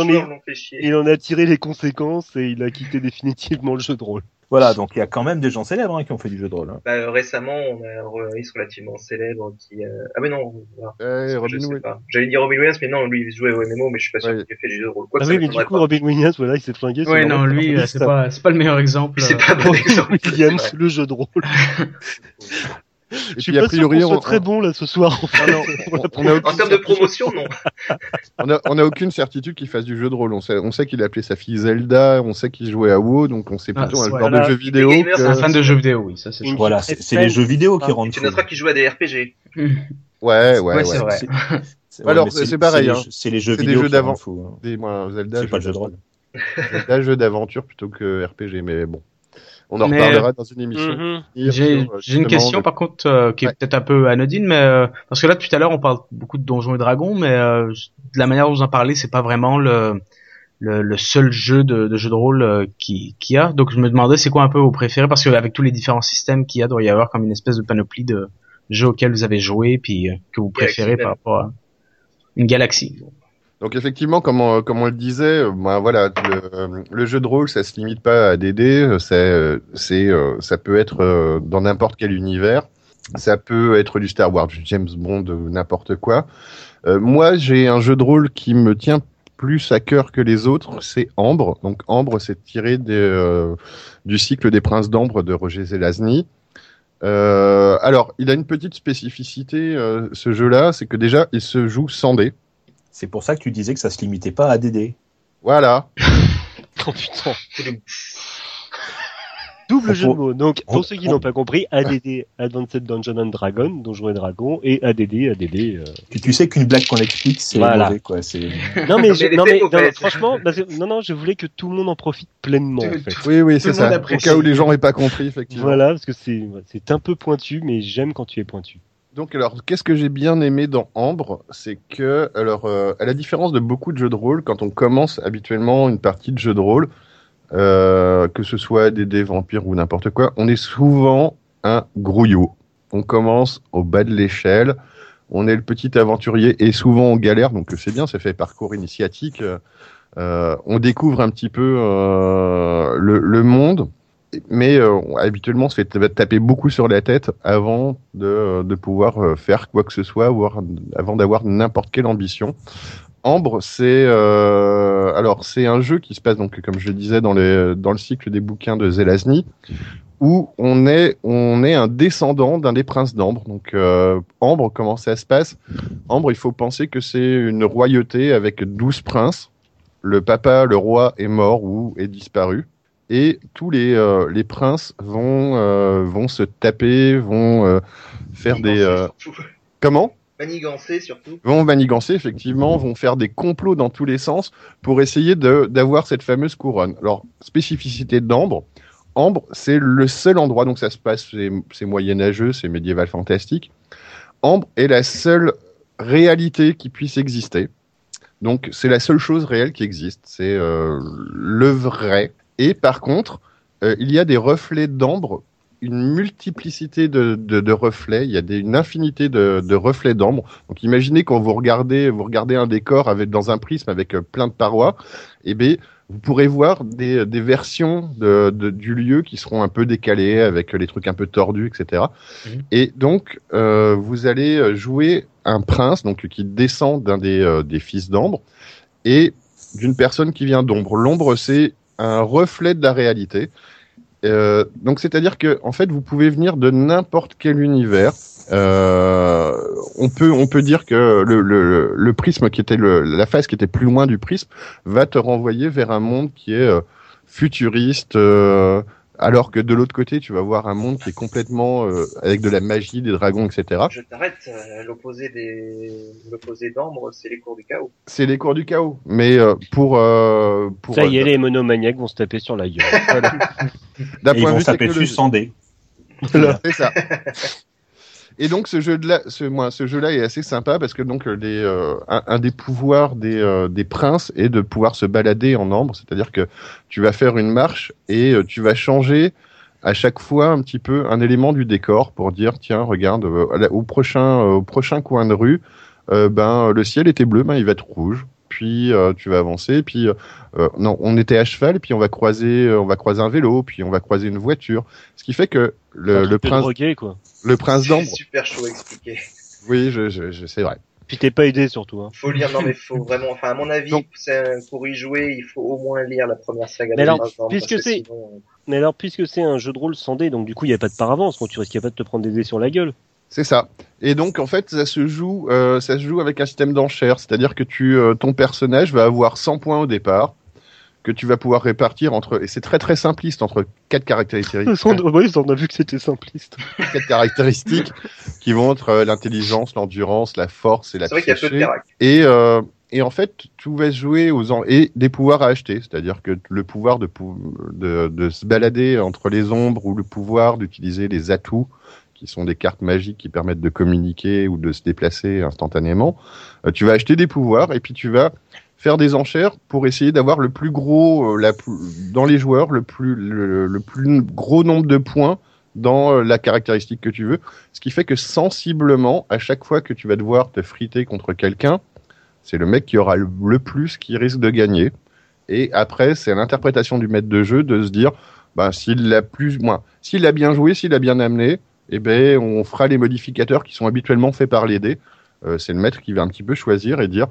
fait chier. Il en a tiré les conséquences et il a quitté définitivement le jeu de rôle. Voilà, donc il y a quand même des gens célèbres hein, qui ont fait du jeu de rôle. hein. Bah, euh, récemment, on a un rôliste relativement célèbre qui. euh, Ah, mais non, voilà. Ouais, je Robin sais Williams. pas. J'allais dire Robin Williams, mais non, lui, il jouait au MMO, mais je suis pas sûr Ouais. qu'il ait fait du jeu de rôle. Quoi Ah oui, mais du coup, pas. Robin Williams, voilà, il s'est flingué. Ouais, non, lui, pas euh, c'est pas, c'est pas le meilleur exemple. <laughs> C'est euh. pas un bon exemple. Williams, le jeu de rôle. <laughs> Et Je suis puis, pas a priori, sûr on, soit très bon là ce soir. en fait. <laughs> on, on a En aucune termes de promotion, non. <laughs> On a, on a aucune certitude qu'il fasse du jeu de rôle. On sait, on sait qu'il a appelé sa fille Zelda, on sait qu'il jouait à WoW, donc on sait Ah, plutôt un c'est- genre voilà. de jeu vidéo. Que- C'est un fan de jeux vidéo, oui, ça c'est. Voilà, c'est c'est les jeux vidéo qui Ah, rendent Tu noteras qu'il joue à des RPG. Ouais, ouais, Ouais, ouais. c'est vrai. C'est- c'est- <laughs> Alors, c'est pareil, les hein. jeux- C'est les jeux C'est des vidéo jeux qui d'avant. Zelda, C'est pas le jeu de rôle. Zelda, jeu d'aventure plutôt que RPG, mais bon. On en Mais, reparlera dans une émission. Mhm. J'ai euh, j'ai une question par contre euh, qui est Ouais. peut-être un peu anodine, mais euh, parce que là tout à l'heure on parle beaucoup de Donjons et Dragons, mais euh, de la manière dont vous en parlez, c'est pas vraiment le, le le seul jeu de, de jeu de rôle euh, qui qui a. Donc je me demandais c'est quoi un peu vos préférés? Parce qu'avec tous les différents systèmes qu'il y a, doit y avoir comme une espèce de panoplie de jeux auxquels vous avez joué puis euh, que vous préférez par rapport à une galaxie. Donc effectivement, comme on, le disait, euh, ben voilà, le, jeu de rôle, ça se limite pas à des dés. C'est, euh, c'est, euh, ça peut être dans n'importe quel univers. Ça peut être du Star Wars, du James Bond, n'importe quoi. Moi, j'ai un jeu de rôle qui me tient plus à cœur que les autres. C'est Ambre. Donc Ambre, c'est tiré du cycle des Princes d'Ambre de Roger Zelazny. Alors, il a une petite spécificité, ce jeu-là, c'est que déjà, il se joue sans dés. C'est pour ça que tu disais que ça se limitait pas à DD. Voilà. <laughs> Oh putain. <laughs> Double jeu de mots. Donc, on- pour ceux qui on- n'ont pas compris, ADD, Advanced Dungeon and Dragon, Donjons et Dragons, et ADD, ADD. euh. Tu sais qu'une blague qu'on explique, c'est Voilà. mauvais, quoi. C'est <laughs> Non mais, je- non, non, franchement, que- non non, je voulais que tout le monde en profite pleinement en Tout- fait. Oui, oui, c'est ça. Au cas où les gens n'aient pas compris, effectivement. Voilà, parce que c'est c'est un peu pointu, mais j'aime quand tu es pointu. Donc, alors, qu'est-ce que j'ai bien aimé dans Ambre C'est que, alors, euh, à la différence de beaucoup de jeux de rôle, quand on commence habituellement une partie de jeu de rôle, euh, que ce soit des dés vampires ou n'importe quoi, on est souvent un grouillot. On commence au bas de l'échelle, on est le petit aventurier et souvent on galère, donc c'est bien, ça fait parcours initiatique. Euh, on découvre un petit peu le monde, mais euh, habituellement on se fait taper beaucoup sur la tête avant de, de pouvoir euh, faire quoi que ce soit, voire avant d'avoir n'importe quelle ambition. Ambre, c'est euh, alors c'est un jeu qui se passe donc comme je le disais dans les dans le cycle des bouquins de Zelazny où on est on est un descendant d'un des princes d'Ambre. Donc euh, Ambre, comment ça se passe? Ambre, il faut penser que c'est une royauté avec 12 princes. Le papa, le roi est mort ou est disparu et tous les euh, les princes vont euh, vont se taper, vont euh, faire des comment? Manigancé surtout. vont manigancer effectivement, vont faire des complots dans tous les sens pour essayer d'avoir cette fameuse couronne. Alors, spécificité d'Ambre, Ambre, c'est le seul endroit, donc ça se passe, c'est- c'est moyenâgeux, c'est médiéval fantastique. Ambre est la seule réalité qui puisse exister. Donc, c'est la seule chose réelle qui existe. C'est euh, le vrai. Et par contre, euh, il y a des reflets d'ambre, une multiplicité de, de, de reflets. Il y a des, une infinité de, de reflets d'ambre. Donc, imaginez quand vous regardez, vous regardez un décor avec dans un prisme avec euh, plein de parois, et bien, vous pourrez voir des, des versions de, de- du lieu qui seront un peu décalées avec les trucs un peu tordus, etc. Mhm. Et donc, euh, vous allez jouer un prince, donc qui descend d'un des, euh, des fils d'Ambre, et d'une personne qui vient d'Ombre. L'ombre, c'est un reflet de la réalité. Euh, donc, c'est-à-dire que, en fait, vous pouvez venir de n'importe quel univers. Euh, on peut on peut dire que le, le, le prisme qui était le, la face qui était plus loin du prisme va te renvoyer vers un monde qui est euh, futuriste euh, alors que de l'autre côté tu vas voir un monde qui est complètement euh, avec de la magie des dragons etc Je t'arrête, euh, l'opposé des l'opposé d'ambre, c'est les cours du chaos. c'est les cours du chaos mais euh, pour euh, pour Ça y est, euh, les monomaniaques vont se taper sur la gueule. <laughs> Voilà. d'un Et ils point de vont vue s'appeler dessus sans dé. C'est ça. <laughs> Et donc ce jeu là, ce, moi, ce jeu-là est assez sympa parce que donc euh, euh, un, des pouvoirs des, euh, des princes est de pouvoir se balader en ambre, c'est-à-dire que tu vas faire une marche et euh, tu vas changer à chaque fois un petit peu un élément du décor pour dire tiens regarde au prochain au prochain coin de rue ben le ciel était bleu ben il va être rouge puis euh, tu vas avancer puis euh, non on était à cheval puis on va croiser euh, on va croiser un vélo puis on va croiser une voiture ce qui fait que le, prince drogué, quoi. le prince C'est d'ambre super chaud à expliquer. oui je, je, je c'est vrai Puis t'es pas aidé surtout. Hein. Faut lire, non mais faut <laughs> vraiment, enfin à mon avis, Donc- pour y jouer, il faut au moins lire la première saga. Mais de alors, puisque c'est- sinon, Mais alors, puisque c'est un jeu de rôle sans dés, donc du coup, il n'y a pas de paravance, donc tu risques pas de te prendre des dés sur la gueule. C'est ça. Et donc en fait, ça se joue, euh, ça se joue avec un système d'enchères, c'est-à-dire que tu, euh, ton personnage va avoir 100 points au départ, que tu vas pouvoir répartir entre, et c'est très très simpliste entre quatre caractéristiques, Oui, on a vu que c'était simpliste. <laughs> quatre caractéristiques qui vont être euh, l'intelligence, l'endurance, la force et la C'est vrai qu'il y a peu de psyché. Et, euh, et en fait, tout va se jouer aux en... et des pouvoirs à acheter, c'est-à-dire que le pouvoir de, pou- de, de se balader entre les ombres ou le pouvoir d'utiliser les atouts, qui sont des cartes magiques qui permettent de communiquer ou de se déplacer instantanément. Euh, tu vas acheter des pouvoirs et puis tu vas faire des enchères pour essayer d'avoir le plus gros, euh, la dans les joueurs, le plus, le, plus gros nombre de points dans euh, la caractéristique que tu veux. Ce qui fait que sensiblement, à chaque fois que tu vas devoir te friter contre quelqu'un, c'est le mec qui aura le, plus qui risque de gagner. Et après, c'est l'interprétation du maître de jeu de se dire, ben, s'il l'a plus, moins, s'il a bien joué, s'il a bien amené, eh ben, on fera les modificateurs qui sont habituellement faits par les dés. Euh, c'est le maître qui va un petit peu choisir et dire,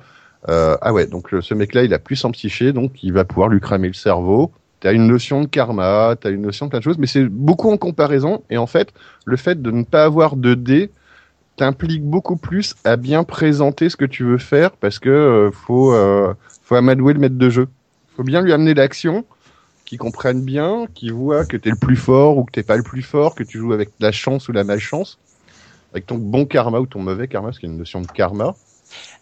euh, ah ouais, donc ce mec-là, il a plus en psyché, donc il va pouvoir lui cramer le cerveau. T'as une notion de karma, t'as une notion de plein de choses, mais c'est beaucoup en comparaison. Et en fait, le fait de ne pas avoir de dés t'implique beaucoup plus à bien présenter ce que tu veux faire parce que euh, faut faut amadouer le maître de jeu. Faut bien lui amener l'action, qu'il comprenne bien, qu'il voit que t'es le plus fort ou que t'es pas le plus fort, que tu joues avec la chance ou la malchance, avec ton bon karma ou ton mauvais karma, parce qu'il y a une notion de karma.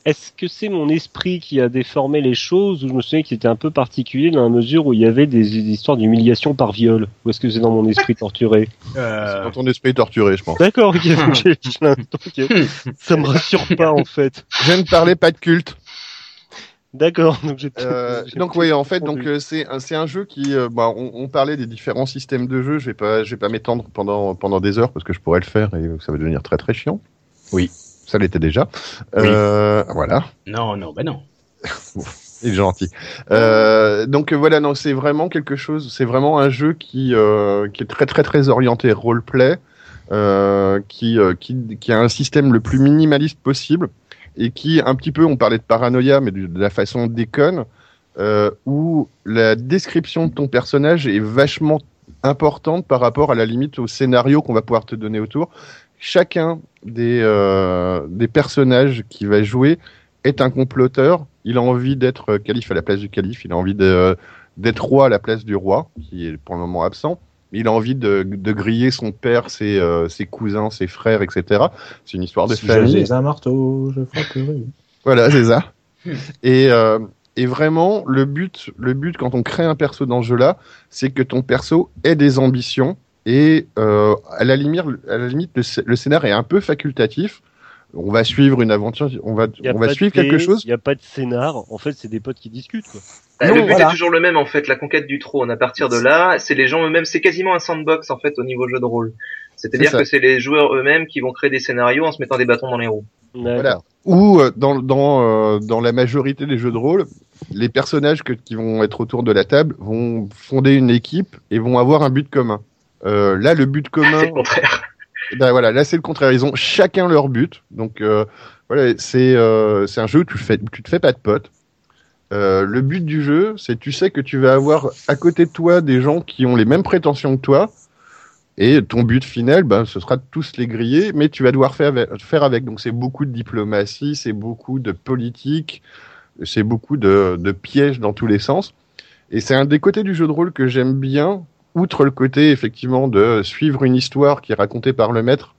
Est-ce que c'est mon esprit qui a déformé les choses ou je me souviens que c'était un peu particulier dans la mesure où il y avait des, des histoires d'humiliation par viol? Ou est-ce que c'est dans mon esprit torturé? C'est Dans ton esprit torturé, je pense. D'accord, ok, donc <laughs> j'ai- j'ai l'impression que <laughs> ça me rassure pas en fait. Je ne parlais pas de culte. D'accord, donc Euh, <laughs> donc oui, en fait, donc euh, c'est un, c'est un jeu qui, euh, bah, on, on parlait des différents systèmes de jeu. Je vais pas, je vais pas m'étendre pendant pendant des heures parce que je pourrais le faire et ça va devenir très très chiant. Oui. ça l'était déjà. Euh, Voilà, Non, non, bah non. <laughs> il est gentil. Euh, donc voilà, non, c'est vraiment quelque chose. C'est vraiment un jeu qui euh, qui est très très très orienté roleplay, euh, qui euh, qui qui a un système le plus minimaliste possible et qui un petit peu, on parlait de paranoïa, mais de, la façon déconne, euh, où la description de ton personnage est vachement importante par rapport à la limite au scénario qu'on va pouvoir te donner autour. Chacun des, euh, des personnages qui va jouer est un comploteur. Il a envie d'être calife à la place du calife. Il a envie d'être roi à la place du roi, qui est pour le moment absent. Il a envie de, de griller son père, ses, euh, ses cousins, ses frères, etc. C'est une histoire de Si famille. j'avais un marteau, je frapperais. Voilà, c'est ça. et, euh, et vraiment, le but, le but quand on crée un perso dans ce jeu-là, c'est que ton perso ait des ambitions. Et euh, à la limite, à la limite, le, le scénar est un peu facultatif. On va suivre une aventure, on va, on va suivre quelque chose. Il n'y a pas de scénar. En fait, c'est des potes qui discutent. Quoi. Bah, Non, le but voilà. est toujours le même en fait, la conquête du trône. À partir de là, c'est les gens eux-mêmes, c'est quasiment un sandbox en fait au niveau jeu de rôle. C'est-à-dire que c'est les joueurs eux-mêmes qui vont créer des scénarios en se mettant des bâtons dans les roues. Voilà. Ou euh, dans, dans, euh, dans la majorité des jeux de rôle, les personnages que, qui vont être autour de la table vont fonder une équipe et vont avoir un but commun. Euh, là, le but commun, C'est le contraire. <laughs> ben voilà, là c'est le contraire. Ils ont chacun leur but. Donc euh, voilà, c'est euh, c'est un jeu où tu fais, où tu te fais pas de potes. Euh, le but du jeu, c'est tu sais que tu vas avoir à côté de toi des gens qui ont les mêmes prétentions que toi. Et ton but final, ben, ce sera de tous les griller, mais tu vas devoir faire avec. Donc c'est beaucoup de diplomatie, c'est beaucoup de politique, c'est beaucoup de, pièges dans tous les sens. Et c'est un des côtés du jeu de rôle que j'aime bien, outre le côté effectivement de suivre une histoire qui est racontée par le maître,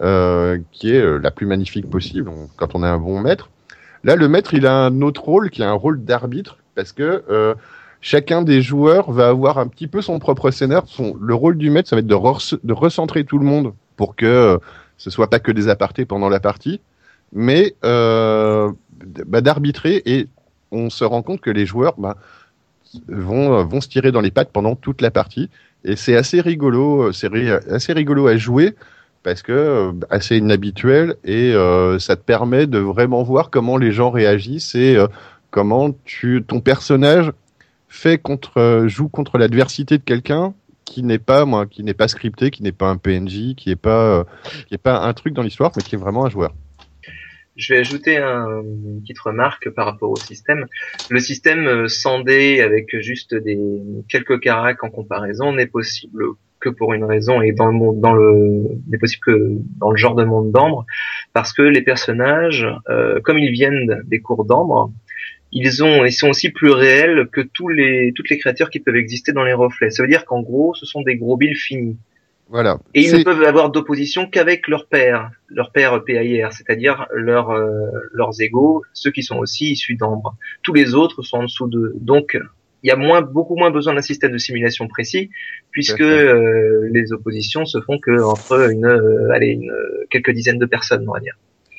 euh, qui est euh, la plus magnifique possible quand on a un bon maître. Là, le maître, il a un autre rôle qui est un rôle d'arbitre, parce que euh, chacun des joueurs va avoir un petit peu son propre scénar. Le rôle du maître, ça va être de, re- de recentrer tout le monde pour que euh, ce soit pas que des apartés pendant la partie, mais euh, bah, d'arbitrer. Et on se rend compte que les joueurs bah, vont, vont se tirer dans les pattes pendant toute la partie. Et c'est assez rigolo, c'est assez rigolo à jouer parce que euh, assez inhabituel et euh, ça te permet de vraiment voir comment les gens réagissent et euh, comment tu ton personnage fait contre joue contre l'adversité de quelqu'un qui n'est pas moi qui n'est pas scripté qui n'est pas un PNJ qui est pas qui pas un truc dans l'histoire mais qui est vraiment un joueur Je vais ajouter un- une petite remarque par rapport au système. Le système sans dés avec juste des quelques caracs en comparaison n'est possible que pour une raison et dans le monde, dans le n'est possible que dans le genre de monde d'ambre parce que les personnages, euh, comme ils viennent des cours d'ambre, ils ont ils sont aussi plus réels que tous les toutes les créatures qui peuvent exister dans les reflets. Ça veut dire qu'en gros, ce sont des gros billes finis. voilà Et ils ne peuvent avoir d'opposition qu'avec leur père, leur père PAIR, c'est-à-dire leur, euh, leurs égaux, ceux qui sont aussi issus d'ambre. Tous les autres sont en dessous d'eux. Donc, il y a moins, beaucoup moins besoin d'un système de simulation précis, puisque euh, les oppositions se font que entre une, euh, allez, une, euh, quelques dizaines de personnes, on va dire.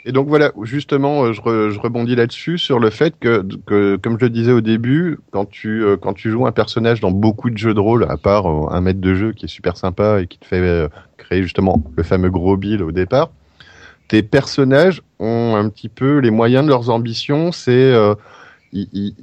Et donc voilà, justement, je, re- je rebondis là-dessus sur le fait que, que, comme je le disais au début, quand tu euh, quand tu joues un personnage dans beaucoup de jeux de rôle, à part euh, un maître de jeu qui est super sympa et qui te fait euh, créer justement le fameux gros bill au départ, tes personnages ont un petit peu les moyens de leurs ambitions. C'est ils- ils-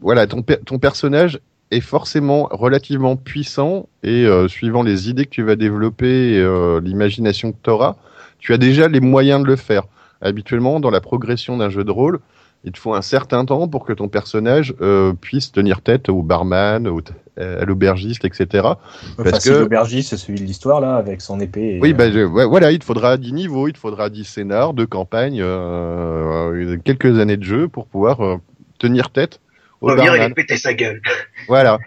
voilà, ton per- ton personnage est forcément relativement puissant et euh, suivant les idées que tu vas développer euh, l'imagination que tu auras, tu as déjà les moyens de le faire habituellement dans la progression d'un jeu de rôle, il te faut un certain temps pour que ton personnage euh, puisse tenir tête au barman, au, à l'aubergiste, etc. Parce que- l'aubergiste, c'est celui de l'histoire, là, avec son épée. et, Oui, euh, bah, je- ouais, voilà, il te faudra 10 niveaux, il te faudra 10 scénars, de campagne, euh, quelques années de jeu pour pouvoir euh, tenir tête Revenir et péter sa gueule. <laughs> Voilà.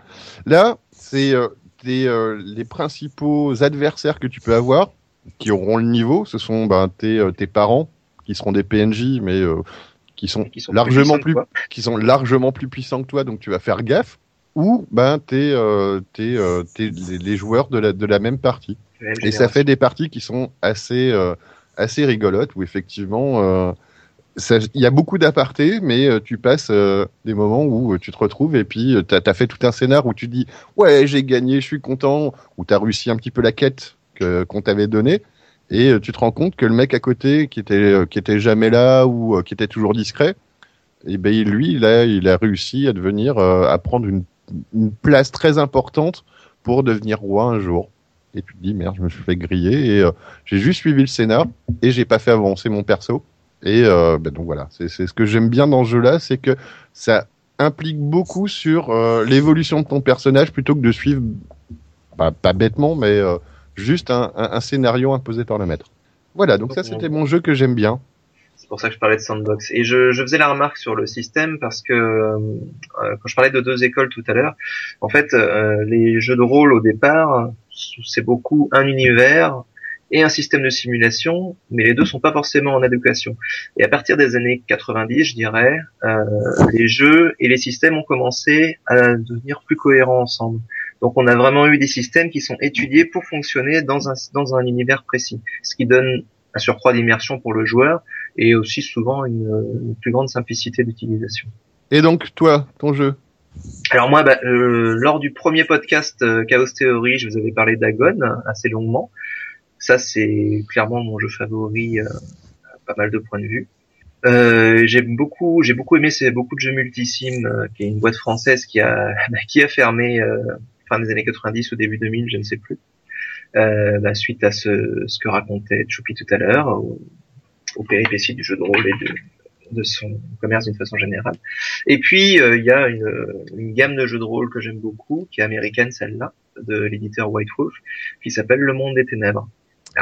Là, c'est euh, euh, les principaux adversaires que tu peux avoir qui auront le niveau. Ce sont ben, tes, euh, tes parents qui seront des PNJ, mais qui sont, Qui sont largement plus, qui sont largement plus puissants que toi, donc tu vas faire gaffe. Ou ben t'es, t'es, t'es les, les joueurs de la, de la même partie. Même Et ça fait des parties qui sont assez, assez rigolotes, où effectivement, il y a beaucoup d'apartés, mais euh, tu passes euh, des moments où euh, tu te retrouves et puis tu as, fait tout un scénar où tu dis ouais j'ai gagné, je suis content, ou tu as réussi un petit peu la quête qu'on t'avait donnée, et tu te rends compte que le mec à côté qui était, qui était jamais là ou qui était toujours discret, et ben lui là il a réussi à devenir, à prendre une, une place très importante pour devenir roi un jour et tu te dis merde, je me suis fait griller et j'ai juste suivi le scénar et j'ai pas fait avancer mon perso. Et euh, ben donc voilà, c'est ce que j'aime bien dans ce jeu-là, c'est que ça implique beaucoup sur euh, l'évolution de ton personnage plutôt que de suivre, bah, pas bêtement, mais euh, juste un, un, un scénario imposé par le maître. Voilà, donc ça c'était mon jeu que j'aime bien. C'est pour ça que je parlais de sandbox. Et je, je faisais la remarque sur le système parce que euh, quand je parlais de deux écoles tout à l'heure, en fait, euh, les jeux de rôle au départ c'est beaucoup un univers et un système de simulation, mais les deux sont pas forcément en adéquation. Et à partir des années 90, je dirais, euh, les jeux et les systèmes ont commencé à devenir plus cohérents ensemble. Donc on a vraiment eu des systèmes qui sont étudiés pour fonctionner dans un, dans un univers précis, ce qui donne un surcroît d'immersion pour le joueur et aussi souvent une, une plus grande simplicité d'utilisation. Et donc, toi, ton jeu? Alors moi, bah, euh, lors du premier podcast euh, Chaos Theory, je vous avais parlé d'Agon assez longuement. Ça, c'est clairement mon jeu favori, euh, à pas mal de points de vue. Euh, j'ai beaucoup, j'ai beaucoup aimé, c'est beaucoup de jeux multisim, euh, qui est une boîte française qui a, <laughs> qui a fermé euh, fin des années 90 ou début 2000, je ne sais plus. Euh, bah, suite à ce, ce que racontait Choupi tout à l'heure, au, au péripéties du jeu de rôle et de, de son commerce d'une façon générale. Et puis euh, il y a une, une, gamme de jeux de rôle que j'aime beaucoup, qui est américaine celle-là, de l'éditeur White Wolf, qui s'appelle Le Monde des Ténèbres.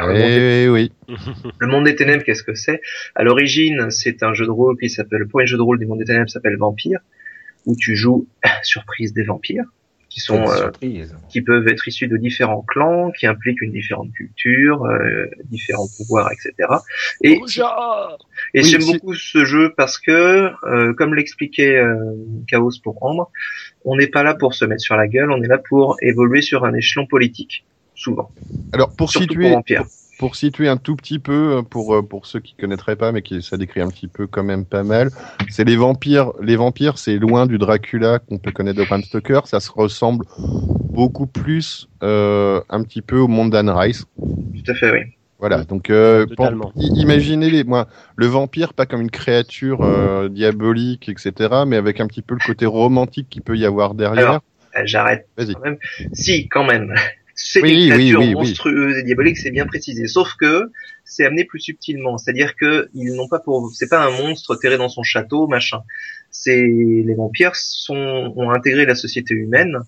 Le, monde des... Eh oui. le Monde des Ténèbres, qu'est-ce que c'est? À l'origine, c'est un jeu de rôle qui s'appelle, le premier jeu de rôle du Monde des Ténèbres s'appelle Vampire, où tu joues <laughs> surprise des vampires qui sont euh, qui peuvent être issus de différents clans, qui impliquent une différente culture, euh, différents pouvoirs, etc. Et, et oui, j'aime beaucoup ce jeu parce que, euh, comme l'expliquait euh, Chaos pour Ambre, on n'est pas là pour se mettre sur la gueule, on est là pour évoluer sur un échelon politique, souvent. Alors pour Surtout situer, pour situer un tout petit peu, pour pour ceux qui connaîtraient pas, mais qui ça décrit un petit peu quand même pas mal, c'est les vampires. Les vampires, c'est loin du Dracula qu'on peut connaître de Bram Stoker. Ça se ressemble beaucoup plus euh, un petit peu au monde d'Anne Rice. Tout à fait, oui. Voilà, donc euh, pour- imaginez les, moi, le vampire pas comme une créature euh, diabolique, etc., mais avec un petit peu le côté romantique qu'il peut y avoir derrière. Alors, Euh, J'arrête Vas-y. quand même. Si, quand même. C'est Oui, une oui, oui, et diabolique, c'est bien précisé. Sauf que c'est amené plus subtilement. C'est-à-dire que ils n'ont pas pour, c'est pas un monstre terré dans son château, machin. C'est les vampires sont ont intégré la société humaine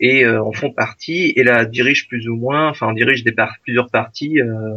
et euh, en font partie et la dirigent plus ou moins, enfin dirigent des par plusieurs parties euh,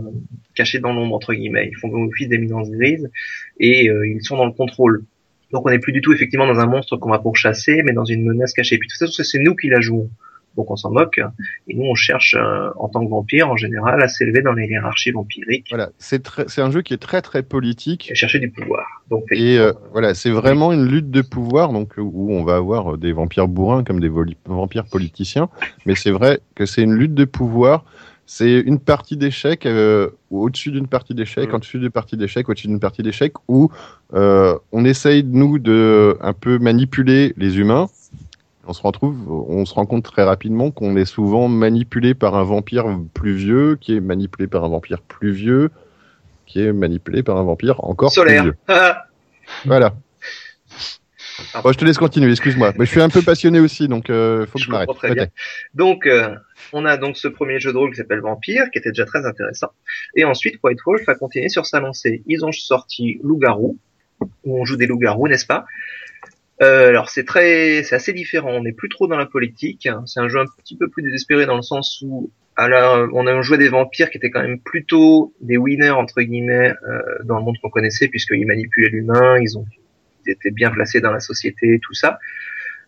cachées dans l'ombre entre guillemets. Ils font office d'éminence grise et euh, ils sont dans le contrôle. Donc on n'est plus du tout effectivement dans un monstre qu'on va pourchasser, mais dans une menace cachée. Et puis tout ça, c'est nous qui la jouons. Donc on s'en moque. Et nous, on cherche, euh, en tant que vampire, en général, à s'élever dans les hiérarchies vampiriques Voilà, c'est un jeu qui est très très politique. et chercher du pouvoir. Donc Et euh, voilà, c'est vraiment une lutte de pouvoir, donc où on va avoir euh, des vampires bourrins comme des vampires politiciens. Mais c'est vrai que c'est une lutte de pouvoir. C'est une partie d'échecs, euh, ou au-dessus d'une partie d'échecs, Mm. en dessous d'une partie d'échecs, au-dessus d'une partie d'échecs, où on essaye nous de un peu manipuler les humains. On se retrouve, on se rend compte très rapidement qu'on est souvent manipulé par un vampire plus vieux, qui est manipulé par un vampire plus vieux, qui est manipulé par un vampire encore plus solaire. vieux. <laughs> Voilà. Ah. Bon, je te laisse continuer, excuse-moi. Mais je suis un peu passionné aussi, donc euh, faut que Je je, m'arrête. comprends très bien. Ok. Donc, euh, on a donc ce premier jeu de rôle qui s'appelle Vampire, qui était déjà très intéressant. Et ensuite, White Wolf a continué sur sa lancée. Ils ont sorti Loup-garou, où on joue des loups-garous, n'est-ce pas? Euh, alors c'est très, c'est assez différent. On n'est plus trop dans la politique. C'est un jeu un petit peu plus désespéré dans le sens où, alors, on a joué des vampires qui étaient quand même plutôt des winners entre guillemets euh, dans le monde qu'on connaissait, puisqu'ils manipulaient l'humain, ils ont, ils étaient bien placés dans la société, tout ça.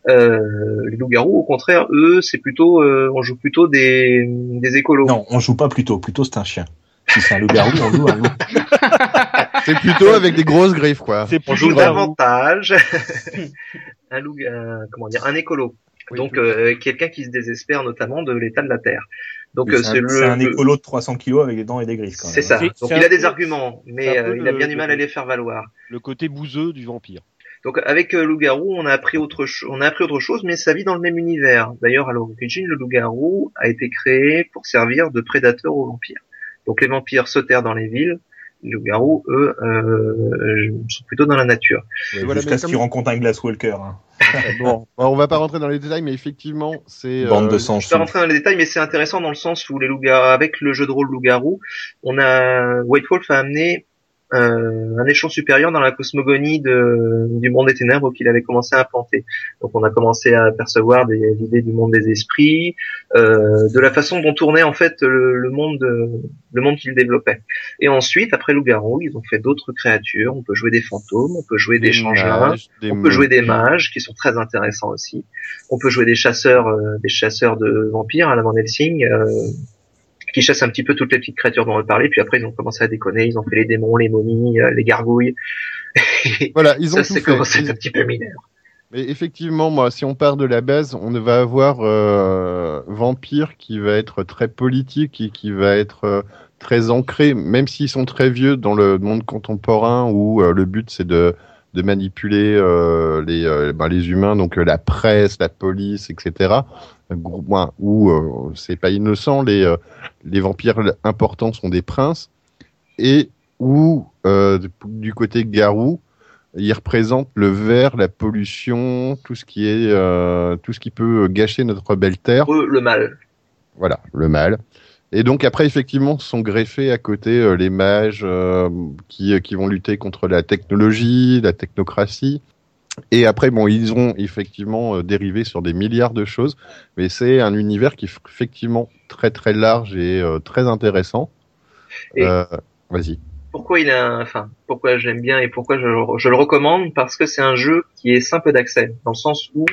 Euh, les loups-garous, au contraire, eux, c'est plutôt, euh, on joue plutôt des, des écolos. Non, on joue pas plutôt. Plutôt, c'est un chien. Si c'est un loup-garou, on joue un loup. <laughs> C'est plutôt avec des grosses griffes, quoi. C'est On pour joue jouer davantage <laughs> un loup, un- comment dire, un écolo. Oui, Donc euh, quelqu'un qui se désespère notamment de l'état de la terre. Donc Oui, euh, c'est un, le, c'est un le- écolo de 300 kilos avec des dents et des griffes. quand même. c'est ça. C'est- Donc il a des peu- arguments, mais euh, il a le- bien du mal à le- les faire valoir. le côté bouseux du vampire. Donc avec euh, loup-garou, on a appris autre chose, on a appris autre chose, mais ça vit dans le même univers. D'ailleurs, à l'origine, le loup-garou a été créé pour servir de prédateur aux vampires. Donc les vampires sautèrent dans les villes, les loups-garous, eux, euh, sont plutôt dans la nature. Ouais, Voilà, Jusqu'à ce comme- qu'il rencontre un Glasswalker. Hein. <laughs> Bon, on va pas rentrer dans les détails, mais effectivement, c'est Bande euh, de sang. Je vais pas rentrer dans les détails, mais c'est intéressant dans le sens où les loups avec le jeu de rôle loup-garou, on a White Wolf a amené euh, un échelon supérieur dans la cosmogonie de, du monde des ténèbres qu'il avait commencé à implanter. Donc on a commencé à percevoir des idées du monde des esprits, euh, de la façon dont tournait en fait le, le monde, le monde qu'il développait. Et ensuite, après loup-garou, ils ont fait d'autres créatures. On peut jouer des fantômes, on peut jouer des, des on peut jouer des mages qui sont très intéressants aussi. On peut jouer des chasseurs, euh, des chasseurs de vampires à la Van Helsing, euh, qui chassent un petit peu toutes les petites créatures dont on parlait. Puis après, ils ont commencé à déconner. Ils ont fait les démons, les momies, euh, les gargouilles. <laughs> Voilà, ils ont Ça, tout fait. commencé Ils- un petit peu mineur. Mais effectivement, moi, si on part de la base, on va avoir euh, Vampire qui va être très politique et qui va être euh, très ancré, même s'ils sont très vieux dans le monde contemporain où euh, le but c'est de, de manipuler euh, les, euh, ben, les humains, donc la presse, la police, etc. Groupe- Où euh, c'est pas innocent, les, euh, les vampires importants sont des princes et où euh, du côté garou, il représente le verre, la pollution, tout ce qui est, euh, tout ce qui peut gâcher notre belle terre. Le mal. Voilà, le mal. Et donc après, effectivement, sont greffés à côté les mages qui, qui vont lutter contre la technologie, la technocratie. Et après, bon, ils ont effectivement euh, dérivé sur des milliards de choses, mais c'est un univers qui est effectivement très très large et euh, très intéressant. Euh, Vas-y. Pourquoi il a, enfin, pourquoi je l'aime bien et pourquoi je, le- je le recommande? Parce que c'est un jeu qui est simple d'accès, dans le sens où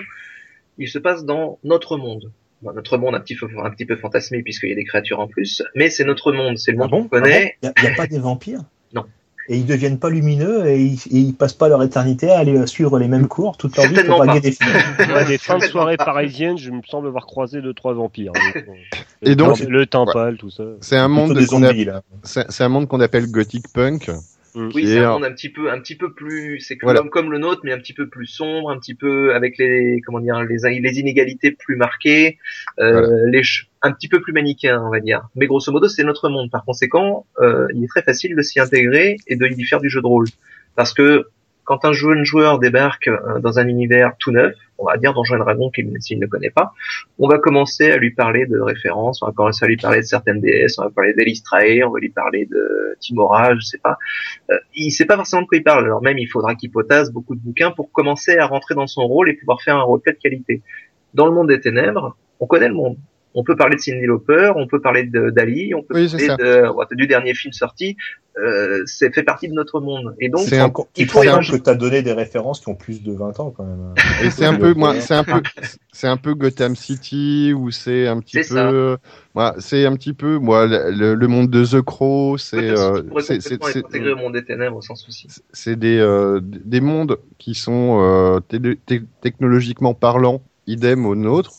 il se passe dans notre monde. Bon, notre monde un petit peu, un petit peu fantasmé puisqu'il y a des créatures en plus, mais c'est notre monde, c'est le Ah monde bon? Qu'on connaît. Il n'y a, pas des vampires? Et ils deviennent pas lumineux et ils, et ils passent pas leur éternité à aller suivre les mêmes cours toute leur vie pour draguer pas. des filles. <laughs> Ouais, des fins de soirée parisiennes, je me semble avoir croisé deux trois vampires. <laughs> Et donc- le Timpal, tout ça. C'est un monde qu'on c'est un monde qu'on appelle gothic punk. Mm. Oui, c'est un monde un petit peu, un petit peu plus, c'est Voilà. comme, comme le nôtre, mais un petit peu plus sombre, un petit peu avec les, comment dire, les, les inégalités plus marquées, euh, les, un petit peu plus manichéen, on va dire. Mais grosso modo, c'est notre monde. Par conséquent, euh, il est très facile de s'y intégrer et de y faire du jeu de rôle, parce que quand un jeune joueur débarque euh, dans un univers tout neuf, on va dire Donjons et Dragons qu'il s'il ne connaît pas, on va commencer à lui parler de références, on va commencer à lui parler de certaines déesses, on va parler d'Elistrae, on va lui parler de Timora, je sais pas. Euh, il sait pas forcément de quoi il parle. Alors même, il faudra qu'il potasse beaucoup de bouquins pour commencer à rentrer dans son rôle et pouvoir faire un roleplay de qualité. Dans le monde des ténèbres, on connaît le monde. On peut parler de Cindy Lauper, on peut parler de Dali, on peut Oui, parler de, ouais, du dernier film sorti. Euh, c'est fait partie de notre monde. Et donc, un- il faut que tu as donné des références qui ont plus de 20 ans quand même. <laughs> Et c'est un peu, moi, c'est un peu, c'est un peu Gotham City où c'est un petit peu, moi, c'est un petit peu, moi, le, le- le monde de The Crow, c'est, euh, c'est, c'est, au monde des ténèbres sans souci. c'est des, euh, des mondes qui sont euh, technologiquement parlant, idem au nôtre,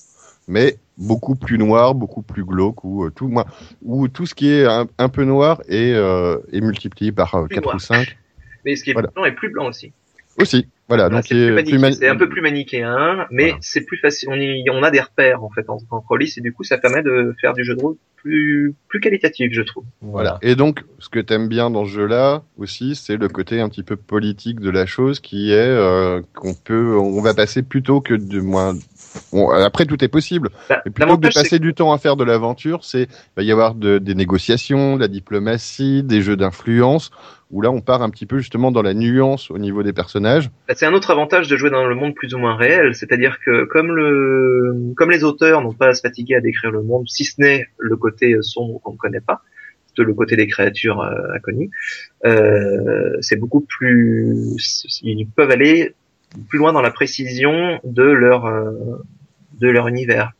mais beaucoup plus noirs, beaucoup plus glauques, ou euh, tout, moi, où tout ce qui est un, un peu noir est, euh, est multiplié par euh, Plus 4 noir. ou <laughs> 5 Mais ce qui est Voilà. blanc est plus blanc aussi. aussi. Voilà, Voilà, donc c'est un peu plus manichéen, mais Voilà. c'est plus facile. On, y- on a des repères en fait en, en release et du coup ça permet de faire du jeu de rôle plus plus qualitatif, je trouve. Voilà. Et donc, ce que t'aimes bien dans ce jeu-là aussi, c'est le côté un petit peu politique de la chose, qui est euh, qu'on peut, on va passer plutôt que de moins. Bon, après, tout est possible. Bah, Et plutôt que de passer du temps à faire de l'aventure, c'est il va y avoir de- des négociations, de la diplomatie, des jeux d'influence, où là, on part un petit peu justement dans la nuance au niveau des personnages. Bah, c'est un autre avantage de jouer dans le monde plus ou moins réel, c'est-à-dire que comme le, comme les auteurs n'ont pas à se fatiguer à décrire le monde, si ce n'est le côté sombre qu'on ne connaît pas, de le côté des créatures euh, inconnues, euh, c'est beaucoup plus, ils peuvent aller plus loin dans la précision de leur, euh, de leur univers.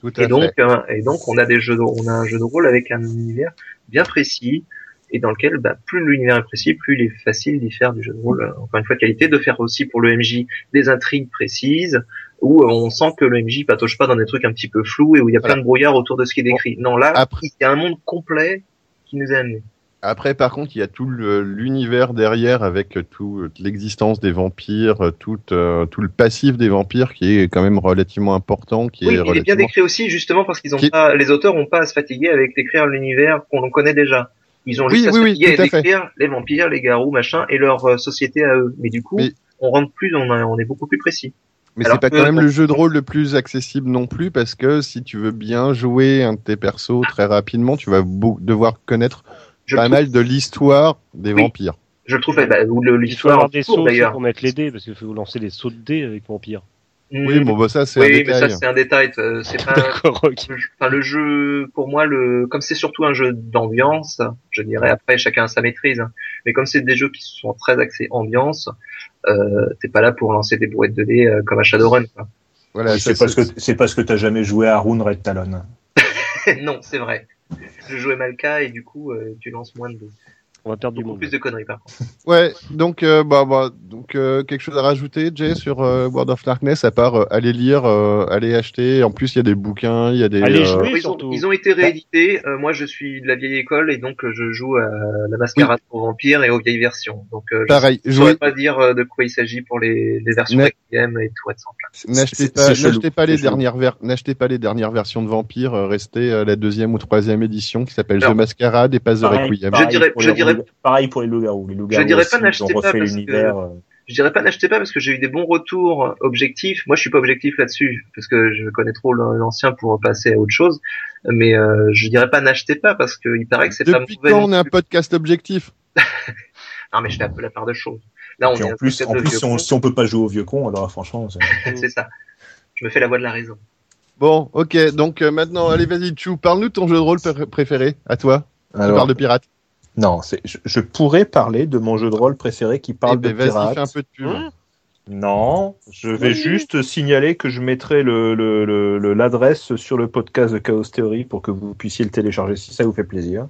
Tout à Et donc, fait. euh, et donc, on a des jeux, de, on a un jeu de rôle avec un univers bien précis et dans lequel, bah, plus l'univers est précis, plus il est facile d'y faire du jeu de rôle. euh, Encore une fois, de qualité, de faire aussi pour le MJ des intrigues précises où on sent que le MJ patauge pas dans des trucs un petit peu flous et où il y a Voilà. plein de brouillard autour de ce qui est décrit. Non, là, Après- il y a un monde complet qui nous est amené. Après, par contre, il y a tout l'univers derrière avec tout euh, l'existence des vampires, euh, tout, euh, tout le passif des vampires qui est quand même relativement important, qui Oui, est il est bien décrit aussi justement parce qu'ils ont Qui- pas, les auteurs ont pas à se fatiguer avec d'écrire l'univers qu'on connaît déjà. Ils ont Oui, juste à oui, se oui, fatiguer tout à à fait. décrire les vampires, les garous, machin, et leur euh, société à eux. Mais du coup, Mais- on rentre plus, on, a- on est beaucoup plus précis. Mais c'est pas quand même le jeu de rôle le plus accessible non plus parce que si tu veux bien jouer un de tes persos très rapidement, tu vas devoir connaître Je pas mal de l'histoire des Oui. vampires. Je le trouve, bah, l'histoire des sauts d'ailleurs. pour mettre les dés, parce qu'il faut lancer des sauts de dés avec Vampire. Oui, Mm. bon, bah, ça, c'est Oui, un mais ça c'est un détail. euh, C'est pas. D'accord, ok. le jeu- Enfin, le jeu, pour moi, le, comme c'est surtout un jeu d'ambiance, je dirais après chacun a sa maîtrise, hein. mais comme c'est des jeux qui sont très axés ambiance, euh, t'es pas là pour lancer des brouettes de dés euh, comme à Shadowrun. Quoi. Voilà, Oui, c'est parce que c'est parce que t'as jamais joué à Rune Red Talon. <laughs> non, c'est vrai. Je jouais Malka et du coup, euh, tu lances moins de dés. On va perdre du Beaucoup monde. plus de conneries par contre. <laughs> Ouais, donc, euh, bah, bah, donc euh, quelque chose à rajouter, Jay, sur euh, World of Darkness, à part euh, aller lire, euh, aller acheter. En plus, il y a des bouquins, il y a des. Allez euh, jouer. Oui, ils, ont, surtout. ils ont été réédités. Euh, moi, je suis de la vieille école et donc euh, je joue à la Mascarade pour Vampire et aux vieilles versions. Donc, euh, je Pareil, ne saurais jouez, pas dire euh, de quoi il s'agit pour les, les versions Requiem et tout n'achetez pas, n'achetez pas les dernières n'achetez pas les dernières versions de Vampire. restez euh, la deuxième ou troisième édition qui s'appelle The Masquerade et pas The Requiem. Je dirais- je dirais- pareil pour les loups-garous. Les loups-garous dirais pas n'achetez pas parce l'univers. euh, Je dirais pas n'achetez pas parce que j'ai eu des bons retours objectifs. Moi, je suis pas objectif là-dessus parce que je connais trop l'ancien pour passer à autre chose. Mais euh, je dirais pas n'achetez pas parce que il paraît que c'est pas Depuis mauvais. quand non on est un podcast objectif? <laughs> Non, mais je fais un peu la part de choses. Là, on est en plus, en plus, si on, si on peut pas jouer au vieux con, alors franchement, c'est- <laughs> c'est ça. Je me fais la voix de la raison. Bon, ok, donc euh, maintenant, allez, vas-y, Chou, parle-nous de ton jeu de rôle pr- préféré, à toi. Tu Alors, parles de pirates. Non, c'est, je, je pourrais parler de mon jeu de rôle préféré qui Eh parle ben, de vas-y, pirates. fais un peu de pub. Hein? Non, je vais Oui. juste signaler que je mettrai le, le, le- le- l'adresse sur le podcast de Chaos Theory pour que vous puissiez le télécharger si ça vous fait plaisir.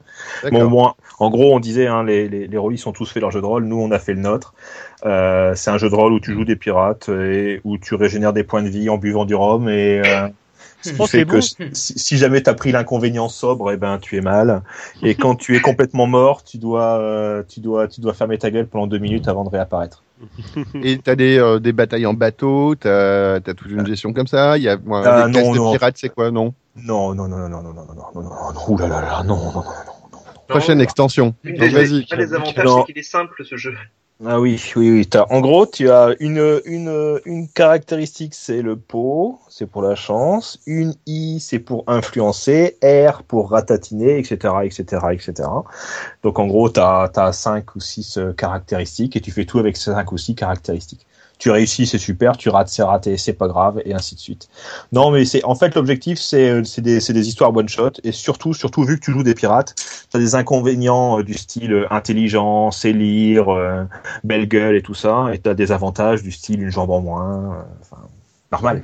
Bon, moi, en gros, on disait, hein, les, les, les rôlistes ont tous fait leur jeu de rôle. Nous, on a fait le nôtre. Euh, c'est un jeu de rôle où tu joues des pirates et où tu régénères des points de vie en buvant du rhum et euh, ce qui Oh, fait c'est que bon. si, si jamais t'as pris l'inconvénient sobre, eh ben tu es mal. Et quand tu es complètement mort, tu dois, euh, tu dois, tu dois fermer ta gueule pendant deux minutes avant de réapparaître. Et t'as des, euh, des batailles en bateau, t'as as toute une gestion comme ça. Il y a moi, Ah, les non, classes de non. pirates, c'est quoi, non Non, non, non, non, non, non, non, non, non, non, non, non, ouh là là là, non, non, non, non. Prochaine Non, extension. Une Donc des, vas-y. des avantages, Non. c'est qu'il est simple ce jeu. Ah oui, oui, oui. T'as, en gros, tu as une, une, une caractéristique, c'est le pot, c'est pour la chance. Une I, c'est pour influencer. R pour ratatiner, etc., etc., etc. Donc, en gros, t'as, t'as cinq ou six euh, caractéristiques et tu fais tout avec cinq ou six caractéristiques. Tu réussis, c'est super. Tu rates, c'est raté, c'est pas grave, et ainsi de suite. Non, mais c'est, en fait, l'objectif, c'est, euh, c'est des, c'est des histoires one shot et surtout, surtout, vu que tu joues des pirates, t'as des inconvénients euh, du style euh, intelligence, élire, euh, belle gueule et tout ça, et t'as des avantages du style une jambe en moins, normal.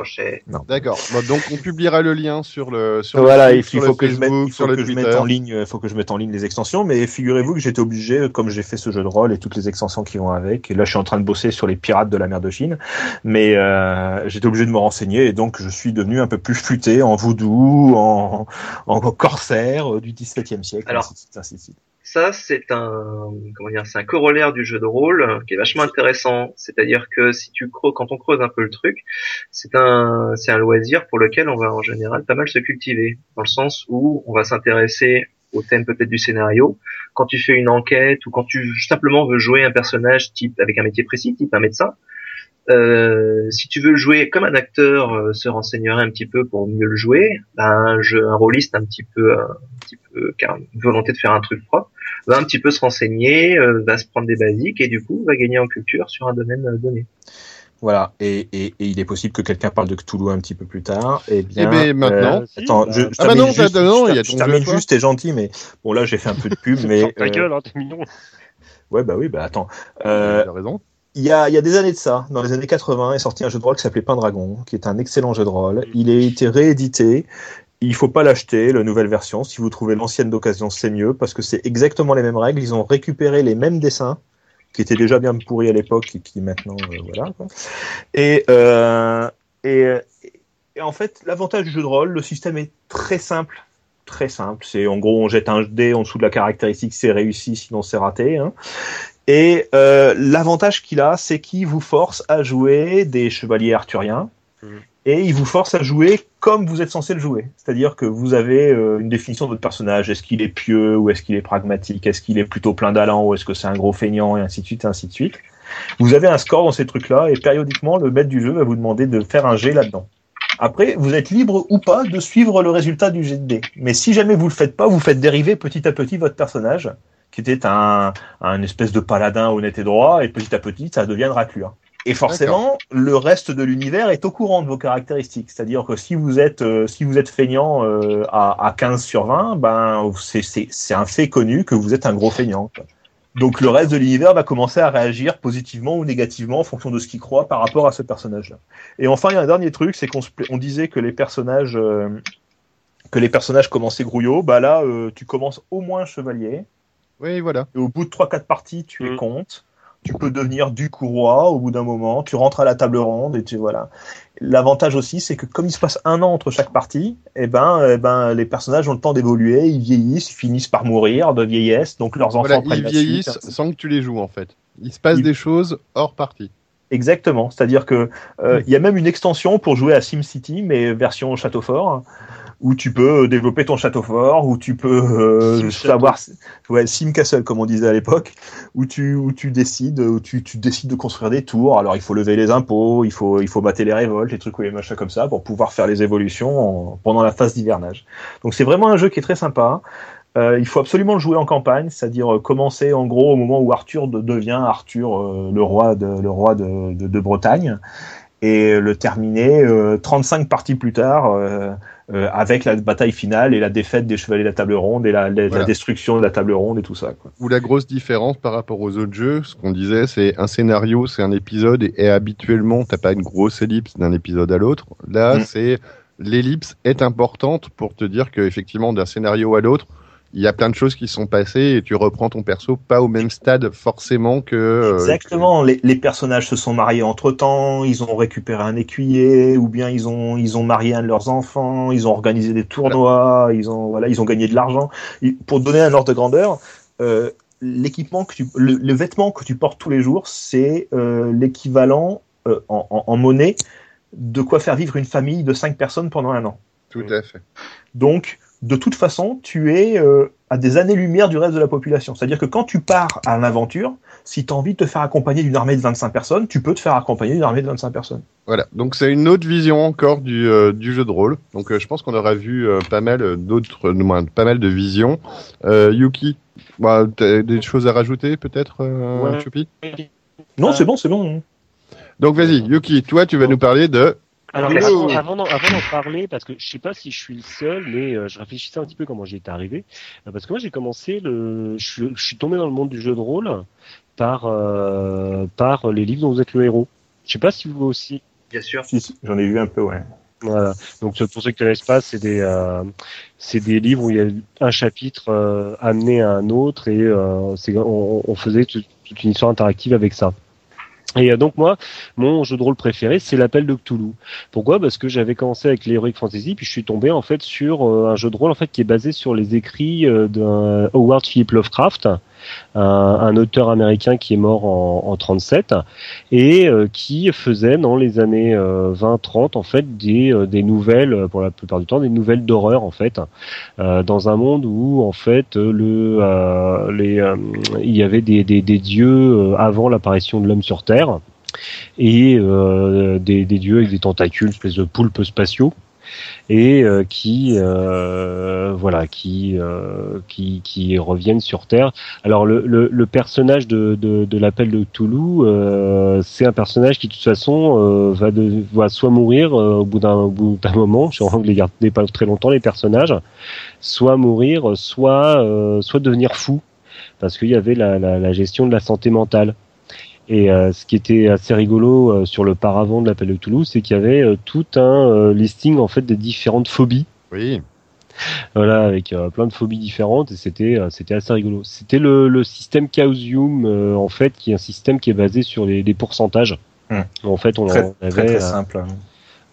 D'accord. Bon, donc on publiera le lien sur le sur Voilà, le il faut, sur le que je mette, il faut que je mette en ligne, il faut que je mette en ligne les extensions, mais figurez-vous que j'étais obligé, comme j'ai fait ce jeu de rôle et toutes les extensions qui vont avec, et là je suis en train de bosser sur les pirates de la mer de Chine, mais euh, j'étais obligé de me renseigner et donc je suis devenu un peu plus futé en voodoo, en, en corsaire euh, du XVIIe siècle, Alors, ainsi de suite, ainsi de suite. Ça, c'est un, comment dire, c'est un corollaire du jeu de rôle euh, qui est vachement intéressant. C'est-à-dire que si tu creux, quand on creuse un peu le truc, c'est un, c'est un loisir pour lequel on va en général pas mal se cultiver, dans le sens où on va s'intéresser au thème peut-être du scénario. Quand tu fais une enquête ou quand tu simplement veux jouer un personnage type avec un métier précis, type un médecin, euh, si tu veux jouer comme un acteur euh, se renseignerait un petit peu pour mieux le jouer, ben, un, jeu, un rôliste un petit peu, euh, un petit peu, a une volonté de faire un truc propre, va un petit peu se renseigner, euh, va se prendre des basiques et du coup va gagner en culture sur un domaine euh, donné. Voilà, et, et, et il est possible que quelqu'un parle de Cthulhu un petit peu plus tard. Eh bien, Eh ben, maintenant. euh, attends, je, je Ah bah termine non, juste, non, je je termine juste, t'es gentil, mais bon là j'ai fait un peu de pub, <laughs> mais ta euh, gueule, hein, t'es mignon. ouais bah oui, bah attends. Euh, T'as raison. il y a, il y a des années de ça, dans les années 80, est sorti un jeu de rôle qui s'appelait Pendragon, qui est un excellent jeu de rôle. Il a été réédité. Il faut pas l'acheter, la nouvelle version. Si vous trouvez l'ancienne d'occasion, c'est mieux, parce que c'est exactement les mêmes règles. Ils ont récupéré les mêmes dessins, qui étaient déjà bien pourris à l'époque et qui maintenant, euh, voilà. euh, euh, et en fait, l'avantage du jeu de rôle, le système est très simple. Très simple. C'est en gros, on jette un dé en dessous de la caractéristique, c'est réussi, sinon c'est raté. Hein. Et l'avantage qu'il a, c'est qu'il vous force à jouer des chevaliers arthuriens. Mhm. Et il vous force à jouer comme vous êtes censé le jouer. C'est-à-dire que vous avez euh, une définition de votre personnage. Est-ce qu'il est pieux ou est-ce qu'il est pragmatique? Est-ce qu'il est plutôt plein d'allant ou est-ce que c'est un gros feignant Et ainsi de suite, et ainsi de suite. Vous avez un score dans ces trucs-là et périodiquement, le maître du jeu va vous demander de faire un jet là-dedans. Après, vous êtes libre ou pas de suivre le résultat du jet de dés. Mais si jamais vous le faites pas, vous faites dériver petit à petit votre personnage, qui était un, espèce de paladin honnête et droit, et petit à petit, ça devient Dracula. Et forcément, le reste de l'univers est au courant de vos caractéristiques. C'est-à-dire que si vous êtes, euh, si vous êtes feignant euh, à, à 15 sur 20, ben, c'est, c'est, c'est un fait connu que vous êtes un gros feignant. quoi. Donc le reste de l'univers va commencer à réagir positivement ou négativement en fonction de ce qu'il croit par rapport à ce personnage-là. Et enfin, il y a un dernier truc, c'est qu'on on disait que les personnages, euh, que les personnages commençaient grouillot. Bah là, euh, tu commences au moins chevalier. Oui, voilà. Et au bout de 3-4 parties, tu es Mm. comte. Tu peux devenir duc ou roi au bout d'un moment. Tu rentres à la table ronde et tu voilà. L'avantage aussi, c'est que comme il se passe un an entre chaque partie, eh ben, eh ben, les personnages ont le temps d'évoluer, ils vieillissent, ils finissent par mourir de vieillesse, donc leurs enfants Voilà, prennent ils la suite, vieillissent sans que tu les joues en fait. Il se passe Ils- des choses hors partie. Exactement. C'est-à-dire que euh, il y a même une extension pour jouer à SimCity, mais version château fort, où tu peux développer ton château fort, où tu peux euh, Sim savoir, ouais, Sim Castle comme on disait à l'époque, où tu où tu décides, où tu, tu décides de construire des tours. Alors il faut lever les impôts, il faut il faut battre les révoltes, les trucs ou les machins comme ça pour pouvoir faire les évolutions en- pendant la phase d'hivernage. Donc c'est vraiment un jeu qui est très sympa. Euh, il faut absolument le jouer en campagne, c'est-à-dire euh, commencer en gros au moment où Arthur de- devient Arthur euh, le roi de le roi de, de, de Bretagne et le terminer euh, 35 parties plus tard euh, avec la bataille finale et la défaite des chevaliers de la table ronde et la, la- destruction de la table ronde et tout ça. Quoi. Où la grosse différence par rapport aux autres jeux, ce qu'on disait, c'est un scénario, c'est un épisode, et, et habituellement, t'as pas une grosse ellipse d'un épisode à l'autre. Là, Mm. c'est l'ellipse est importante pour te dire que effectivement, d'un scénario à l'autre, il y a plein de choses qui sont passées et tu reprends ton perso pas au même stade forcément que. euh, Exactement. Les, les personnages se sont mariés entre temps, ils ont récupéré un écuyer, ou bien ils ont ils ont marié un de leurs enfants, ils ont organisé des tournois, ils ont voilà, ils ont gagné de l'argent. Pour donner un ordre de grandeur, euh, l'équipement que tu, le, le vêtement que tu portes tous les jours, c'est euh, l'équivalent euh, en, en, en monnaie de quoi faire vivre une famille de cinq personnes pendant un an. Tout à fait. Donc, de toute façon, tu es euh, à des années-lumière du reste de la population. C'est-à-dire que quand tu pars à l'aventure, si tu as envie de te faire accompagner d'une armée de 25 personnes, tu peux te faire accompagner d'une armée de 25 personnes. Voilà, donc c'est une autre vision encore du, euh, du jeu de rôle. Donc euh, je pense qu'on aura vu euh, pas mal d'autres, pas mal de visions. Euh, Yuki, bah, t'as des choses à rajouter peut-être, euh, Ouais. Choupi? Non, c'est bon, c'est bon. Donc vas-y, Yuki, toi tu vas nous parler de... Alors avant, avant d'en avant d'en parler, parce que je sais pas si je suis le seul, mais euh, je réfléchissais un petit peu comment j'y étais arrivé. Euh, parce que moi j'ai commencé le, je, suis- je suis tombé dans le monde du jeu de rôle par euh, par les livres dont vous êtes le héros. Je sais pas si vous aussi. Bien sûr. Si, si, J'en ai vu un peu, ouais. Voilà. Donc pour ceux qui connaissent pas, c'est des euh, c'est des livres où il y a un chapitre euh, amené à un autre et euh, c'est on, on faisait toute une histoire interactive avec ça. Et euh, donc moi, mon jeu de rôle préféré, c'est l'appel de Cthulhu. Pourquoi? Parce que j'avais commencé avec l'Heroic Fantasy, puis je suis tombé en fait sur euh, un jeu de rôle en fait qui est basé sur les écrits euh, d'un Howard Philip Lovecraft, un, un auteur américain qui est mort en, en 37 et euh, qui faisait dans les années euh, 20-30 en fait des, euh, des nouvelles, euh, pour la plupart du temps, des nouvelles d'horreur en fait, euh, dans un monde où en fait euh, le, euh, les, euh, il y avait des, des, des dieux euh, avant l'apparition de l'homme sur Terre et euh, des, des dieux avec des tentacules, espèce de poulpes spatiaux et euh, qui euh, voilà qui, euh, qui qui reviennent sur Terre. Alors le, le, le personnage de, de, de l'appel de Cthulhu, euh, c'est un personnage qui de toute façon euh, va de, va soit mourir au bout d'un bout d'un moment, je ne les garder pas très longtemps les personnages, soit mourir, soit soit devenir fou parce qu'il y avait la, la, la gestion de la santé mentale. Et euh, ce qui était assez rigolo euh, sur le paravent de l'appel de Toulouse, c'est qu'il y avait euh, tout un euh, listing en fait des différentes phobies. Oui, Voilà, avec euh, plein de phobies différentes et c'était euh, c'était assez rigolo. C'était le, le système Chaosium euh, en fait, qui est un système qui est basé sur les, les pourcentages. Hmm. En fait, on Très, en avait très, très euh, simple.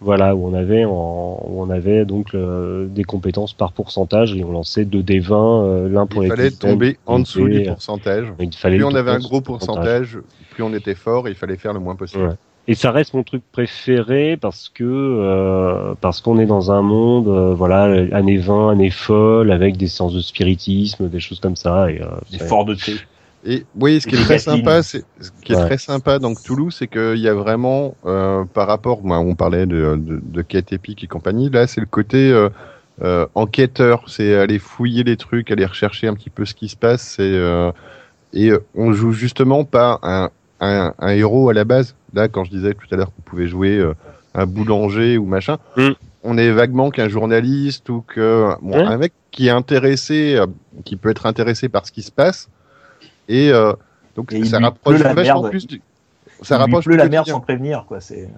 Voilà où on avait en, où on avait donc le- des compétences par pourcentage et on lançait 2 des 20 euh, l'un pour il les fallait tomber en dessous du euh, pourcentage. Il fallait Plus on avait un gros pourcentage, plus on était fort et il fallait faire le moins possible. Ouais. Et ça reste mon truc préféré parce que euh, parce qu'on est dans un monde euh, voilà années 20, années folles avec des séances de spiritisme, des choses comme ça et euh, Des c'est- forts de thé. Et oui, ce qui est Et très sympa, c'est ce qui est Ouais. très sympa dans Cthulhu, c'est qu'il y a vraiment, euh, par rapport, moi, on parlait de, de, de quête épique et compagnie, là, c'est le côté, euh, euh, enquêteur, c'est aller fouiller les trucs, aller rechercher un petit peu ce qui se passe. C'est euh, et on joue justement pas un, un, un, héros à la base. Là, quand je disais tout à l'heure qu'on pouvait jouer euh, un boulanger ou machin, Mm. on est vaguement qu'un journaliste ou que bon, Ouais. un mec qui est intéressé, euh, qui peut être intéressé par ce qui se passe. Et euh, donc Et ça rapproche vachement merde. plus. Du... Ça Il rapproche du la merde sans prévenir, quoi. C'est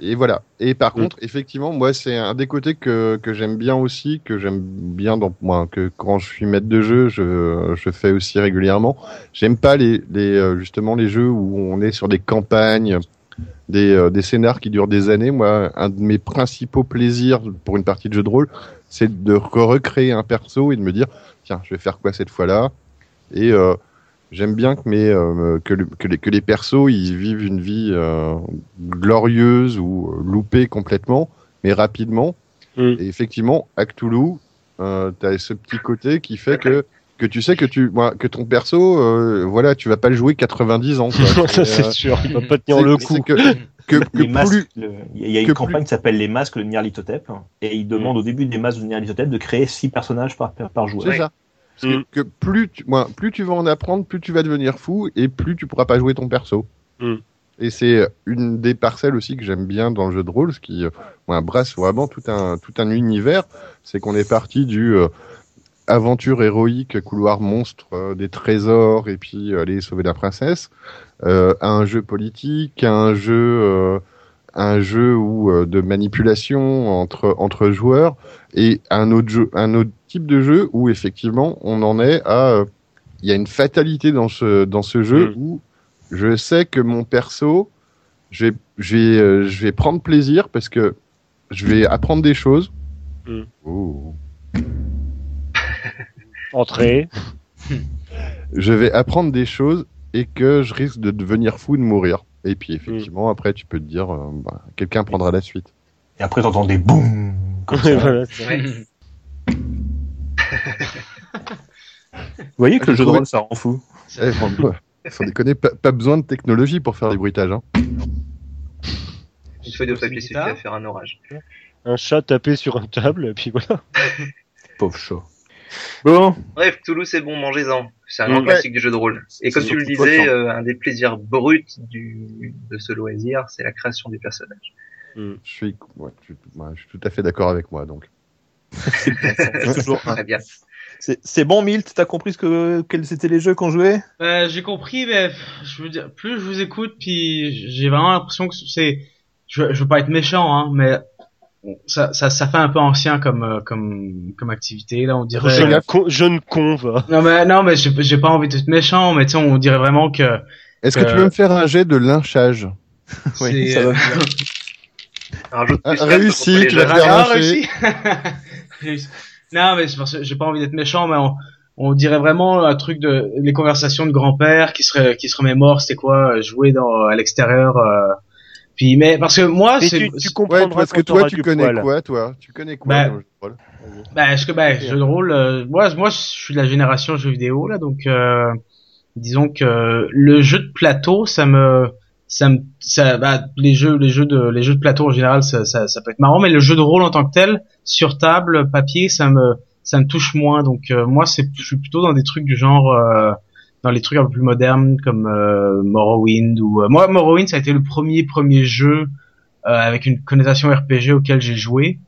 Et voilà. Et par Mm. contre, effectivement, moi, c'est un des côtés que, que j'aime bien aussi, que j'aime bien dans moi, que quand je suis maître de jeu, je, je fais aussi régulièrement. J'aime pas les, les euh, justement les jeux où on est sur des campagnes, des, euh, des scénars qui durent des années. Moi, un de mes principaux plaisirs pour une partie de jeu de rôle, c'est de re- recréer un perso et de me dire, tiens, je vais faire quoi cette fois-là? Et euh, j'aime bien que mes euh, que, le- que les que les persos ils vivent une vie euh, glorieuse ou euh, loupée complètement, mais rapidement. Mm. Et effectivement, à Cthulhu, euh, t'as ce petit côté qui fait que que tu sais que tu moi, que ton perso, euh, voilà, tu vas pas le jouer 90 ans. Quoi. <laughs> ça c'est euh, sûr, il va pas tenir le coup. Que, que, que les masques. plus le- Il y a une campagne qui s'appelle les masques de Nyarlathotep et il demande au début des masques de Nyarlathotep de créer six personnages par, par, par joueur. C'est ça. Parce que, Mm. que plus tu, moi, plus tu vas en apprendre, plus tu vas devenir fou et plus tu pourras pas jouer ton perso. Mm. Et c'est une des parcelles aussi que j'aime bien dans le jeu de rôle, ce qui euh, moi, brasse vraiment tout un tout un univers. C'est qu'on est parti du euh, aventure héroïque, couloir monstre, euh, des trésors et puis aller sauver la princesse, à un jeu politique, à un jeu un jeu où euh, de manipulation entre entre joueurs et un autre jeu, un autre type de jeu où effectivement on en est à, euh, il y a une fatalité dans ce dans ce jeu Mm. où je sais que mon perso, je vais je vais euh, je vais prendre plaisir parce que je vais apprendre des choses. Mm. Oh. <laughs> Entrée. Je vais apprendre des choses et que je risque de devenir fou de mourir. Et puis effectivement après tu peux te dire euh, bah, quelqu'un prendra la suite. Et après, t'entends des boum comme <laughs> ça. Voilà. <laughs> Vous voyez que le jeu de rôle, ça rend fou. Eh, franchement, Sans déconner, pas, pas besoin de technologie pour faire des bruitages. Hein. Une feuille de papier suffit à faire un orage. un chat tapé sur une table, et puis voilà. Pauvre chat. Bon, Bref, Cthulhu, c'est bon, mangez-en. C'est un Mm. grand Ouais. classique du jeu de rôle. Et comme tu le disais, euh, un des plaisirs bruts du, de ce loisir, c'est la création des personnages. Je suis, ouais, je, suis- ouais, je suis tout à fait d'accord avec moi. Donc, <laughs> c'est toujours un. Très bien. C'est c'est bon, Milt, t'as compris ce que, quels étaient les jeux qu'on jouait? Euh, j'ai compris, mais pff, je veux dire, plus je vous écoute, puis j'ai vraiment l'impression que c'est, je, je veux pas être méchant, hein, mais ça, ça, ça fait un peu ancien comme, euh, comme, comme activité. Là, on dirait. Jeune, con, jeune con, va. Non mais non, mais j'ai pas envie d'être méchant, mais tu sais, on dirait vraiment que est-ce que tu Euh, veux me faire un jet de lynchage? <laughs> Oui, ça va euh, Un jeu de réussi, tu <laughs> réussi. Non, mais c'est parce que j'ai pas envie d'être méchant, mais on, on dirait vraiment un truc de les conversations de grand-père qui serait qui se remémore, c'était quoi, euh, jouer dans à l'extérieur. euh, puis mais parce que moi, c'est tu, tu Ouais, comprendras parce que toi, tu connais poil. quoi, toi? Tu connais quoi Bah, dans le jeu de rôle Bah, je, bah, jeu de rôle, euh, moi, moi, je suis de la génération jeux vidéo, là, donc, euh, disons que le jeu de plateau, ça me, ça me, ça, bah, les jeux, les jeux de, les jeux de plateau en général, ça, ça, ça peut être marrant, mais le jeu de rôle en tant que tel, sur table, papier, ça me, ça me touche moins, donc, euh, moi, c'est, je suis plutôt dans des trucs du genre, euh, dans les trucs un peu plus modernes, comme, euh, Morrowind, ou, euh, moi, Morrowind, ça a été le premier, premier jeu, euh, avec une connotation RPG auquel j'ai joué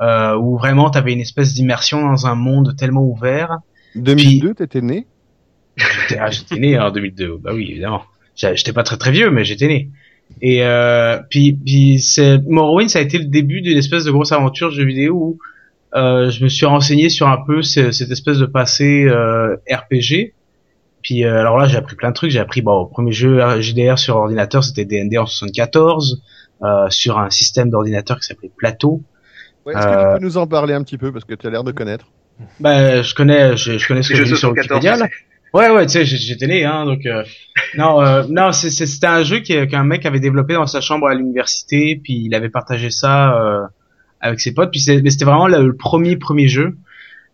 euh, où vraiment t'avais une espèce d'immersion dans un monde tellement ouvert. 2002, t'étais né? J'étais <laughs> ah, j'étais né en 2002, bah oui évidemment. J'étais pas très très vieux, mais j'étais né. Et euh, puis, puis c'est Morrowind, ça a été le début d'une espèce de grosse aventure de jeu vidéo où euh, je me suis renseigné sur un peu ce- cette espèce de passé euh, RPG. Puis euh, alors là, j'ai appris plein de trucs. J'ai appris bon, au premier jeu JDR sur ordinateur, c'était D&D en 74 euh, sur un système d'ordinateur qui s'appelait Plateau. ouais, Est-ce que Euh, tu peux nous en parler un petit peu Parce que tu as l'air de connaître? Bah, je connais, je, je connais ce que Jeu je dis sur 74, Wikipédia. là. Ouais, ouais, tu sais, j'ai- j'étais né, hein, donc euh, non, euh, non, c'était un jeu qui- qu'un mec avait développé dans sa chambre à l'université, puis il avait partagé ça euh, avec ses potes, puis mais c'était vraiment le, le premier premier jeu.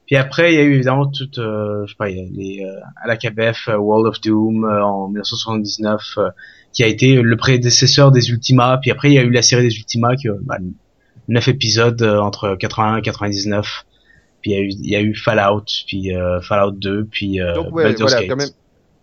Puis après, il y a eu évidemment toute, euh, je sais pas, les euh, à la KBF, World of Doom euh, en 1979, euh, qui a été le prédécesseur des Ultima. Puis après, il y a eu la série des Ultima, qui, euh, bah, neuf épisodes euh, entre 81 et 99 puis il y a eu, il y a eu Fallout, puis euh, Fallout 2, puis euh, Donc ouais, Baldur's voilà, Gate. quand même.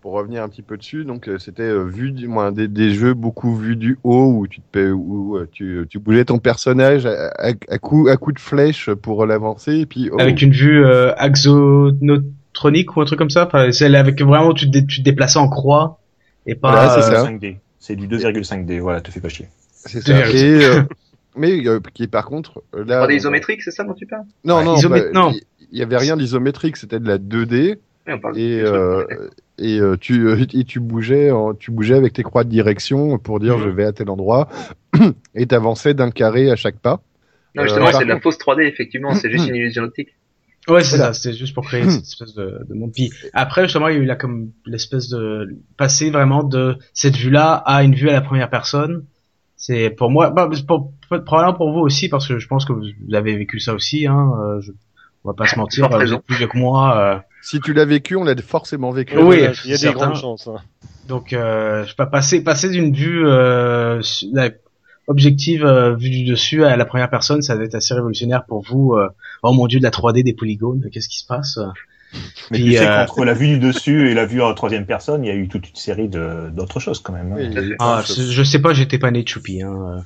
Pour revenir un petit peu dessus, donc euh, c'était euh, vu du moins des, des jeux beaucoup vus du haut où tu te payes- où euh, tu, tu bougeais ton personnage à, à, à coup à coup de flèche pour l'avancer et puis oh, Avec une vue euh, axonotronique ou un truc comme ça. Enfin, c'est avec vraiment tu te, tu te déplaçais en croix et pas. Voilà, c'est euh, ça. 5D. C'est du 2,5D, voilà, te fais pas chier. c'est ça. Et, euh, <laughs> mais euh, qui par contre là 3D bon, isométrique, c'est ça dont tu parles? Non non, Isomé- bah, non. il y avait rien d'isométrique, c'était de la 2D Oui, on parle et de- euh, et euh, tu et tu bougeais en- tu bougeais avec tes croix de direction pour dire Mhm. je vais à tel endroit <clears throat> et t'avançais d'un carré à chaque pas. Non, justement, Euh, c'est de la fausse 3D, effectivement, c'est juste <clears throat> une illusion optique. Ouais, c'est Voilà. ça. C'était juste pour créer cette espèce de, de monde. Puis après, justement, il y a eu là comme l'espèce de passer vraiment de cette vue-là à une vue à la première personne. C'est pour moi, bah, c'est pour, pour- probablement pour vous aussi, parce que je pense que vous avez vécu ça aussi. Hein, euh, je, on va pas se mentir, Forte vous êtes plus vieux que moi. Si tu l'as vécu, on l'a forcément vécu. Oui, il y a des certain. grandes chances. hein. Donc, euh, je pas passer passer d'une vue euh, objective euh, vue du dessus à la première personne, ça va être assez révolutionnaire pour vous. euh, oh mon dieu, de la 3D, des polygones, qu'est-ce qui se passe? Mais Puis, tu sais euh, qu'entre la vue du dessus et la vue en troisième personne, il y a eu toute une série de d'autres choses quand même. hein. Oui, Ah, je, sais pas, j'étais pas né de choupi. Hein,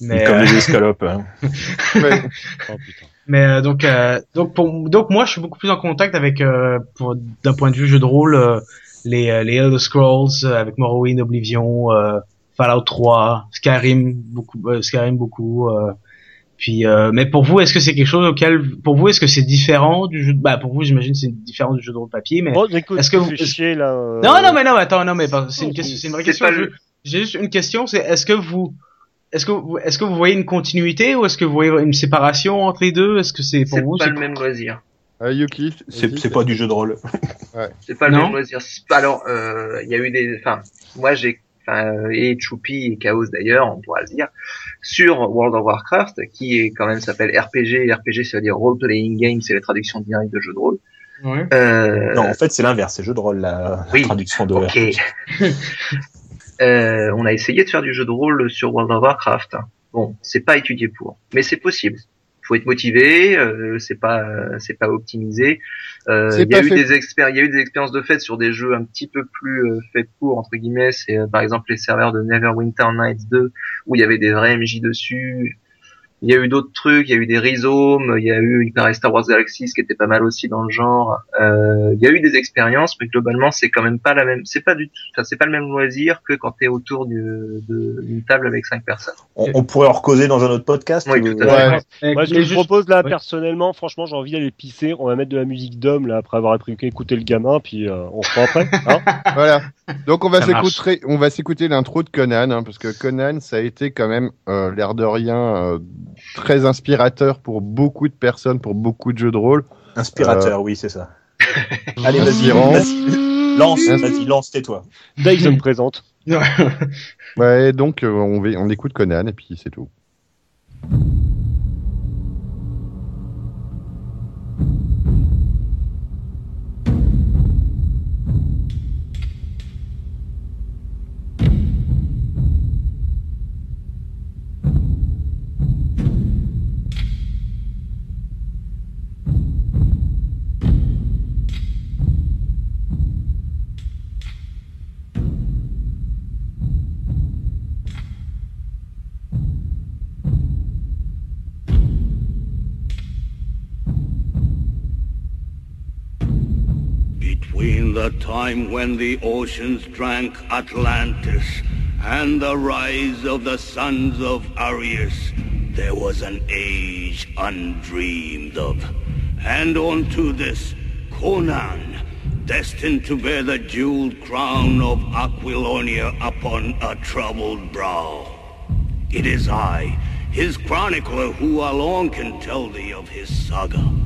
mais Comme les escalopes. hein. <laughs> Ouais. Oh, putain. Mais euh, donc euh, donc pour donc moi je suis beaucoup plus en contact avec euh, pour d'un point de vue jeu de rôle euh, les euh, les Elder Scrolls euh, avec Morrowind, Oblivion, euh, Fallout 3, Skyrim beaucoup euh, Skyrim beaucoup euh, puis euh, mais pour vous est-ce que c'est quelque chose auquel pour vous est-ce que c'est différent du jeu de... bah pour vous j'imagine c'est différent du jeu de rôle papier mais Bon, écoute, Est-ce que vous- est-ce- chier, là. euh, non non mais non attends non mais c'est une question c'est une vraie c'est question j'ai juste une question c'est est-ce que vous est-ce que vous est-ce que vous voyez une continuité ou est-ce que vous voyez une séparation entre les deux? Est-ce que c'est pour C'est vous pas c'est le même loisir. Euh, Yuki, C'est pas du jeu de rôle. <laughs> C'est pas le Non. même loisir. Pas- Alors, euh, il y a eu des, enfin, moi j'ai, enfin, et Choupi et Chaos d'ailleurs, on pourra le dire, sur World of Warcraft, qui est quand même s'appelle RPG. RPG, ça veut dire Role Playing Game, c'est la traduction directe de jeu de rôle. Ouais. Euh, Non, en fait, c'est l'inverse. C'est jeu de rôle, la, la Oui. traduction de Ok. <laughs> Euh, on a essayé de faire du jeu de rôle sur World of Warcraft. Bon, c'est pas étudié pour, mais c'est possible. Faut être motivé, euh, c'est pas euh, c'est pas optimisé. Euh, Il y a eu des il y a eu des expériences de fait sur des jeux un petit peu plus euh, faits pour entre guillemets. C'est euh, par exemple les serveurs de Neverwinter Nights 2 où il y avait des vrais MJ dessus. Il y a eu d'autres trucs, il y a eu des rhizomes, il y a eu il paraît Star Wars Galaxies qui était pas mal aussi dans le genre. Euh, il y a eu des expériences, mais globalement c'est quand même pas la même, c'est pas du tout, enfin, c'est pas le même loisir que quand t'es autour du- d'une table avec cinq personnes. On, on pourrait en causer dans un autre podcast. Oui, ou- tout à fait. Ouais. Moi, ce les que je jeux- propose là, Ouais. personnellement, franchement, j'ai envie d'aller pisser. On va mettre de la musique d'homme là après avoir appris écouter le gamin, puis euh, on se prend après. Hein <laughs> Voilà. Donc on va Ça marche. s'écouter, on va s'écouter l'intro de Conan, hein, parce que Conan, ça a été quand même euh, l'air de rien euh, très inspirateur pour beaucoup de personnes, pour beaucoup de jeux de rôle. Inspirateur, oui, c'est ça. <laughs> Allez, vas-y, vas-y. Lance, vas-y, lance, tais-toi. Dyson présente. <laughs> Ouais, donc euh, on écoute Conan et puis c'est tout. The time when the oceans drank Atlantis and the rise of the sons of Arius, there was an age undreamed of. And unto this, Conan, destined to bear the jeweled crown of Aquilonia upon a troubled brow. It is I, his chronicler, who alone can tell thee of his saga.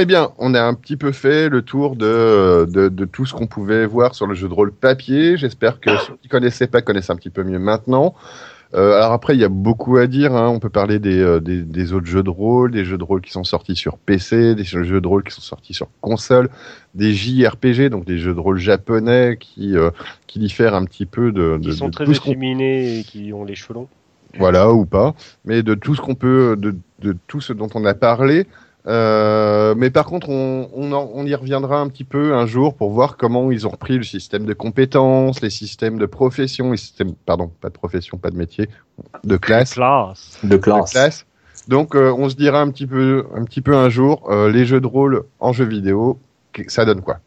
Eh bien, on a un petit peu fait le tour de, de, de tout ce qu'on pouvait voir sur le jeu de rôle papier. J'espère que ceux qui connaissaient pas connaissent un petit peu mieux maintenant. Euh, alors après, il y a beaucoup à dire. Hein. On peut parler des, euh, des, des autres jeux de rôle, des jeux de rôle qui sont sortis sur PC, des jeux de rôle qui sont sortis sur console, des JRPG, donc des jeux de rôle japonais qui euh, qui diffèrent un petit peu de, de, Ils sont de très efféminés et qui ont les cheveux longs. voilà ou pas, mais de tout ce qu'on peut, de, de tout ce dont on a parlé. Euh, mais par contre, on, on, en- on y reviendra un petit peu un jour pour voir comment ils ont repris le système de compétences, les systèmes de profession, les systèmes, pardon, pas de profession, pas de métier, de classe, Classe. De de classe. Donc, euh, on se dira un petit peu, un petit peu un jour, euh, les jeux de rôle en jeux vidéo, ça donne quoi.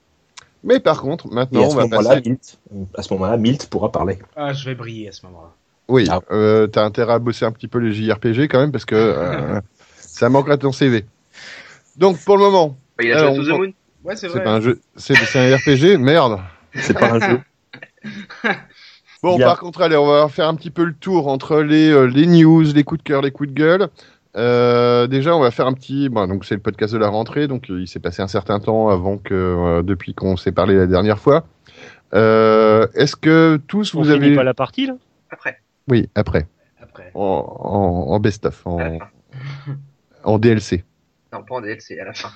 Mais par contre, maintenant, à on ce va moment-là, passer. Milt, à ce moment-là, Milt pourra parler. Ah, je vais briller à ce moment-là. Oui, Ah. euh, t'as intérêt à bosser un petit peu les JRPG quand même parce que euh, <laughs> ça manquera de ton CV. Donc pour le moment, Bah, il a Alors, joué à To on- the Moon. Ouais, c'est pas un jeu, c'est c'est un RPG, merde. C'est pas un jeu. <laughs> Bon, Bien. par contre, allez, on va faire un petit peu le tour entre les euh, les news, les coups de cœur, les coups de gueule. Euh, déjà, on va faire un petit. Bon, donc c'est le podcast de la rentrée, donc euh, il s'est passé un certain temps avant que euh, depuis qu'on s'est parlé la dernière fois. Euh, Est-ce que tous On vous finit avez pas la partie là? Après. Oui, après, Après. en, en, en best-of, en DLC. Non, pas en DLC, à la fin.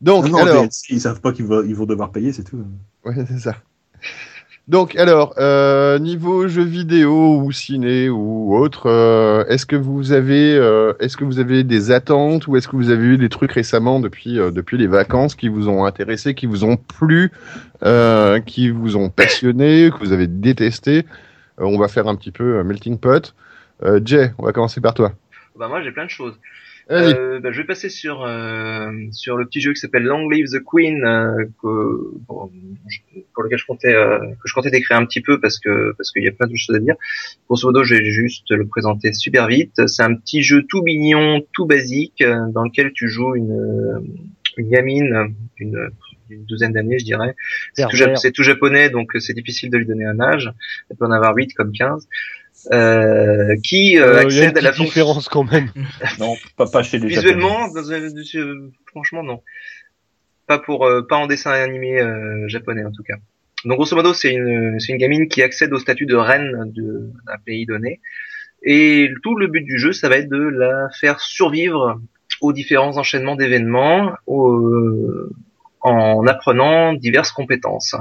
Donc, Non, non, alors, DLC, ils savent pas qu'ils vont, ils vont devoir payer, c'est tout. Ouais, c'est ça. Donc, alors, euh, niveau jeux vidéo ou ciné ou autre, euh, est-ce que vous avez, euh, est-ce que vous avez des attentes ou est-ce que vous avez eu des trucs récemment depuis euh, depuis les vacances qui vous ont intéressé, qui vous ont plu, euh, qui vous ont passionné, que vous avez détesté? Euh, On va faire un petit peu melting pot. Euh, Jay, on va commencer par toi. Bah moi j'ai plein de choses. Euh, bah, je vais passer sur euh, sur le petit jeu qui s'appelle Long Live the Queen euh, que, bon, je- pour lequel je comptais euh, que je comptais décrire un petit peu parce que parce qu'il y a plein de choses à dire. Grosso modo, je vais juste le présenter super vite. C'est un petit jeu tout mignon, tout basique euh, dans lequel tu joues une une gamine d'une d'une douzaine d'années, je dirais. C'est tout, tout japonais, donc euh, c'est difficile de lui donner un âge. Elle peut en avoir 8 comme 15. Euh, qui euh, Euh, Il y a une accède à la fonction différence quand même. <laughs> Non, pas, pas chez les Visuellement, dans un- euh, franchement, non. Pas pour, euh, pas en dessin animé euh, japonais en tout cas. Donc grosso modo, c'est une, c'est une gamine qui accède au statut de reine de- d'un pays donné. Et tout le but du jeu, ça va être de la faire survivre aux différents enchaînements d'événements, au- en apprenant diverses compétences.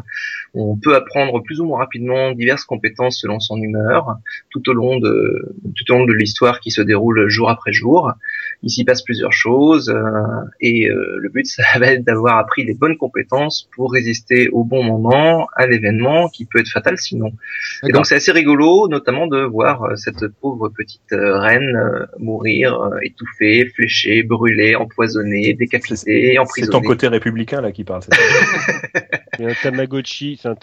On peut apprendre plus ou moins rapidement diverses compétences selon son humeur, tout au long de tout au long de l'histoire qui se déroule jour après jour. Il s'y passe plusieurs choses euh, et euh, le but <laughs> ça va être d'avoir appris les bonnes compétences pour résister au bon moment à l'événement qui peut être fatal sinon. Et donc c'est assez rigolo, notamment de voir euh, cette pauvre petite euh, reine euh, mourir étouffée, fléchée, brûlée, empoisonnée, décapitée, C'est emprisonnée. ton côté républicain là qui parle. c'est ça. <laughs> Il y a un Tamagotchi, c'est un.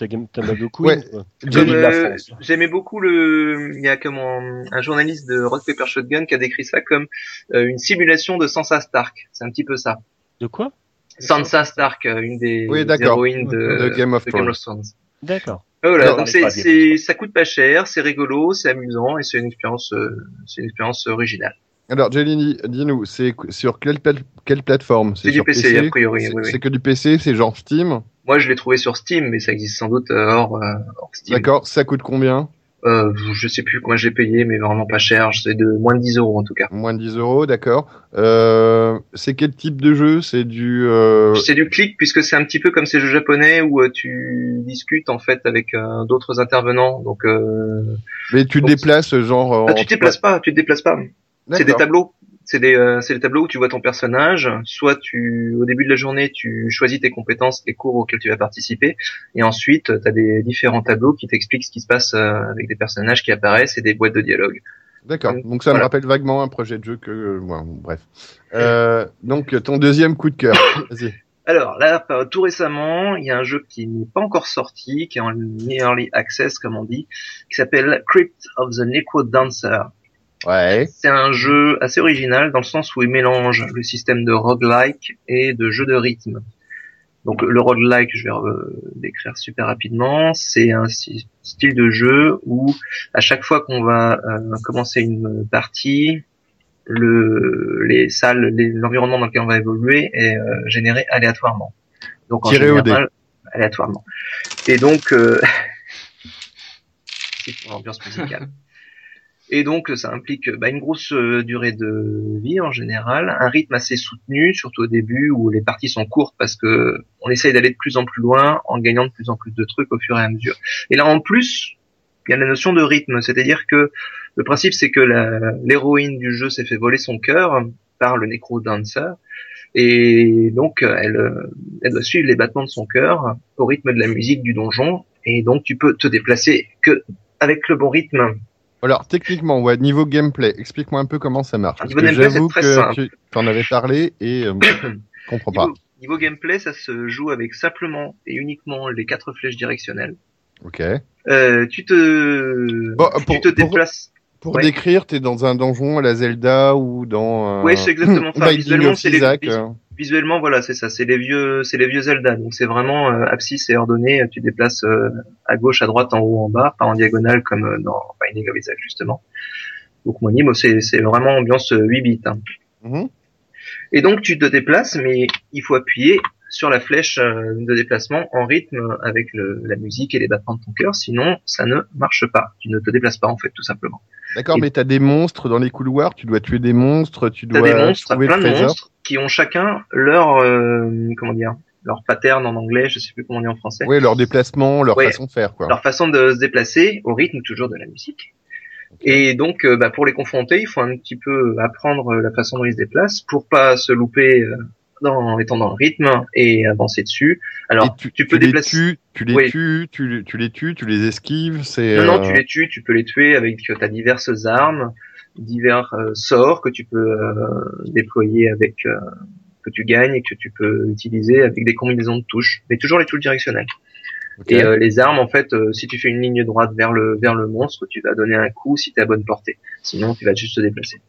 Ouais. euh, France. J'aimais beaucoup le. Il y a comme un, un journaliste de Rock Paper Shotgun qui a décrit ça comme euh, une simulation de Sansa Stark. C'est un petit peu ça. De quoi? Sansa Stark, euh, une des Oui, d'accord. héroïnes de, De Game of Thrones. D'accord. Voilà, Non, donc c'est, ça coûte pas cher, c'est rigolo, c'est amusant et c'est une expérience, euh, c'est une expérience originale. Alors, Jelini, dis-nous, c'est sur quelle, quelle plateforme? C'est du PC, a priori, C'est oui, oui. c'est que du PC, c'est genre Steam? Moi, je l'ai trouvé sur Steam, mais ça existe sans doute euh, hors, euh, hors Steam. D'accord, ça coûte combien? Euh, je sais plus combien j'ai payé, mais vraiment pas cher. C'est de moins de 10 euros en tout cas. Moins de 10 euros, d'accord. Euh, c'est quel type de jeu? C'est du... Euh... C'est du clic puisque c'est un petit peu comme ces jeux japonais où tu discutes en fait avec d'autres intervenants. Donc Mais tu te déplaces genre... ah, tu te déplaces pas, tu te déplaces pas. C'est des tableaux. C'est des, euh, c'est des tableaux où tu vois ton personnage. Soit tu, au début de la journée, tu choisis tes compétences, les cours auxquels tu vas participer, et ensuite tu as des différents tableaux qui t'expliquent ce qui se passe euh, avec des personnages qui apparaissent et des boîtes de dialogue. D'accord. Donc ça me rappelle vaguement un projet de jeu que... euh, ouais, bref. Euh, donc ton deuxième coup de cœur. <coughs> Vas-y. Alors là, tout récemment, il y a un jeu qui n'est pas encore sorti, qui est en early access comme on dit, qui s'appelle Crypt of the Necro Dancer. Ouais. C'est un jeu assez original dans le sens où il mélange le système de roguelike et de jeu de rythme. Donc le roguelike, je vais euh, décrire super rapidement, c'est un style de jeu où à chaque fois qu'on va euh, commencer une partie, le, les salles, les- l'environnement dans lequel on va évoluer est euh, généré aléatoirement. Donc en Tiré général, aléatoirement. Et donc, euh, <laughs> c'est pour l'ambiance musicale. Et donc, ça implique bah, une grosse euh, durée de vie en général, un rythme assez soutenu, surtout au début où les parties sont courtes parce que on essaye d'aller de plus en plus loin en gagnant de plus en plus de trucs au fur et à mesure. Et là, en plus, il y a la notion de rythme, c'est-à-dire que le principe, c'est que l'héroïne du jeu s'est fait voler son cœur par le Necro Dancer, et donc elle, euh, elle doit suivre les battements de son cœur au rythme de la musique du donjon, et donc tu peux te déplacer que avec le bon rythme. Alors, techniquement, ouais, niveau gameplay, explique-moi un peu comment ça marche. Parce que j'avoue que tu en avais parlé et euh, je <coughs> comprends pas. Niveau, niveau gameplay, ça se joue avec simplement et uniquement les quatre flèches directionnelles. Ok. Euh, tu te, Bon, tu te déplaces. Pour Ouais. décrire, t'es dans un donjon à la Zelda ou dans un Ouais, c'est exactement <coughs> ça. Visuellement, c'est les- euh, Visuellement, voilà, c'est ça. C'est les vieux, c'est les vieux Zelda. Donc c'est vraiment euh, abscisse et ordonné. Tu déplaces euh, à gauche, à droite, en haut, en bas, pas en diagonale comme euh, dans Binding of Isaac justement. Donc mon niveau, c'est c'est vraiment ambiance euh, 8 bits. hein. mhm. Et donc tu te déplaces, mais il faut appuyer sur la flèche euh, de déplacement en rythme avec le, la musique et les battements de ton cœur. Sinon, ça ne marche pas. Tu ne te déplaces pas en fait, tout simplement. D'accord, mais t'as des monstres dans les couloirs, tu dois tuer des monstres, tu T'as dois des monstres, trouver plein le de monstres qui ont chacun leur euh, comment dire leur pattern en anglais, je sais plus comment on dit en français. Ouais, leur déplacement, leur Ouais. façon de faire, quoi. leur façon de se déplacer au rythme toujours de la musique. Et donc, euh, bah, pour les confronter, il faut un petit peu apprendre la façon dont ils se déplacent pour pas se louper euh, dans, en étant dans le rythme et avancer dessus. Alors, tu, tu peux les déplacer- tues, tu les Oui. tues, tu, tu les tues, tu les esquives, c'est. non, non, euh, tu les tues, tu peux les tuer avec ta diverses armes, divers euh, sorts que tu peux euh, déployer avec euh, que tu gagnes et que tu peux utiliser avec des combinaisons de touches, mais toujours les touches directionnelles. Et euh, les armes, en fait, euh, si tu fais une ligne droite vers le vers le monstre, tu vas donner un coup si t'es à bonne portée. Sinon, tu vas juste te déplacer.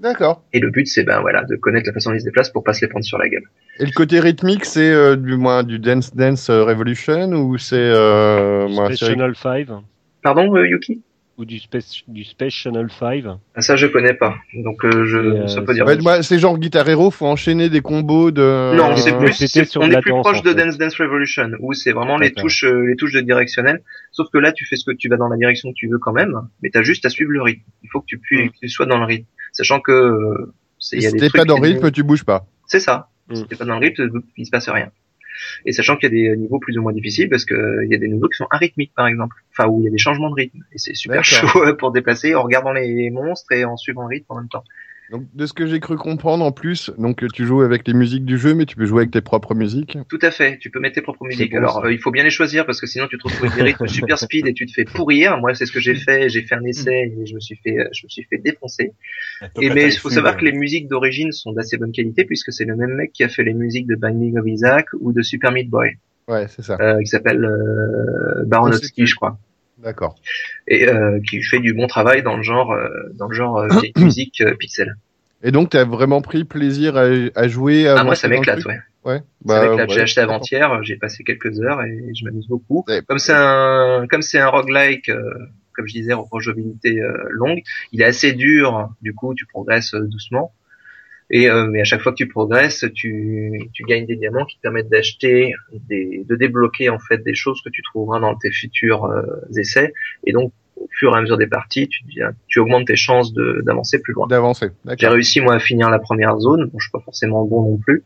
D'accord. Et le but, c'est ben voilà, de connaître la façon dont ils se déplacent pour pas se les prendre sur la gueule. Et le côté rythmique, c'est euh, du moins du Dance Dance Revolution ou c'est euh, moi, Space c'est- Channel 5 Pardon, euh, Yuki? Ou du Space, du Space Channel 5 Ah, Ça, je connais pas. Donc, euh, je euh, ça peut dire. Ouais, moi, c'est genre Guitar Hero, faut enchaîner des combos de. Non, c'est euh, plus, c'est- sur on est plus proche en de. Dance Dance Revolution, où c'est vraiment les touches, euh, les touches de directionnel. Sauf que là, tu fais ce que tu vas dans la direction que tu veux quand même, mais t'as juste à suivre le rythme. Il faut que tu, puis, Mm. que tu sois dans le rythme, sachant que euh, c'est, Si des t'es pas dans le rythme, tu bouges pas. C'est ça. Mm. Si t'es pas dans le rythme, il se passe rien. Et sachant qu'il y a des niveaux plus ou moins difficiles, parce que euh, il y a des niveaux qui sont arythmiques, par exemple. Enfin, où il y a des changements de rythme. Et c'est super chaud euh, pour déplacer en regardant les monstres et en suivant le rythme en même temps. Donc, de ce que j'ai cru comprendre en plus, donc tu joues avec les musiques du jeu, mais tu peux jouer avec tes propres musiques. Tout à fait. Tu peux mettre tes propres musiques. bon, Alors, euh, il faut bien les choisir parce que sinon tu te retrouves avec des rythmes <laughs> super speed et tu te fais pourrir. Moi, c'est ce que j'ai fait. J'ai fait un essai et je me suis fait, euh, je me suis fait défoncer. Et mais il faut savoir que les musiques d'origine sont d'assez bonne qualité puisque c'est le même mec qui a fait les musiques de Binding of Isaac ou de Super Meat Boy, Ouais, c'est ça. euh, qui s'appelle euh, Baronowski, je crois, D'accord. et euh, qui fait du bon travail dans le genre, euh, dans le genre euh, vieille musique euh, pixel. Et donc, t'as vraiment pris plaisir à, à jouer. À Ah moi ça m'éclate, ouais. Ouais. Ça Bah, m'éclate. ouais, j'ai acheté avant-hier, j'ai passé quelques heures et je m'amuse beaucoup. Ouais. Comme c'est un, comme c'est un roguelike, euh, comme je disais, rejouabilité euh, longue, il est assez dur. Du coup, tu progresses euh, doucement. Et euh, mais à chaque fois que tu progresses, tu, tu gagnes des diamants qui te permettent d'acheter, des, de débloquer en fait des choses que tu trouveras dans tes futurs euh, essais. Et donc, au fur et à mesure des parties, tu, deviens- tu augmentes tes chances de- d'avancer plus loin. D'avancer. J'ai réussi moi à finir la première zone. Bon, je suis pas forcément bon non plus.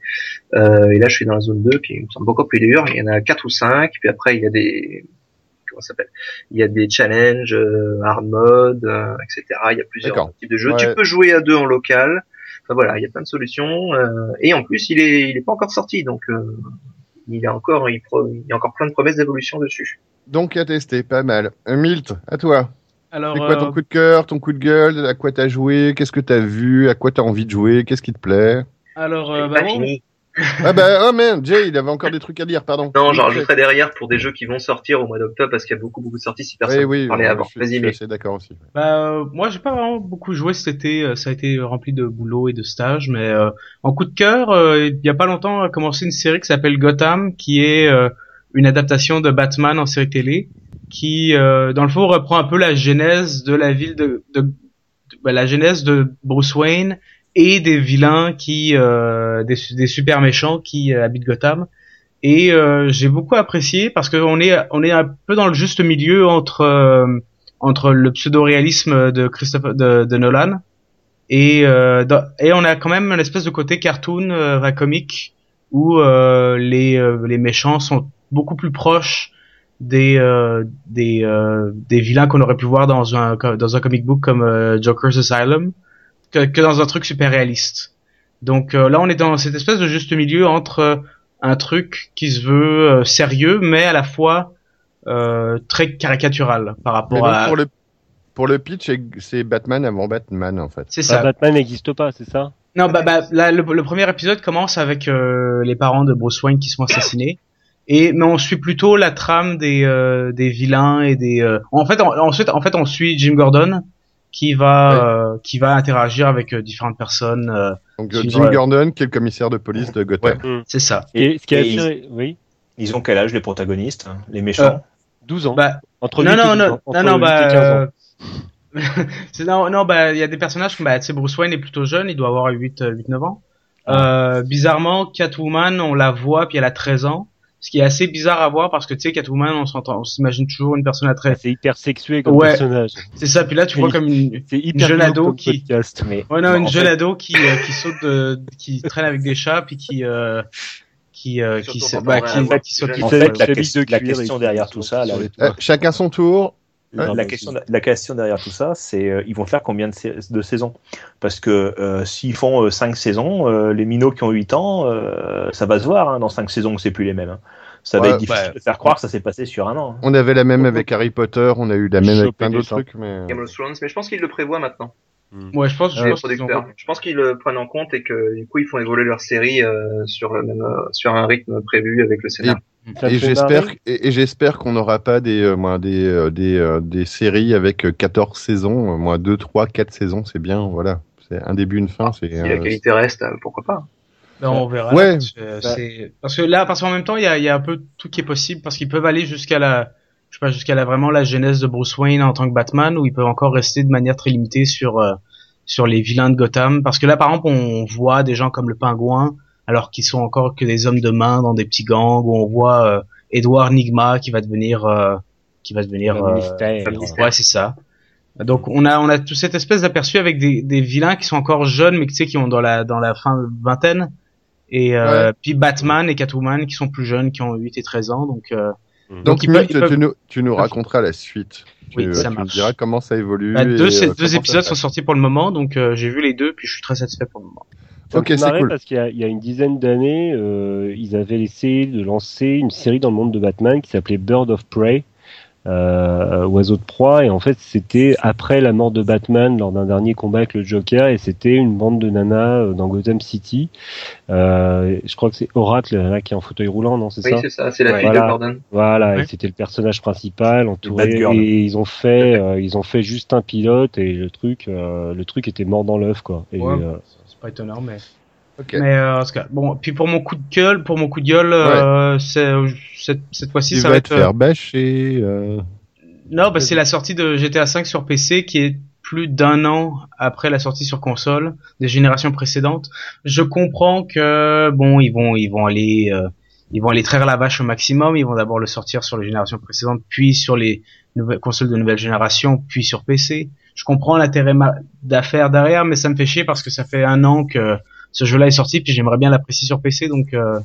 Euh, et là, je suis dans la zone 2, qui me semble beaucoup plus dur. Il y en a quatre ou cinq. Puis après, il y a des comment s'appelle? Il y a des challenges, euh, hard mode, euh, etc. Il y a plusieurs types de jeux. Ouais. Tu peux jouer à deux en local. Enfin voilà, il y a plein de solutions. euh, et en plus, il est il est pas encore sorti, donc euh, il est encore il, pro- il y a encore plein de promesses d'évolution dessus. Donc, à tester, pas mal. Euh, Milt, à toi. Alors, C'est quoi ton coup de cœur, ton coup de gueule À quoi t'as joué Qu'est-ce que t'as vu À quoi t'as envie de jouer Qu'est-ce qui te plaît? Alors, euh, bah, fini. Ah bah, oh merde, Jay, il avait encore des trucs à dire, pardon. Non, j'en rajouterai derrière pour des jeux qui vont sortir au mois d'octobre parce qu'il y a beaucoup beaucoup de sorties si personne Oui, ne oui, parlait ouais, avant. Vas-y, mais assez d'accord aussi. Bah, euh, moi, j'ai pas vraiment beaucoup joué cet été. euh, Ça a été rempli de boulot et de stages, mais euh, en coup de cœur, euh, il y a pas longtemps, a commencé une série qui s'appelle Gotham, qui est euh, une adaptation de Batman en série télé, qui, euh, dans le fond, reprend un peu la genèse de la ville de, de, de- bah, la genèse de Bruce Wayne et des vilains qui euh, des, des super méchants qui euh, habitent Gotham. Et euh, j'ai beaucoup apprécié parce que on est on est un peu dans le juste milieu entre entre le pseudo-réalisme de Christophe de, de Nolan et et on a quand même une espèce de côté cartoon euh, comique où euh, les euh, les méchants sont beaucoup plus proches des euh, des des vilains qu'on aurait pu voir dans un dans un comic book comme Joker's Asylum que, que dans un truc super réaliste. Donc euh, là, on est dans cette espèce de juste milieu entre euh, un truc qui se veut euh, sérieux, mais à la fois euh, très caricatural par rapport donc, à. pour le pour le pitch, c'est- Batman avant Batman en fait. C'est Bah, ça. Batman n'existe pas, c'est ça? Non, bah, bah là, le, le premier épisode commence avec euh, les parents de Bruce Wayne qui sont assassinés. Et mais on suit plutôt la trame des euh, des vilains et des. euh, En fait, on- ensuite, en fait, on suit Jim Gordon qui va euh, qui va interagir avec euh, différentes personnes. euh, Donc Jim ouais. Gordon, qui est le commissaire de police de Gotham. c'est ça. Et ce qui a et ils- oui, Ils ont quel âge les protagonistes, hein, les méchants 12 ans. Bah, entre non, 8 et non, 12 non, ans. Entre non, non, 8 bah, et 15 ans. <laughs> c'est non, non, bah, il y a des personnages comme, bah, tu sais, Bruce Wayne est plutôt jeune, il doit avoir 8, 8, 9 ans. Euh, bizarrement, Catwoman, on la voit, puis elle a 13 ans. Ce qui est assez bizarre à voir parce que, tu sais, Catwoman, on s'entend, on s'imagine toujours une personne à 13. C'est hyper sexué comme Ouais. personnage. C'est ça, puis là, tu vois comme une, C'est hyper jeune ado qui- podcast. Mais ouais, non, en une jeune fait, ado qui, euh, qui saute de, qui traîne avec des chats, puis qui, euh, qui, euh, qui, se- bah, qui, saute qui en fait, la, question- de la question derrière tout ça. Euh, chacun son tour. Ah, la question, la question derrière tout ça, c'est euh, ils vont faire combien de, sais- de saisons? Parce que euh, s'ils font 5 saisons, euh, les minots qui ont 8 ans, euh, ça va se voir hein, dans 5 saisons que c'est plus les mêmes. hein. Ça va être difficile bah, de faire croire que ça s'est passé sur un an. hein. On avait la même avec Harry Potter, on a eu la même avec plein d'autres trucs, mais Game of Thrones, mais je pense qu'ils le prévoient maintenant. ouais, je pense, je pense qu'ils ont- producteurs. Je pense qu'ils le prennent en compte et que du coup ils font évoluer leur série euh, sur le même euh, sur un rythme prévu avec le scénario. Et j'espère et, et j'espère qu'on n'aura pas des euh, moi, des euh, des euh, des séries avec euh, 14 saisons, euh, moi 2 3 4 saisons, c'est bien, voilà. C'est un début une fin, c'est Si la euh, qualité reste, euh, pourquoi pas. Ben, on verra. Ouais. Parce que, c'est- parce que là, parce qu'en même temps, il y a, il y a un peu tout qui est possible parce qu'ils peuvent aller jusqu'à la, je sais pas, jusqu'à la vraiment la genèse de Bruce Wayne en tant que Batman, ou ils peuvent encore rester de manière très limitée sur euh, sur les vilains de Gotham. Parce que là, par exemple, on voit des gens comme le Pingouin, alors qu'ils sont encore que des hommes de main dans des petits gangs, où on voit euh, Edward Nigma qui va devenir euh, qui va devenir euh. Ouais, c'est ça. Donc on a on a toute cette espèce d'aperçu avec des, des vilains qui sont encore jeunes mais tu sais qui ont dans la dans la fin vingtaine et euh, puis Batman et Catwoman qui sont plus jeunes qui ont 8 et 13 ans donc euh, Donc, donc, ils peuvent- Milt, ils peuvent- tu, nous, tu nous raconteras la suite. Tu, Oui, euh, ça tu nous marche. diras comment ça évolue. bah, deux, ces euh, deux épisodes sont sortis pour le moment donc euh, j'ai vu les deux puis je suis très satisfait pour le moment. Ça Ok, c'est cool. parce qu'il y a, il y a une dizaine d'années, euh, ils avaient essayé de lancer une série dans le monde de Batman qui s'appelait Bird of Prey, euh, oiseau de proie, et en fait c'était après la mort de Batman lors d'un dernier combat avec le Joker, et c'était une bande de nanas euh, dans Gotham City. Euh, je crois que c'est Oracle là qui est en fauteuil roulant, non C'est Oui, ça c'est ça, c'est la Ouais. fille Voilà. de Gordon. Voilà, Ouais. et c'était le personnage principal entouré et ils ont fait <laughs> euh, ils ont fait juste un pilote et le truc euh, le truc était mort dans l'œuf quoi. Et, Ouais. euh, C'est pas étonnant mais Ok. mais euh, en tout cas, bon puis pour mon coup de gueule pour mon coup de gueule euh, c'est cette cette fois-ci ça va être faire bâcher. euh, Non, bah, c'est la sortie de GTA 5 sur PC qui est plus d'un an après la sortie sur console des générations précédentes. Je comprends que bon, ils vont ils vont aller euh, ils vont aller traire la vache au maximum, ils vont d'abord le sortir sur les générations précédentes, puis sur les nouvelles consoles de nouvelle génération, puis sur PC. Je comprends l'intérêt ma- d'affaire derrière, mais ça me fait chier parce que ça fait un an que ce jeu-là est sorti, puis j'aimerais bien l'apprécier sur PC, donc euh,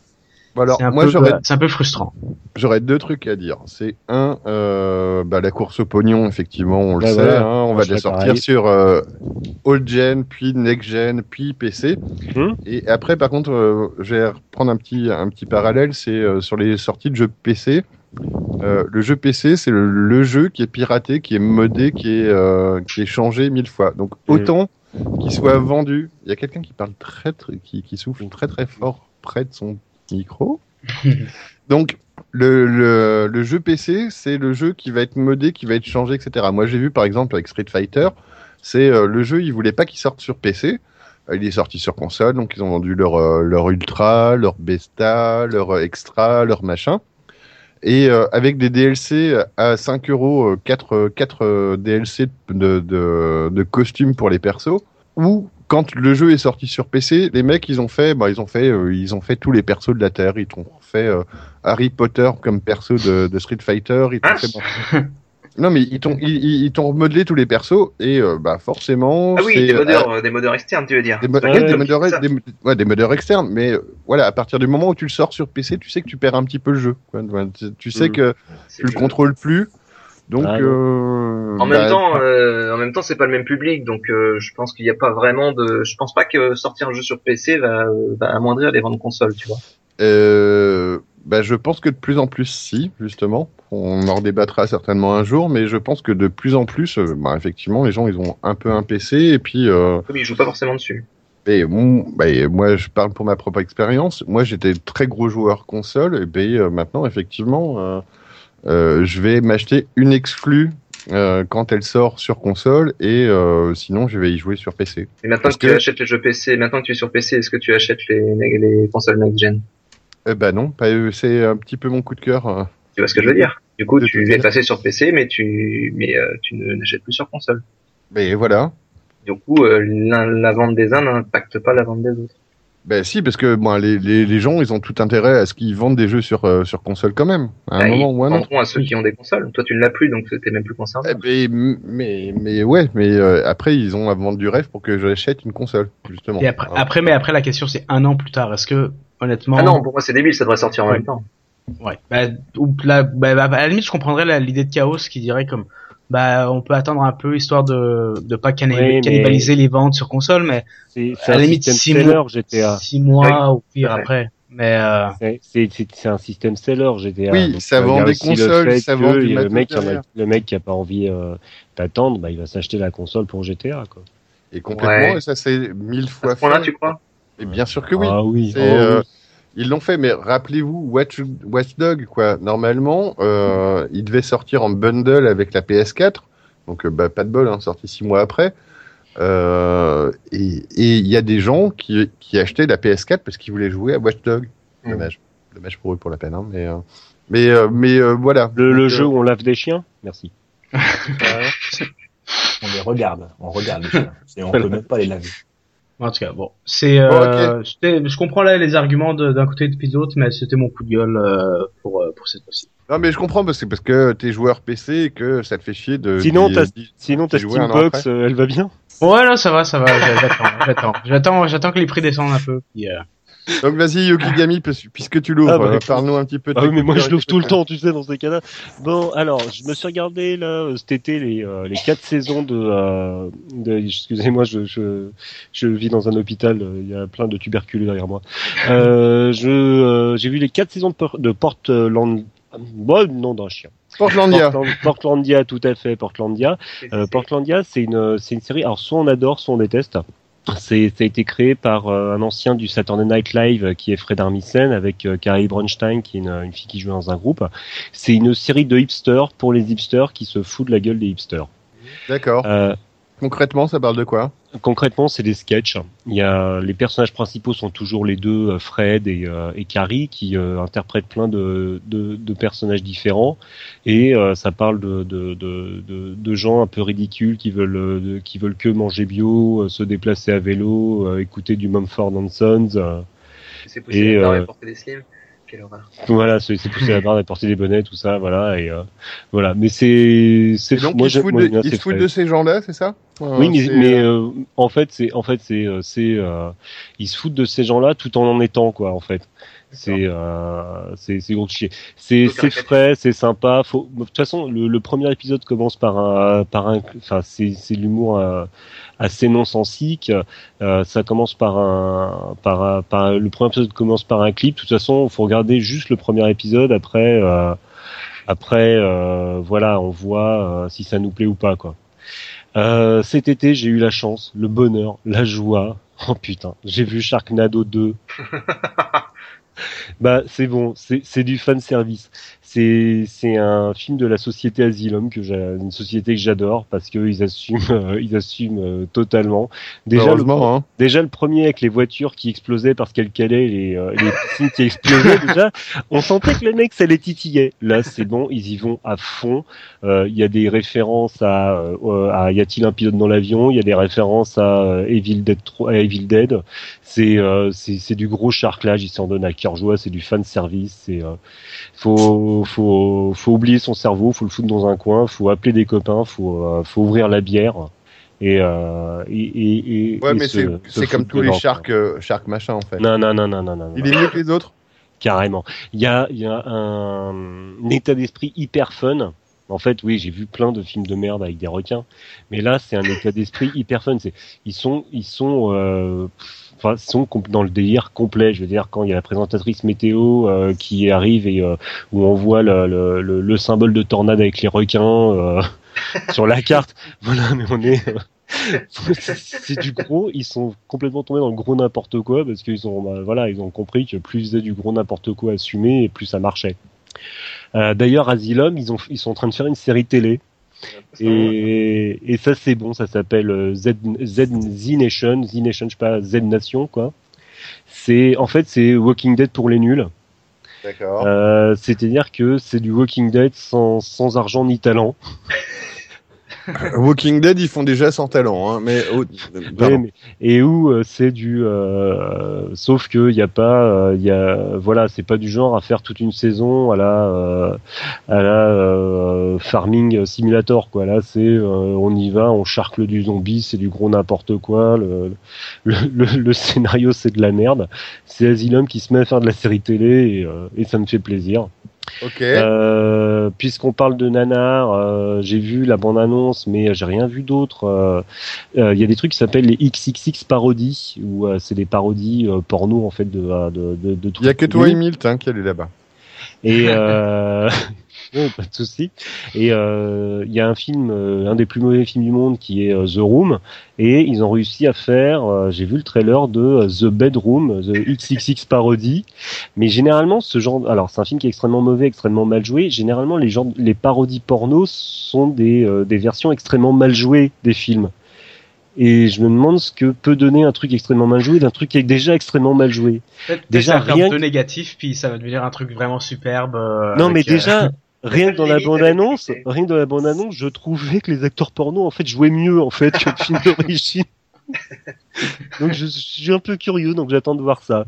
Bon, c'est un peu un frustrant. J'aurais deux trucs à dire. C'est un, euh, bah, la course au pognon, effectivement, on le Ouais, sait. voilà. hein, on Moi, va serais sortir pareil. sur euh, old gen, puis next gen, puis PC. Hum. Et après, par contre, euh, je vais reprendre un petit, un petit parallèle. C'est euh, sur les sorties de jeux PC. Euh, le jeu PC, c'est le, le jeu qui est piraté, qui est modé, qui est, euh, qui est changé mille fois. Donc autant qu'il soit vendu. Il y a quelqu'un qui parle très, très qui, qui souffle très très fort près de son micro. <laughs> Donc le, le, le jeu PC, c'est le jeu qui va être modé, qui va être changé, etc. Moi, j'ai vu par exemple avec Street Fighter, c'est euh, le jeu, ils voulaient pas qu'il sorte sur PC. Euh, Il est sorti sur console, donc ils ont vendu leur, euh, leur Ultra, leur Besta, leur Extra, leur machin. Et euh, avec des DLC à 5 euros, euh, 4, 4 DLC de, de, de costumes pour les persos, ou quand le jeu est sorti sur PC, les mecs ils ont fait, bah, ils ont fait, euh, ils ont fait tous les persos de la Terre. Ils ont fait euh, Harry Potter comme perso de, de Street Fighter. Ils Hein fait, <laughs> non mais ils t'ont, ils, ils- ils t'ont remodelé tous les persos et euh, bah forcément. Ah oui, c'est, des euh, modeurs, euh, des modeurs externes, tu veux dire. des, mo- Ouais, oui, ouais, des ouais, modeurs, des, ouais, des modeurs externes, mais euh, voilà, à partir du moment où tu le sors sur PC, tu sais que tu perds un petit peu le jeu. quoi. Tu, tu sais Mhm. que C'est tu le le- contrôles plus, donc. Ah, euh, En bah, même temps, euh, en même temps, c'est pas le même public, donc euh, je pense qu'il n'y a pas vraiment de. Je pense pas que sortir un jeu sur PC va, va amoindrir les ventes de consoles, tu vois. Bah, je pense que de plus en plus, si, justement. On en redébattra certainement un jour, mais je pense que de plus en plus, euh, bah, effectivement, les gens, ils ont un peu un PC, et puis, euh, Oui, ils jouent pas forcément dessus. et bah, et moi, je parle pour ma propre expérience. Moi, j'étais très gros joueur console, et ben, euh, maintenant, effectivement, euh, euh, je vais m'acheter une exclue euh, quand elle sort sur console, et euh, sinon, je vais y jouer sur PC. Et maintenant Parce que, que- tu achètes les jeux PC, maintenant que tu es sur PC, est-ce que tu achètes les, les consoles next-gen Eh ben non, c'est un petit peu mon coup de cœur. euh. Tu vois ce que je veux dire? Du coup, De tu es passé sur PC, mais tu, mais euh, tu ne n'achètes plus sur console. Mais voilà. Du coup, euh, la vente des uns n'impacte pas la vente des autres. Ben si, parce que bon, les, les, les gens, ils ont tout intérêt à ce qu'ils vendent des jeux sur, euh, sur console quand même, à un Bah, moment ou à un autre. vendront à ceux qui ont des consoles. Toi, tu ne l'as plus, donc t'es même plus concerné. Eh ben, mais, mais ouais, mais euh, après, ils ont à vendre du rêve pour que j'achète une console, justement. Et après, Hein. après, mais après la question c'est un an plus tard. Est-ce que honnêtement, Ah non, pour moi, c'est débile, ça devrait sortir en même temps. ouais, bah, ou là, bah, bah, à la limite, je comprendrais l'idée de Chaos qui dirait comme, bah, on peut attendre un peu histoire de de pas canni- Oui, mais- cannibaliser les ventes sur console, mais à un la limite système six seller mois, GTA. six mois ou pire Ouais. après. Mais euh, C'est- un système seller GTA. Oui, Donc, ça euh, il y a vend des consoles, ça vend du le mec, a- le mec qui a pas envie euh, d'attendre, bah, il va s'acheter la console pour GTA. Quoi. Et complètement, Ouais. et ça c'est mille À fois ce point-là, tu crois? Et bien sûr que oui. Ah oui. Oh, euh, oui. Ils l'ont fait, mais rappelez-vous, Watch, Watch Dog, quoi. Normalement, euh, il devait sortir en bundle avec la PS4, donc euh, bah, pas de bol, hein, sorti six mois après. Euh, et il y a des gens qui, qui achetaient la PS4 parce qu'ils voulaient jouer à Watch Dog. Mm. Dommage, dommage pour eux pour la peine, hein, mais euh, mais euh, mais euh, voilà. Le, le Donc, jeu euh, où on lave des chiens? Merci. <laughs> On les regarde, on regarde les chiens. Et on peut même pas les laver. En tout cas, bon, c'est, euh, je comprends là les arguments d'un côté et de l'autre, mais c'était mon coup de gueule euh, pour euh, pour cette fois-ci. Non, mais je comprends parce que parce que t'es joueur PC et que ça te fait chier de. Sinon, d'y- Sinon, ta Steambox, euh, elle va bien Ouais, là, ça va, ça va. J'attends, j'attends, j'attends, j'attends que les prix descendent un peu. puis, euh, Donc vas-y Yokigami, puisque tu l'ouvres, Ah, bah, euh, parle-nous un petit peu. de Ah oui, mais moi je l'ouvre tout le temps, tu sais, dans ces cas-là. Bon, alors, je me suis regardé là euh, cet été les euh, les quatre saisons de, euh, de excusez-moi, je, je je vis dans un hôpital, euh, il y a plein de tuberculeux derrière moi. Euh, je euh, j'ai vu les quatre saisons de, Por- de Portland. Bon, nom d'un chien. Portlandia. Portland- Portlandia, tout à fait, Portlandia. Euh, Portlandia, c'est une, c'est une série. Alors, soit on adore, soit on déteste. C'est, ça a été créé par euh, un ancien du Saturday Night Live euh, qui est Fred Armisen avec euh, Carrie Bronstein qui est une, une fille qui joue dans un groupe. C'est une série de hipsters pour les hipsters qui se foutent de la gueule des hipsters. D'accord. Concrètement, ça parle de quoi? Concrètement, c'est des sketchs. Il y a les personnages principaux sont toujours les deux, euh, Fred et, euh, et Carrie, qui euh, interprètent plein de, de, de personnages différents. Et euh, ça parle de, de, de, de, de gens un peu ridicules qui veulent euh, de- qui veulent que manger bio, euh, se déplacer à vélo, euh, écouter du Mumford and Sons. euh. C'est Et, euh, et porter des slims. Quelle horreur. voilà, c'est c'est pousser la barre, d'apporter des bonnets, tout ça, voilà. Et euh, voilà, mais c'est c'est Et donc, moi ils se foutent moi, de, j'aime bien ils ces se foutent phrases. de ces gens-là, c'est ça? Euh, Oui, mais euh, euh, en fait, c'est en fait c'est euh, c'est euh, ils se foutent de ces gens-là tout en en étant quoi. En fait, c'est euh, c'est c'est gros chier. C'est frais, c'est sympa. Faut de toute façon le, le premier épisode commence par un par un enfin c'est c'est l'humour euh, assez non sensique. Euh, ça commence par un par un par le premier épisode commence par un clip. De toute façon, faut regarder juste le premier épisode. Après euh, après euh, voilà, on voit euh, si ça nous plaît ou pas quoi. Euh, cet été, j'ai eu la chance, le bonheur, la joie. Oh putain, j'ai vu Sharknado 2. <laughs> bah, c'est bon, c'est du fan service. C'est c'est un film de la société Asylum que j'ai une société que j'adore parce que ils assument <laughs> euh, ils assument euh, totalement. Déjà le, Heureusement, hein. déjà le premier avec les voitures qui explosaient parce qu'elles calaient les euh, les piscines qui explosaient <laughs> déjà, on sentait que les mecs ça les titillait. Là c'est bon, ils y vont à fond. Euh, Il y a des références à, euh, à y a-t-il un pilote dans l'avion, il y a des références à euh, Evil Dead 3, à Evil Dead. C'est euh, c'est du gros charclage, ils s'en donnent à cœur joie, c'est du fan service, c'est euh, faut faut faut oublier son cerveau, faut le foutre dans un coin, faut appeler des copains, faut euh, faut ouvrir la bière et euh, et, et, et- Ouais, mais c'est c'est comme tous les sharks, euh, sharks machin en fait. Non non non non non non. Il non, est mieux que les autres. carrément. Il y a il y a un, un état d'esprit hyper fun. En fait, oui, j'ai vu plein de films de merde avec des requins, mais là, c'est un état d'esprit hyper fun. C'est ils sont ils sont euh, enfin, sont dans le délire complet. Je veux dire, quand il y a la présentatrice météo euh, qui arrive et euh, où on voit le, le, le, le symbole de tornade avec les requins euh, <laughs> sur la carte. Voilà, mais on est. <laughs> c'est du gros. Ils sont complètement tombés dans le gros n'importe quoi parce qu'ils ont, bah, voilà, ils ont compris que plus ils faisaient du gros n'importe quoi assumé et plus ça marchait. D'ailleurs, Asylum, ils ils sont en train de faire une série télé. Et, et ça c'est bon, ça s'appelle euh, Z, Z, Z Nation, Z Nation, je sais pas, Z Nation quoi. C'est en fait c'est Walking Dead pour les nuls. D'accord. Euh, C'est-à-dire que c'est du Walking Dead sans, sans argent ni talent. <laughs> Walking Dead, ils font déjà sans talent, hein, mais, oh. Ouais, mais- et où euh, c'est du, euh, sauf que il y a pas, euh, il y a, voilà, c'est pas du genre à faire toute une saison à la, euh, à la euh, farming simulator quoi. Là, c'est, euh, on y va, on charcle du zombie, c'est du gros n'importe quoi. Le, le, le, le scénario c'est de la merde. C'est Asylum qui se met à faire de la série télé et, euh, et ça me fait plaisir. Ok. Euh, Puisqu'on parle de nanar, euh, j'ai vu la bande-annonce, mais j'ai rien vu d'autre. Euh, euh, Il y a des trucs qui s'appellent les XXX parodies, où euh, c'est des parodies euh, porno en fait de euh, de, de, de Il y a que toi. Milt hein, qui allait là-bas. Et <laughs> <laughs> ouais, pas de souci. Et euh, il y a un film, euh, un des plus mauvais films du monde, qui est euh, The Room, et ils ont réussi à faire. euh, J'ai vu le trailer de The Bedroom, The XXX parodie. Mais généralement, ce genre, alors c'est un film qui est extrêmement mauvais, extrêmement mal joué. Généralement, les gens, les parodies porno sont des euh, des versions extrêmement mal jouées des films. Et je me demande ce que peut donner un truc extrêmement mal joué d'un truc qui est déjà extrêmement mal joué. Déjà, rien deux que- négatifs, puis ça va devenir un truc vraiment superbe. euh, Non, mais euh, déjà, <laughs> rien que dans la bande-annonce, l'équité. rien que dans la bande-annonce, je trouvais que les acteurs porno, en fait, jouaient mieux, en fait, que le film <laughs> d'origine. donc, je suis un peu curieux, donc j'attends de voir ça.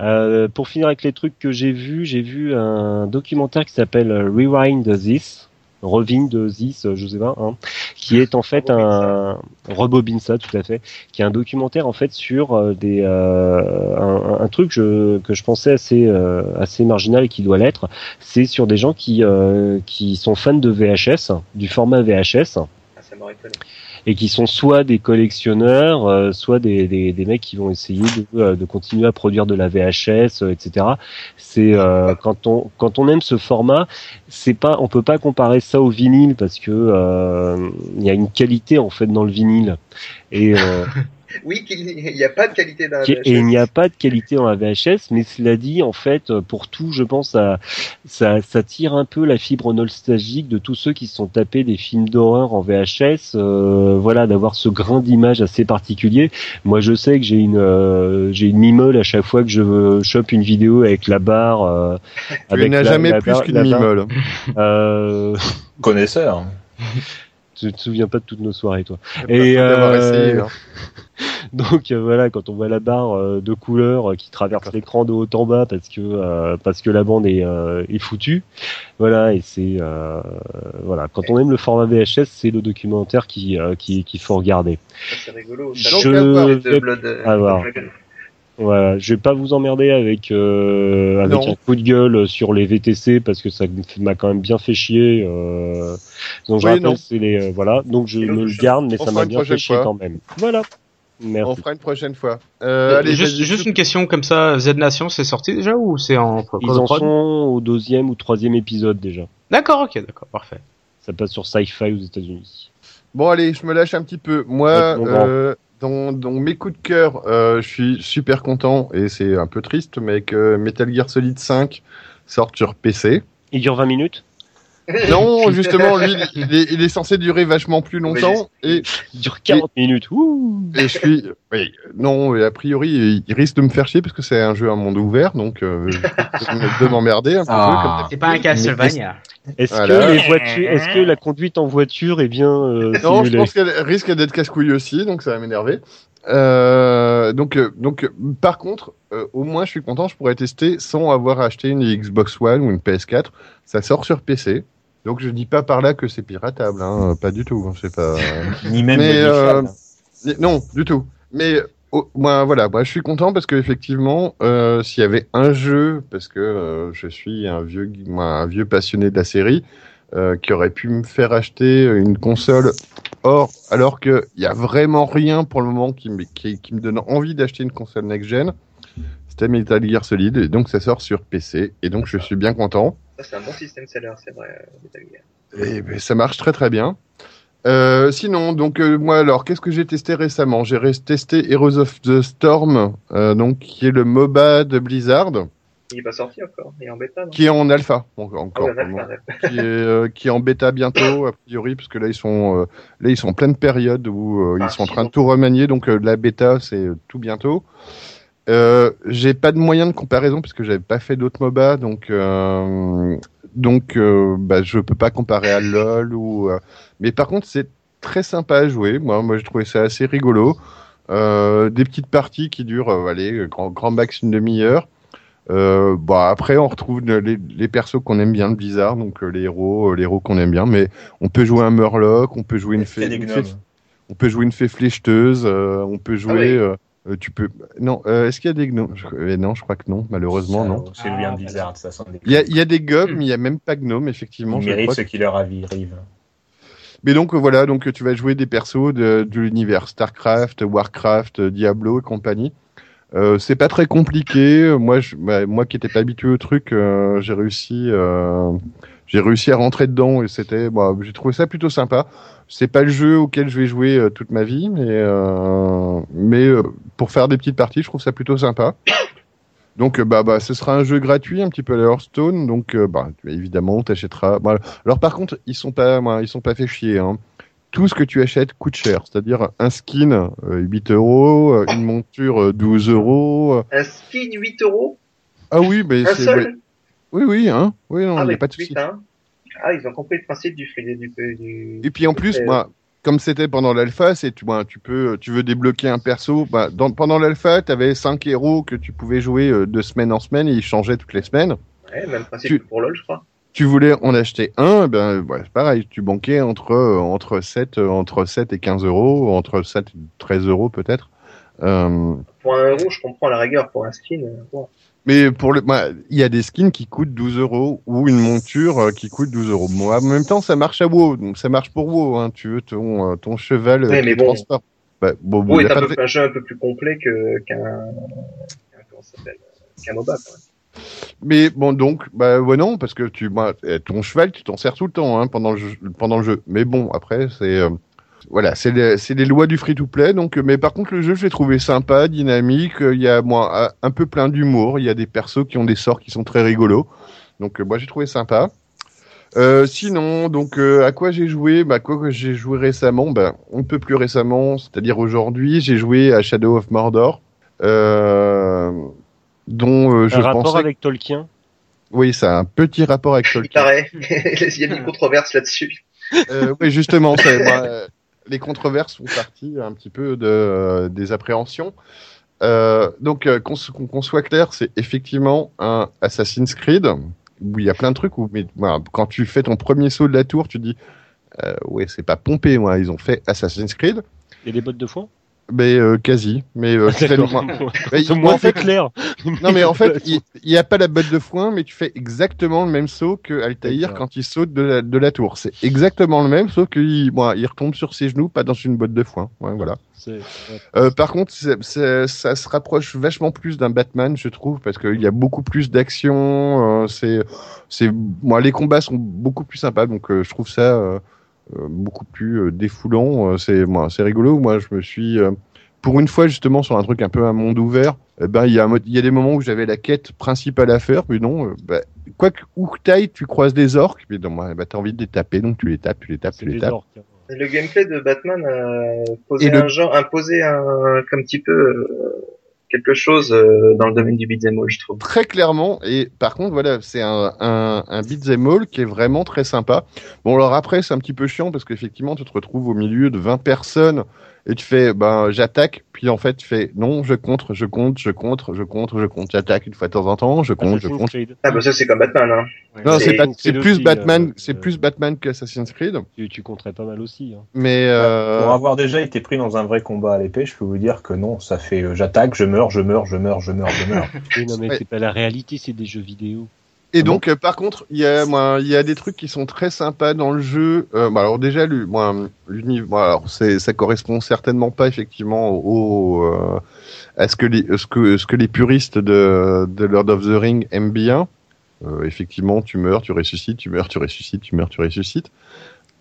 Euh, pour finir avec les trucs que j'ai vus, j'ai vu un documentaire qui s'appelle Rewind This. Rewind This, euh, je sais pas, hein, qui est en fait un rebobine ça tout à fait, qui est un documentaire en fait sur euh, des euh, un, un truc je- que je pensais assez euh, assez marginal et qui doit l'être, c'est sur des gens qui euh, qui sont fans de VHS, du format VHS, Ah, ça m'aurait étonné. Et qui sont soit des collectionneurs, euh, soit des, des, des mecs qui vont essayer de, euh, de continuer à produire de la VHS, euh, etc. C'est euh, quand on quand on aime ce format, c'est pas on peut pas comparer ça au vinyle parce que euh, il y a une qualité en fait dans le vinyle et euh, <laughs> Oui, qu'il n'y a pas de qualité d'un qui- et il n'y a pas de qualité dans la VHS, mais cela dit, en fait, pour tout, je pense, ça, ça, ça tire un peu la fibre nostalgique de tous ceux qui se sont tapés des films d'horreur en VHS, euh, voilà, d'avoir ce grain d'image assez particulier. Moi, je sais que j'ai une, euh, j'ai une mimole à chaque fois que je chope une vidéo avec la barre. Euh, Tu avec n'as la- jamais la plus qu'une la barre. mimole. Euh, Connaisseur. <laughs> tu te souviens pas de toutes nos soirées, toi. Et euh, essayé. hein. <laughs> Donc euh, voilà, quand on voit la barre euh, de couleur euh, qui traverse l'écran de haut en bas parce que euh, parce que la bande est, euh, est foutue, voilà et c'est euh, voilà quand on aime le format VHS, c'est le documentaire qui euh, qui qu'il faut regarder. C'est rigolo. Je Ça vais avoir. Voilà, je vais pas vous emmerder avec euh, avec Non. un coup de gueule sur les VTC parce que ça m'a quand même bien fait chier. Euh, donc je Oui, rappelle, non. c'est les euh, voilà, donc je me le garde, mais On ça m'a bien fait chier fois. quand même. Voilà. On fera une prochaine fois. Euh, allez, juste, juste je- une question comme ça, Z Nation, c'est sorti déjà ou c'est en Ils en sont au deuxième ou troisième épisode déjà. D'accord, ok, d'accord, parfait. Ça passe sur Sci-Fi aux États-Unis. Bon, allez, je me lâche un petit peu. Moi, euh, dans mes coups de cœur, euh, je suis super content, et c'est un peu triste, mais que Metal Gear Solid 5 sorte sur PC. Il dure 20 minutes? Non, <laughs> justement, lui, il est, il est censé durer vachement plus longtemps et, Il dure 40 minutes. Ouh. et je suis, oui, non, et a priori, il risque de me faire chier parce que c'est un jeu à monde ouvert, donc euh, je de m'emmerder un petit Ah. peu. C'est pas un Castlevania. Est-ce Voilà. que les voitures, est-ce que la conduite en voiture est bien euh. Non, je pense qu'elle risque d'être casse-couille aussi, donc ça va m'énerver. Euh, donc, donc, par contre, euh, au moins, je suis content, je pourrais tester sans avoir acheté une Xbox One ou une PS4. Ça sort sur PC. Donc, je dis pas par là que c'est piratable, hein, pas du tout. C'est pas. <laughs> Ni même Mais, modifiable. Non, du tout. Mais oh, moi, voilà, moi, je suis content parce que effectivement, euh, s'il y avait un jeu, parce que euh, je suis un vieux, moi, un vieux passionné de la série, euh, qui aurait pu me faire acheter une console. Or, alors que il y a vraiment rien pour le moment qui me, qui, qui me donne envie d'acheter une console next-gen, c'était Metal Gear Solid, et donc ça sort sur PC, et donc je suis bien content. Ça, c'est un bon système seller, c'est vrai, euh, Metal Gear. Et ben, ça marche très très bien. Euh, sinon, donc euh, moi alors, qu'est-ce que j'ai testé récemment? J'ai testé Heroes of the Storm, euh, donc qui est le MOBA de Blizzard, Il est pas sorti encore, il est en bêta, non? Qui est en alpha en- Ah encore. oui, en alpha, ouais. qui est, qui est en bêta bientôt a priori parce que là ils sont là ils sont en pleine période où euh, Ah, ils sont en train de tout remanier donc la bêta c'est tout bientôt. Euh, j'ai pas de moyen de comparaison parce que j'avais pas fait d'autres MOBA donc euh, donc euh, bah, je peux pas comparer à LoL ou euh, mais par contre c'est très sympa à jouer. Moi moi j'ai trouvé ça assez rigolo. Euh, des petites parties qui durent allez grand grand max une demi-heure. Euh, bah après on retrouve le- les, les persos qu'on aime bien de Blizzard donc les héros les héros qu'on aime bien mais on peut jouer un Murloc on peut jouer une fée, une on peut jouer une fée flécheteuse euh, on peut jouer oui. Euh, euh, tu peux non euh, est-ce qu'il y a des gnomes? Je- euh, non je crois que non malheureusement non C'est bien ça sent des il y a, il y a des gobs mais il y a même pas gnomes effectivement Ils je méritent crois. ce qui leur arrive. mais donc euh, voilà donc euh, tu vas jouer des persos de, de l'univers Starcraft Warcraft euh, Diablo et compagnie euh, c'est pas très compliqué. Euh, Moi, je, bah, moi qui étais pas habitué au truc, euh, j'ai réussi, euh, j'ai réussi à rentrer dedans et c'était, bah, j'ai trouvé ça plutôt sympa. C'est pas le jeu auquel je vais jouer euh, toute ma vie, mais euh, mais euh, pour faire des petites parties, je trouve ça plutôt sympa. <coughs> Donc bah bah ce sera un jeu gratuit un petit peu à la Hearthstone donc bah tu- évidemment t'achèteras voilà. alors par contre ils sont pas ils sont pas fait chier hein. tout ce que tu achètes coûte cher c'est-à-dire un skin euh, 8 euros une monture euh, 12 euros. Un skin 8 euros? Ah oui mais c'est oui oui hein oui non il Ah, y mais a pas de souci. Ah, ils ont compris le principe du du, du... Et puis en plus, Euh, moi, comme c'était pendant l'alpha, c'est tu, moi, tu peux, tu veux débloquer un perso. Bah, dans, pendant l'alpha, tu avais cinq héros que tu pouvais jouer euh, de semaine en semaine et ils changeaient toutes les semaines. Ouais, même principe Tu- que pour LoL, je crois. Tu voulais en acheter un, ben ouais, c'est pareil, tu banquais entre euh, entre 7 euh, entre 7 et 15 euros, entre 7 et 13 euros peut-être. Pour un euro, je comprends la rigueur. Pour un skin, bon. Mais pour le, bah, il y a des skins qui coûtent 12 euros ou une monture euh, qui coûte 12 euros. Moi, en même temps, ça marche à WoW, donc ça marche pour WoW. Hein. Tu veux ton euh, ton cheval euh, Ouais, mais bon. transporte. Bah, bon, bon, WoW est un, de- peu, un jeu un peu plus complet que qu'un s'appelle qu'un MOBA. Quand même. Mais bon, donc, bah ouais, non, parce que tu, bah, ton cheval, tu t'en sers tout le temps hein, pendant le jeu, pendant le jeu. Mais bon, après, c'est euh, voilà, c'est les, lois du free-to-play. Donc, euh, mais par contre, le jeu, je l'ai trouvé sympa, dynamique. euh, Il y a moi un- un peu plein d'humour. Il y a des persos qui ont des sorts qui sont très rigolos. Donc, euh, moi, j'ai trouvé sympa. Euh, sinon, donc euh, à quoi j'ai joué? Bah quoi que j'ai joué récemment? Bah un peu plus récemment, c'est-à-dire aujourd'hui, j'ai joué à Shadow of Mordor, euh, dont euh, je Un rapport pensais avec Tolkien? oui, ça a un petit rapport avec Il Tolkien. paraît. <laughs> Il y a une controverse là-dessus. Euh, oui, justement, c'est- euh, les controverses font partie un petit peu de, euh, des appréhensions. Euh, donc, euh, qu'on soit clair, c'est effectivement un Assassin's Creed où il y a plein de trucs où, quand tu fais ton premier saut de la tour, tu dis, euh, ouais, c'est pas pompé, moi, ils ont fait Assassin's Creed, Il y a des bottes de foin? Mais euh, quasi. Mais euh, <laughs> c'est Mais Au moi, moins, en fait, c'est clair. Non mais en fait, <laughs> il n'y a pas la botte de foin, mais tu fais exactement le même saut que Altaïr quand il saute de la, de la tour. C'est exactement le même, sauf qu'il bon, il retombe sur ses genoux, pas dans une botte de foin. Ouais, voilà. C'est- ouais. Euh, par contre, c'est- c'est- ça se rapproche vachement plus d'un Batman, je trouve, parce qu'il y a beaucoup plus d'action. euh, c'est, c'est, moi, les combats sont beaucoup plus sympas, donc euh, je trouve ça euh, beaucoup plus euh, défoulant. euh, c'est, moi, c'est rigolo. Moi, je me suis euh, pour une fois justement sur un truc un peu un monde ouvert, eh ben il y a un mode- il y a des moments où j'avais la quête principale à faire, puis non, euh, bah, quoi que où que t'ailles, tu croises des orques, puis non, bah, t'as envie de les taper, donc tu les tapes, tu les tapes, tu les tapes. orques. hein. Le gameplay de Batman a posé Et le- un genre, imposé un, un petit peu euh, quelque chose euh, dans le domaine du beat'em all, je trouve. Très clairement, et par contre, voilà, c'est un, un, un qui est vraiment très sympa. Bon, alors après, c'est un petit peu chiant parce qu'effectivement, tu te retrouves au milieu de 20 personnes et tu fais, ben, j'attaque, puis en fait, tu fais, non, je contre, je contre, je contre, je contre, je contre, j'attaque une fois de temps en temps, je compte, je compte. Ah bah ça c'est comme Batman, hein. Non, C'est- plus aussi, Batman, euh, c'est euh, plus Batman qu'Assassin's Creed, Tu, tu compterais pas mal aussi. Hein. mais Pour euh, avoir déjà été pris dans un vrai combat à l'épée, je peux vous dire que non, ça fait euh, j'attaque, je meurs, je meurs, je meurs, je meurs, je meurs. <laughs> Oui, non, mais Ouais. c'est pas la réalité, c'est des jeux vidéo. Et Ah donc, euh, par contre, il y a, moi, il y a des trucs qui sont très sympas dans le jeu. Euh, bah, alors déjà, moi, l'univers, alors c'est, ça correspond certainement pas effectivement au, euh, à ce que les, ce que, ce que les puristes de, de Lord of the Ring aiment bien. Euh, effectivement, tu meurs, tu ressuscites, tu meurs, tu ressuscites, tu meurs, tu ressuscites.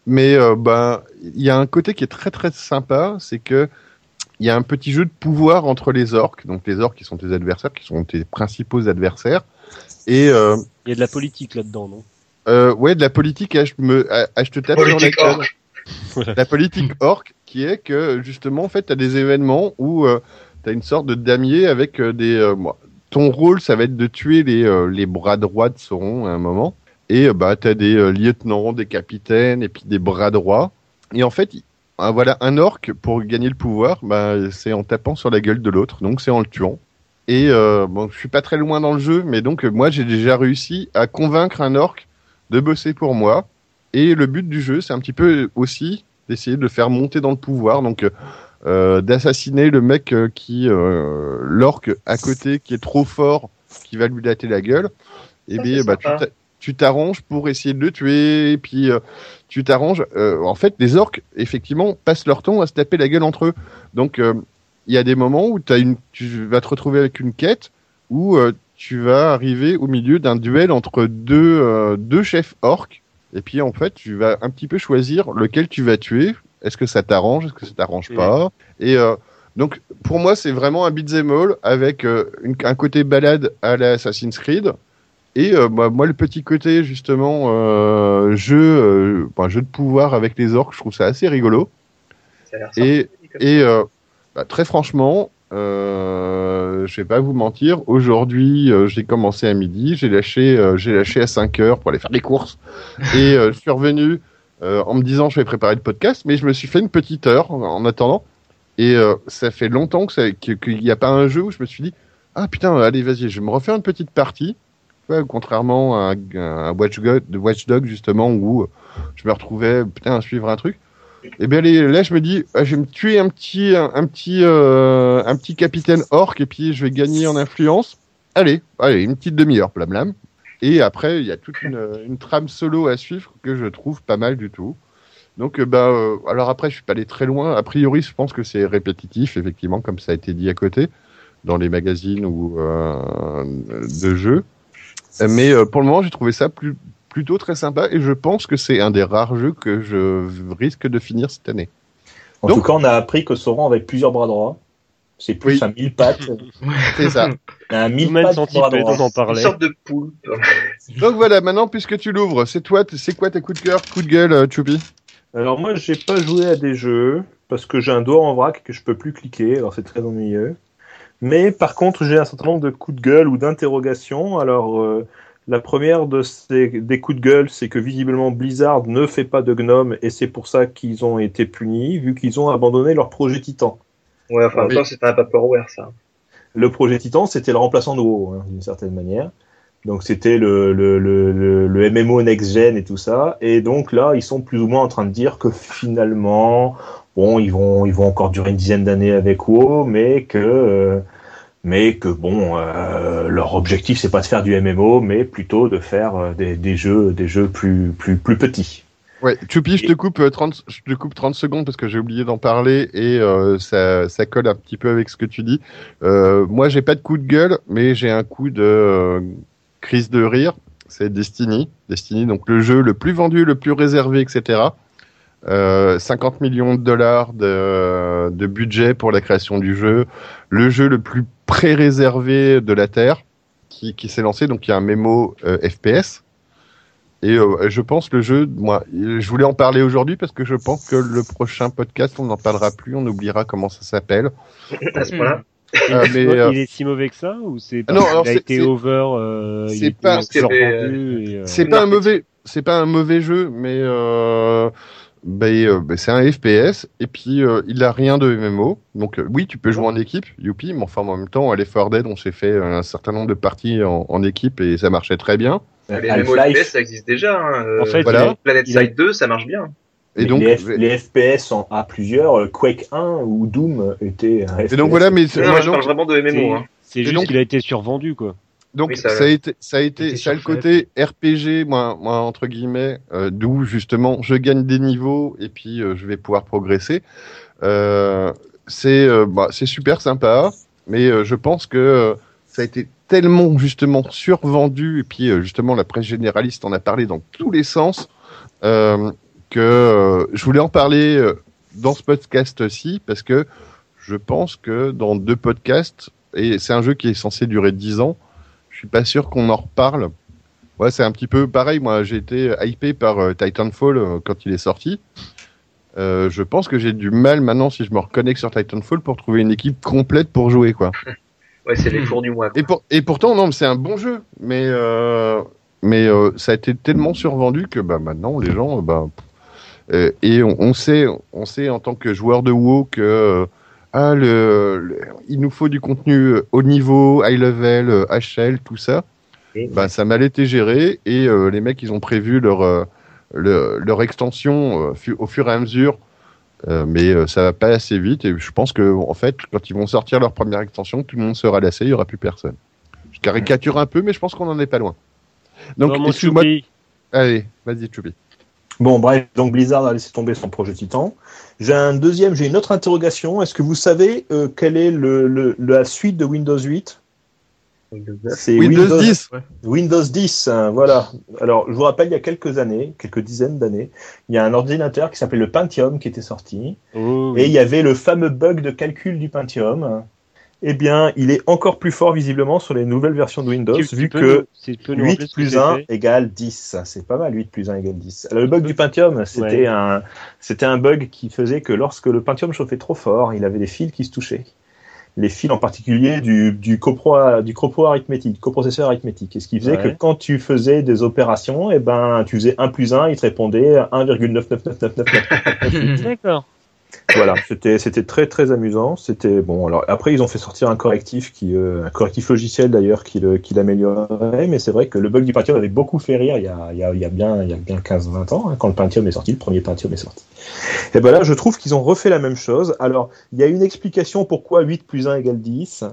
Mais euh, bah, il y a un côté qui est très très sympa, c'est que il y a un petit jeu de pouvoir entre les orques. Donc les orques qui sont tes adversaires, qui sont tes principaux adversaires. Et euh, Il y a de la politique là-dedans, non? euh, ouais, de la politique, je me, à, à je te tape Politique sur la. <laughs> La politique orque, qui est que justement, en fait, t'as des événements où euh, t'as une sorte de damier avec euh, des. euh, ton rôle, ça va être de tuer les, euh, les bras droits de Sauron à un moment. Et euh, bah, t'as des euh, lieutenants, des capitaines, et puis des bras droits. Et en fait, il- ah, voilà, un orc pour gagner le pouvoir, bah, c'est en tapant sur la gueule de l'autre, donc c'est en le tuant. Et euh, bon, je suis pas très loin dans le jeu, mais donc moi j'ai déjà réussi à convaincre un orc de bosser pour moi. Et le but du jeu, c'est un petit peu aussi d'essayer de le faire monter dans le pouvoir, donc euh, d'assassiner le mec euh, qui, euh, l'orc à côté, qui est trop fort, qui va lui latter la gueule. Et Ça, bien, bah, tu t'arranges pour essayer de le tuer, et puis euh, tu t'arranges. euh, en fait, les orques, effectivement, passent leur temps à se taper la gueule entre eux. Donc, euh, il y a des moments où as une, tu vas te retrouver avec une quête où euh, tu vas arriver au milieu d'un duel entre deux, euh, deux chefs orques. Et puis, en fait, tu vas un petit peu choisir lequel tu vas tuer. Est-ce que ça t'arrange? Est-ce que ça t'arrange pas? Et euh, donc, pour moi, c'est vraiment un beat'em all avec une- un côté balade à la Assassin's Creed. Et bah, moi, le petit côté, justement, jeu, enfin, jeu de pouvoir avec les orques, je trouve ça assez rigolo. Ça a l'air Et, euh, bah, très franchement, euh, je vais pas vous mentir, aujourd'hui euh, j'ai commencé à midi, j'ai lâché, euh, j'ai lâché à 5 heures pour aller faire des courses, <laughs> et euh, je suis revenu euh, en me disant je vais préparer le podcast, mais je me suis fait une petite heure en, en attendant, et euh, ça fait longtemps que qu'il n'y a pas un jeu où je me suis dit ah putain allez vas-y je vais me refaire une petite partie, Ouais, contrairement à un, un Watchdog, de Watchdog justement où je me retrouvais putain à suivre un truc. Et bien les- là, je me dis, ah, je vais me tuer un petit, un, petit, euh, un petit capitaine orc et puis je vais gagner en influence. Allez, allez, une petite demi-heure, blablam. Et après, il y a toute une, une trame solo à suivre que je trouve pas mal du tout. Donc, euh, bah, euh, alors après, je suis pas allé très loin. A priori, je pense que c'est répétitif, effectivement, comme ça a été dit à côté, dans les magazines ou euh, de jeux. Euh, Mais euh, pour le moment, j'ai trouvé ça plus, plutôt très sympa et je pense que c'est un des rares jeux que je risque de finir cette année. En Donc- tout cas, on a appris que Sauron avait plusieurs bras droits. C'est plus Oui. un mille pattes. <laughs> C'est ça. un mille pattes bras droits. on en Une sorte de poulpe. <laughs> Donc voilà, maintenant puisque tu l'ouvres, c'est toi, c'est quoi tes coups de cœur, coups de gueule, euh, Choupi? Alors moi, j'ai pas joué à des jeux parce que j'ai un doigt en vrac que je peux plus cliquer. Alors c'est très ennuyeux. Mais par contre, j'ai un certain nombre de coups de gueule ou d'interrogations. Alors euh, la première de ces des coups de gueule, c'est que visiblement Blizzard ne fait pas de gnomes et c'est pour ça qu'ils ont été punis vu qu'ils ont abandonné leur projet Titan. Ouais, enfin, temps, c'était un Vaporware, ça. Le projet Titan, c'était le remplaçant de WoW, hein, d'une certaine manière. Donc c'était le, le, le, le, le MMO next-gen et tout ça. Et donc là, ils sont plus ou moins en train de dire que finalement, bon, ils vont, ils vont encore durer une dizaine d'années avec WoW, mais que, euh, mais que bon, euh, leur objectif c'est pas de faire du MMO, mais plutôt de faire euh, des, des jeux, des jeux plus, plus, plus petits. Ouais, Choupi, je te coupe euh, 30, je te coupe 30 secondes parce que j'ai oublié d'en parler et euh, ça, ça colle un petit peu avec ce que tu dis. Euh, moi, j'ai pas de coup de gueule, mais j'ai un coup de euh, crise de rire. C'est Destiny, Destiny, donc le jeu le plus vendu, le plus réservé, etc. euh, 50 millions de dollars de, de budget pour la création du jeu, le jeu le plus pré-réservé de la Terre qui, qui s'est lancé, donc il y a un mémo euh, FPS. Et euh, je pense le jeu, moi, je voulais en parler aujourd'hui parce que je pense que le prochain podcast, on n'en parlera plus, on oubliera comment ça s'appelle. À ce point-là. Euh, mais, euh, il est si mauvais que ça ou c'est non, parce alors c'est- été over euh, il c'est a été pas- euh, c'est pas un mauvais, c'est pas un mauvais jeu, mais euh, ben, c'est un FPS et puis euh, il a rien de MMO. Donc euh, oui, tu peux jouer en équipe, youpi, mais enfin en même temps, à l'Effort Dead, on s'est fait un certain nombre de parties en, en équipe et ça marchait très bien. Les MMO ça existe déjà. Hein. En fait, Voilà. il Planet Side 2, ça marche bien. Et les, donc, les F- les FPS en à plusieurs, Quake 1 ou Doom étaient un et donc FPS. voilà, mais Non, moi, je donc, parle vraiment de MMO. Hein. c'est Et juste donc- qu'il a été survendu quoi. Donc Oui, ça, ça- a été, ça a été, ça a le côté RPG, moi, moi entre guillemets, euh, d'où justement je gagne des niveaux et puis euh, je vais pouvoir progresser. Euh, c'est, euh, bah, c'est super sympa, mais euh, je pense que euh, ça a été tellement justement survendu et puis euh, justement la presse généraliste en a parlé dans tous les sens euh, que je voulais en parler dans ce podcast-ci parce que je pense que dans deux podcasts et c'est un jeu qui est censé durer 10 ans. Je suis pas sûr qu'on en reparle. Ouais, c'est un petit peu pareil. Moi, j'ai été hypé par euh, Titanfall euh, quand il est sorti. Euh, je pense que j'ai du mal maintenant si je me reconnecte sur Titanfall pour trouver une équipe complète pour jouer quoi. <laughs> Ouais, c'est les Hmm. fours du mois. quoi. Et, pour, et pourtant non, mais c'est un bon jeu, mais euh, mais euh, ça a été tellement survendu que bah maintenant les gens bah euh, et on, on sait on sait en tant que joueur de WoW que euh, ah le, le- il nous faut du contenu euh, haut niveau, high level, euh, HL, tout ça. Bah ça m'a été géré et euh, les mecs ils ont prévu leur euh, le- leur extension euh, fu- au fur et à mesure. Euh, mais euh, ça va pas assez vite et je pense que en fait quand ils vont sortir leur première extension tout le monde sera lassé il y aura plus personne. Je caricature un peu mais je pense qu'on en est pas loin. Donc Dans mon allez vas-y Choupi Bon, bref, donc Blizzard a laissé tomber son projet Titan. J'ai un deuxième, j'ai une autre interrogation. Est-ce que vous savez euh, quelle est le, le- la suite de Windows 8 C'est Windows 10 Windows 10, hein, voilà. Alors, je vous rappelle, il y a quelques années, quelques dizaines d'années, il y a un ordinateur qui s'appelait le Pentium qui était sorti. Oh, Et il y avait le fameux bug de calcul du Pentium. Eh bien, il est encore plus fort visiblement sur les nouvelles versions de Windows, Tu- tu vu que nous- tu peux nous rappeler 8 ce que plus c'était 1 égale 10. C'est pas mal, 8 plus 1 égale 10. Alors, le bug du Pentium, c'était Ouais. un, c'était un bug qui faisait que lorsque le Pentium chauffait trop fort, il avait des fils qui se touchaient. Les fils en particulier du, du, copro, du copro arithmétique, coprocesseur arithmétique. Et ce qui faisait Ouais. que quand tu faisais des opérations, eh ben, tu faisais 1 plus 1, il te répondait 1,99999. <laughs> D'accord. Voilà, c'était c'était très très amusant. C'était bon. Alors après, ils ont fait sortir un correctif qui euh, un correctif logiciel d'ailleurs qui le qui l'améliorait, mais c'est vrai que le bug du Pentium avait beaucoup fait rire il y a il y a, il y a bien il y a bien 15-20 ans hein, quand le Pentium est sorti, le premier Pentium est sorti. Et ben là, je trouve qu'ils ont refait la même chose. Alors, il y a une explication pourquoi 8 plus 1 égale 10.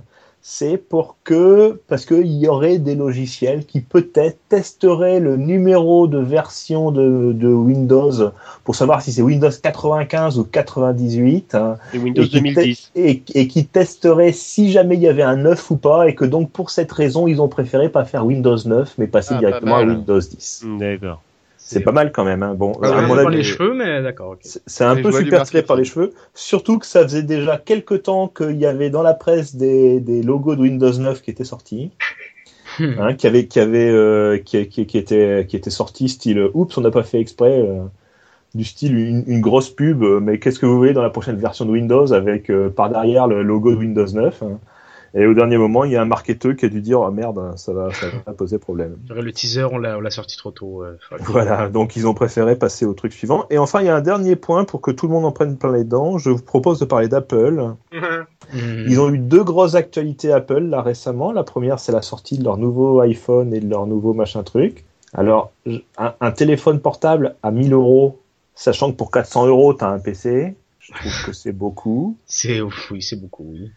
C'est pour que, parce qu'il y aurait des logiciels qui peut-être testeraient le numéro de version de, de Windows pour savoir si c'est Windows 95 ou 98. hein, Windows et qui, te- 2010. et, et qui testerait si jamais il y avait un 9 ou pas, et que donc pour cette raison, ils ont préféré pas faire Windows 9, mais passer Ah, directement pas à. Windows 10. D'accord. C'est pas mal quand même. Hein. Bon, Ah, à ouais, mon par avis, les cheveux, mais d'accord. ok. c'est un Les peu joies du super tiré par les cheveux. Surtout que ça faisait déjà quelques temps qu'il y avait dans la presse des, des logos de Windows 9 qui étaient sortis, Hmm. hein, qui avaient qui avaient euh, qui, qui, qui étaient sortis style euh, oups on n'a pas fait exprès. euh, du style une, une grosse pub, mais qu'est-ce que vous voyez dans la prochaine version de Windows avec euh, par derrière le logo de Windows 9 hein. Et au dernier moment, il y a un marketeur qui a dû dire oh, merde, ça va, ça va poser problème. Le teaser, on l'a sorti trop tôt. euh, Voilà, donc ils ont préféré passer au truc suivant. Et enfin, il y a un dernier point pour que tout le monde en prenne plein les dents. Je vous propose de parler d'Apple. Hmm. Ils ont eu deux grosses actualités Apple là récemment. La première, c'est la sortie de leur nouveau iPhone et de leur nouveau machin truc. Alors, un, un téléphone portable à 1000 euros, sachant que pour 400 euros, t'as un PC. Je trouve que c'est beaucoup. C'est ouf, oui, c'est beaucoup, oui.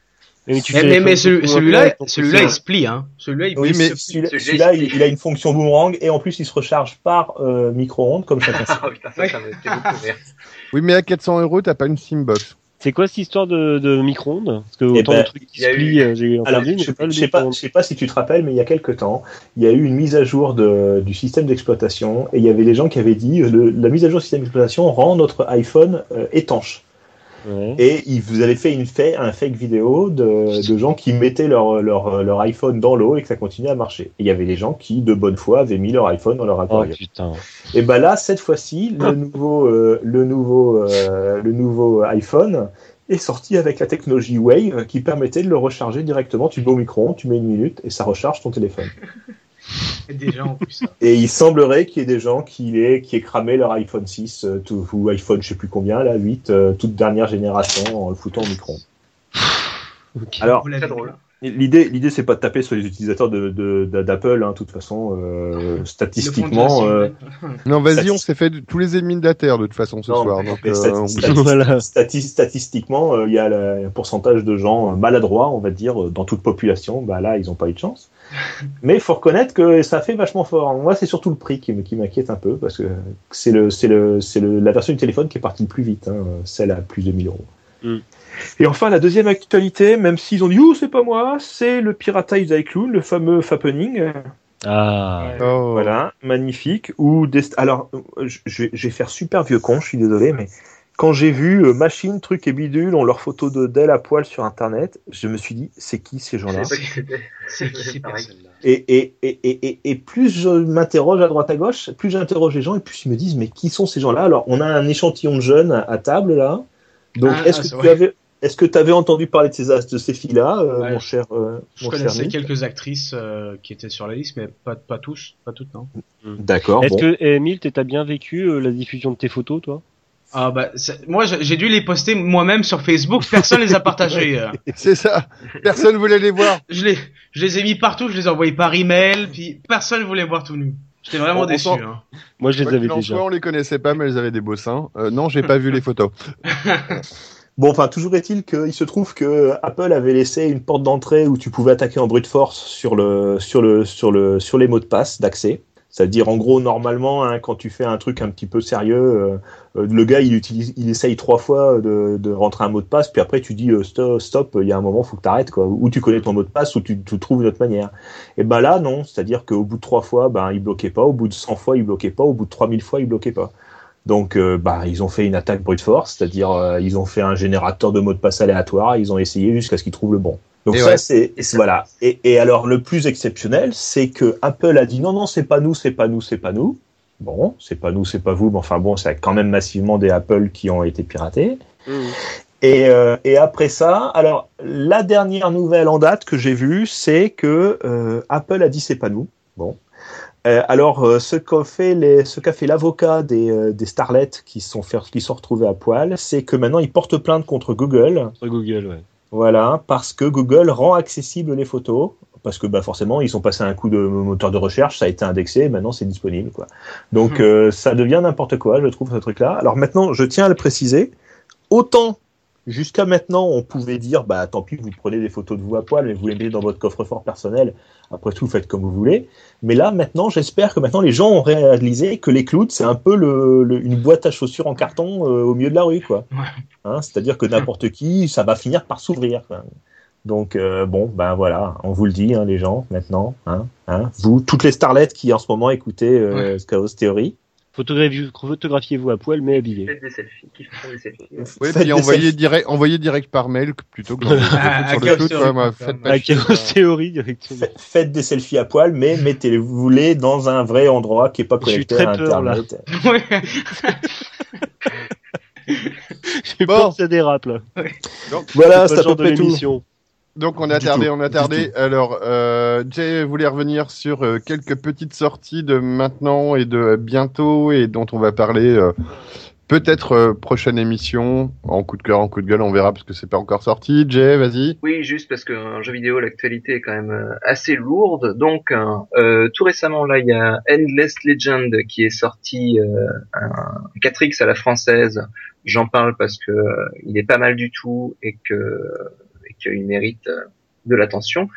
Mais, tu Mais, celui- celui-là, celui-là, il se plie, hein. Celui-là, il Oui, il mais se- celui-là, il- a une fonction boomerang et en plus, il se recharge par euh, micro-ondes, comme chacun sait. Ah <laughs> putain, ça, rire. oui mais à 400 euros t'as pas une Steambox C'est quoi cette histoire de, de micro-ondes? Parce que Eh autant ben, de trucs qui il y a se eu- plient, euh, j'ai Alors, entendu, mais je pas le je sais pas, je sais pas si tu te rappelles, mais il y a quelques temps, il y a eu une mise à jour de, du système d'exploitation et il y avait des gens qui avaient dit euh, le- la mise à jour du système d'exploitation rend notre iPhone euh, étanche. Ouais. Et ils vous avaient fait une fait un fake vidéo de, de gens qui mettaient leur, leur, leur iPhone dans l'eau et que ça continuait à marcher. Et il y avait des gens qui, de bonne foi, avaient mis leur iPhone dans leur Oh aquarium. putain. Et ben là, cette fois-ci, le <laughs> nouveau, euh, le nouveau, euh, le nouveau iPhone est sorti avec la technologie Wave qui permettait de le recharger directement. Tu le mets au micro-ondes, tu mets une minute et ça recharge ton téléphone. <laughs> <laughs> Déjà en plus. ça. Et il semblerait qu'il y ait des gens qui aient, qui aient cramé leur iPhone 6 euh, tout- ou iPhone je sais plus combien, là, 8, euh, toute dernière génération en le foutant au. <sighs> Ok. Alors. L'idée, l'idée, c'est pas de taper sur les utilisateurs de, de- de- d'Apple, hein, de toute façon, euh, statistiquement. euh. Non, vas-y, on s'est fait de- tous les ennemis de la Terre de toute façon ce Non, soir. Donc, stati- euh, stati- Voilà. <laughs> stati- statistiquement, euh, il y a le- un pourcentage de gens maladroits, on va dire, dans toute population. Bah là, ils n'ont pas eu de chance. Mais il faut reconnaître que ça fait vachement fort. Moi, c'est surtout le prix qui, m'inquiète un peu parce que c'est le, c'est le, c'est le, la version du téléphone qui est partie le plus vite, hein, celle à plus de 1000 euros. Mm. Et enfin, la deuxième actualité, même s'ils ont dit, ouh, c'est pas moi, c'est le piratage d'iCloud, le fameux Fappening. Ah. Oh. Voilà, magnifique. Ou des... Alors, je je vais, je vais faire super vieux con, je suis désolé, mais quand j'ai vu euh, machine, truc et bidule, ont leurs photos de d'elle à poil sur Internet, je me suis dit, c'est qui ces gens-là. C'est qui ces Pareil. personnes-là Et, et, et, et, et, et plus je m'interroge à droite à gauche, plus j'interroge les gens et plus ils me disent mais qui sont ces gens-là? Alors on a un échantillon de jeunes à, à table là. Donc Ah, est-ce ah, que tu vrai. avais est-ce que tu avais entendu parler de ces as- de ces filles-là, euh, Ouais. mon cher euh, Je mon connaissais quelques actrices euh, qui étaient sur la liste, mais pas, pas tous, pas toutes, non. D'accord. Est-ce Bon. que, Emile, t'as bien vécu euh, la diffusion de tes photos, toi? Ah bah, moi j'ai dû les poster moi-même sur Facebook, personne les a <laughs> partagés. euh. C'est ça. Personne voulait les voir. Je les, je les ai mis partout, je les ai envoyés par email, puis personne voulait voir tout nu. J'étais vraiment On- déçu. Hein. Moi, je les avais déjà. soit, on les connaissait pas, mais elles avaient des beaux seins. Euh, non, j'ai pas vu les photos. <laughs> Bon, enfin, toujours est-il qu'il se trouve que Apple avait laissé une porte d'entrée où tu pouvais attaquer en brute force sur le sur le sur le sur les mots de passe d'accès. C'est-à-dire, en gros, normalement, hein, quand tu fais un truc un petit peu sérieux, euh, euh, le gars, il utilise, il essaye trois fois de, rentrer un mot de passe, puis après, tu dis euh, stop, stop, il y a un moment, faut que t'arrêtes, quoi. Ou tu connais ton mot de passe, ou tu, tu trouves une autre manière. Et ben là, non. C'est-à-dire qu'au bout de trois fois, ben, il bloquait pas. Au bout de 100 fois, il bloquait pas. Au bout de 3000 fois, il bloquait pas. Donc, bah, ils ont fait une attaque brute force, c'est-à-dire euh, ils ont fait un générateur de mots de passe aléatoire, ils ont essayé jusqu'à ce qu'ils trouvent le bon. Donc Et ça, ouais. c'est voilà. Et, et alors le plus exceptionnel, c'est que Apple a dit non, non, c'est pas nous, c'est pas nous, c'est pas nous. Bon, c'est pas nous, c'est pas vous, mais enfin bon, c'est quand même massivement des Apple qui ont été piratés. Et, euh, et après ça, alors la dernière nouvelle en date que j'ai vue, c'est que euh, Apple a dit c'est pas nous. Bon. Euh, alors euh, ce qu'a fait les, ce qu'a fait l'avocat des, euh, des starlets qui sont fait, qui sont retrouvés à poil, c'est que maintenant ils portent plainte contre Google. Sur Google, ouais. Voilà, parce que Google rend accessible les photos. Parce que bah forcément ils sont passés un coup de moteur de recherche, ça a été indexé, maintenant c'est disponible quoi. Donc euh, ça devient n'importe quoi, je trouve ce truc-là. Alors maintenant, je tiens à le préciser, autant jusqu'à maintenant on pouvait dire bah tant pis vous prenez des photos de vous à poil mais vous les mettez dans votre coffre-fort personnel. Après tout, faites comme vous voulez. Mais là maintenant, j'espère que maintenant les gens ont réalisé que les clous c'est un peu le, le- une boîte à chaussures en carton euh, au milieu de la rue quoi. Ouais. Hein, C'est-à-dire que n'importe qui, ça va finir par s'ouvrir. Donc euh, bon, ben voilà, on vous le dit, hein, les gens, maintenant, hein, hein, vous, toutes les starlettes qui en ce moment écoutez euh, Chaos Theory, Photographiez-vous à poil, mais habillé. Faites des selfies, font des selfies. Faites puis envoyez direct, envoyez direct par mail plutôt que à sur le quoi, moi, Theory, faites À chier, Chaos. Théorie, directement. Fa- faites des selfies à poil, mais mettez-vous-les dans un vrai endroit qui est pas Je suis connecté très à peur, là. Internet. <laughs> Ouais. <laughs> J'ai Bon. peur que ça dérape, là. Voilà, C'est à peu près tout. Donc on a Du tardé, tout, on a tardé. Alors, euh, Jay voulait revenir sur euh, quelques petites sorties de maintenant et de bientôt et dont on va parler euh, peut-être euh, prochaine émission. En coup de cœur, en coup de gueule, on verra parce que c'est pas encore sorti. Jay, vas-y. Oui, juste parce qu'un jeu vidéo, l'actualité est quand même euh, assez lourde. Donc, hein, euh, tout récemment, là, il y a Endless Legend qui est sorti euh, un 4X à la française. J'en parle parce que euh, il est pas mal du tout et que qu'il mérite euh, de l'attention.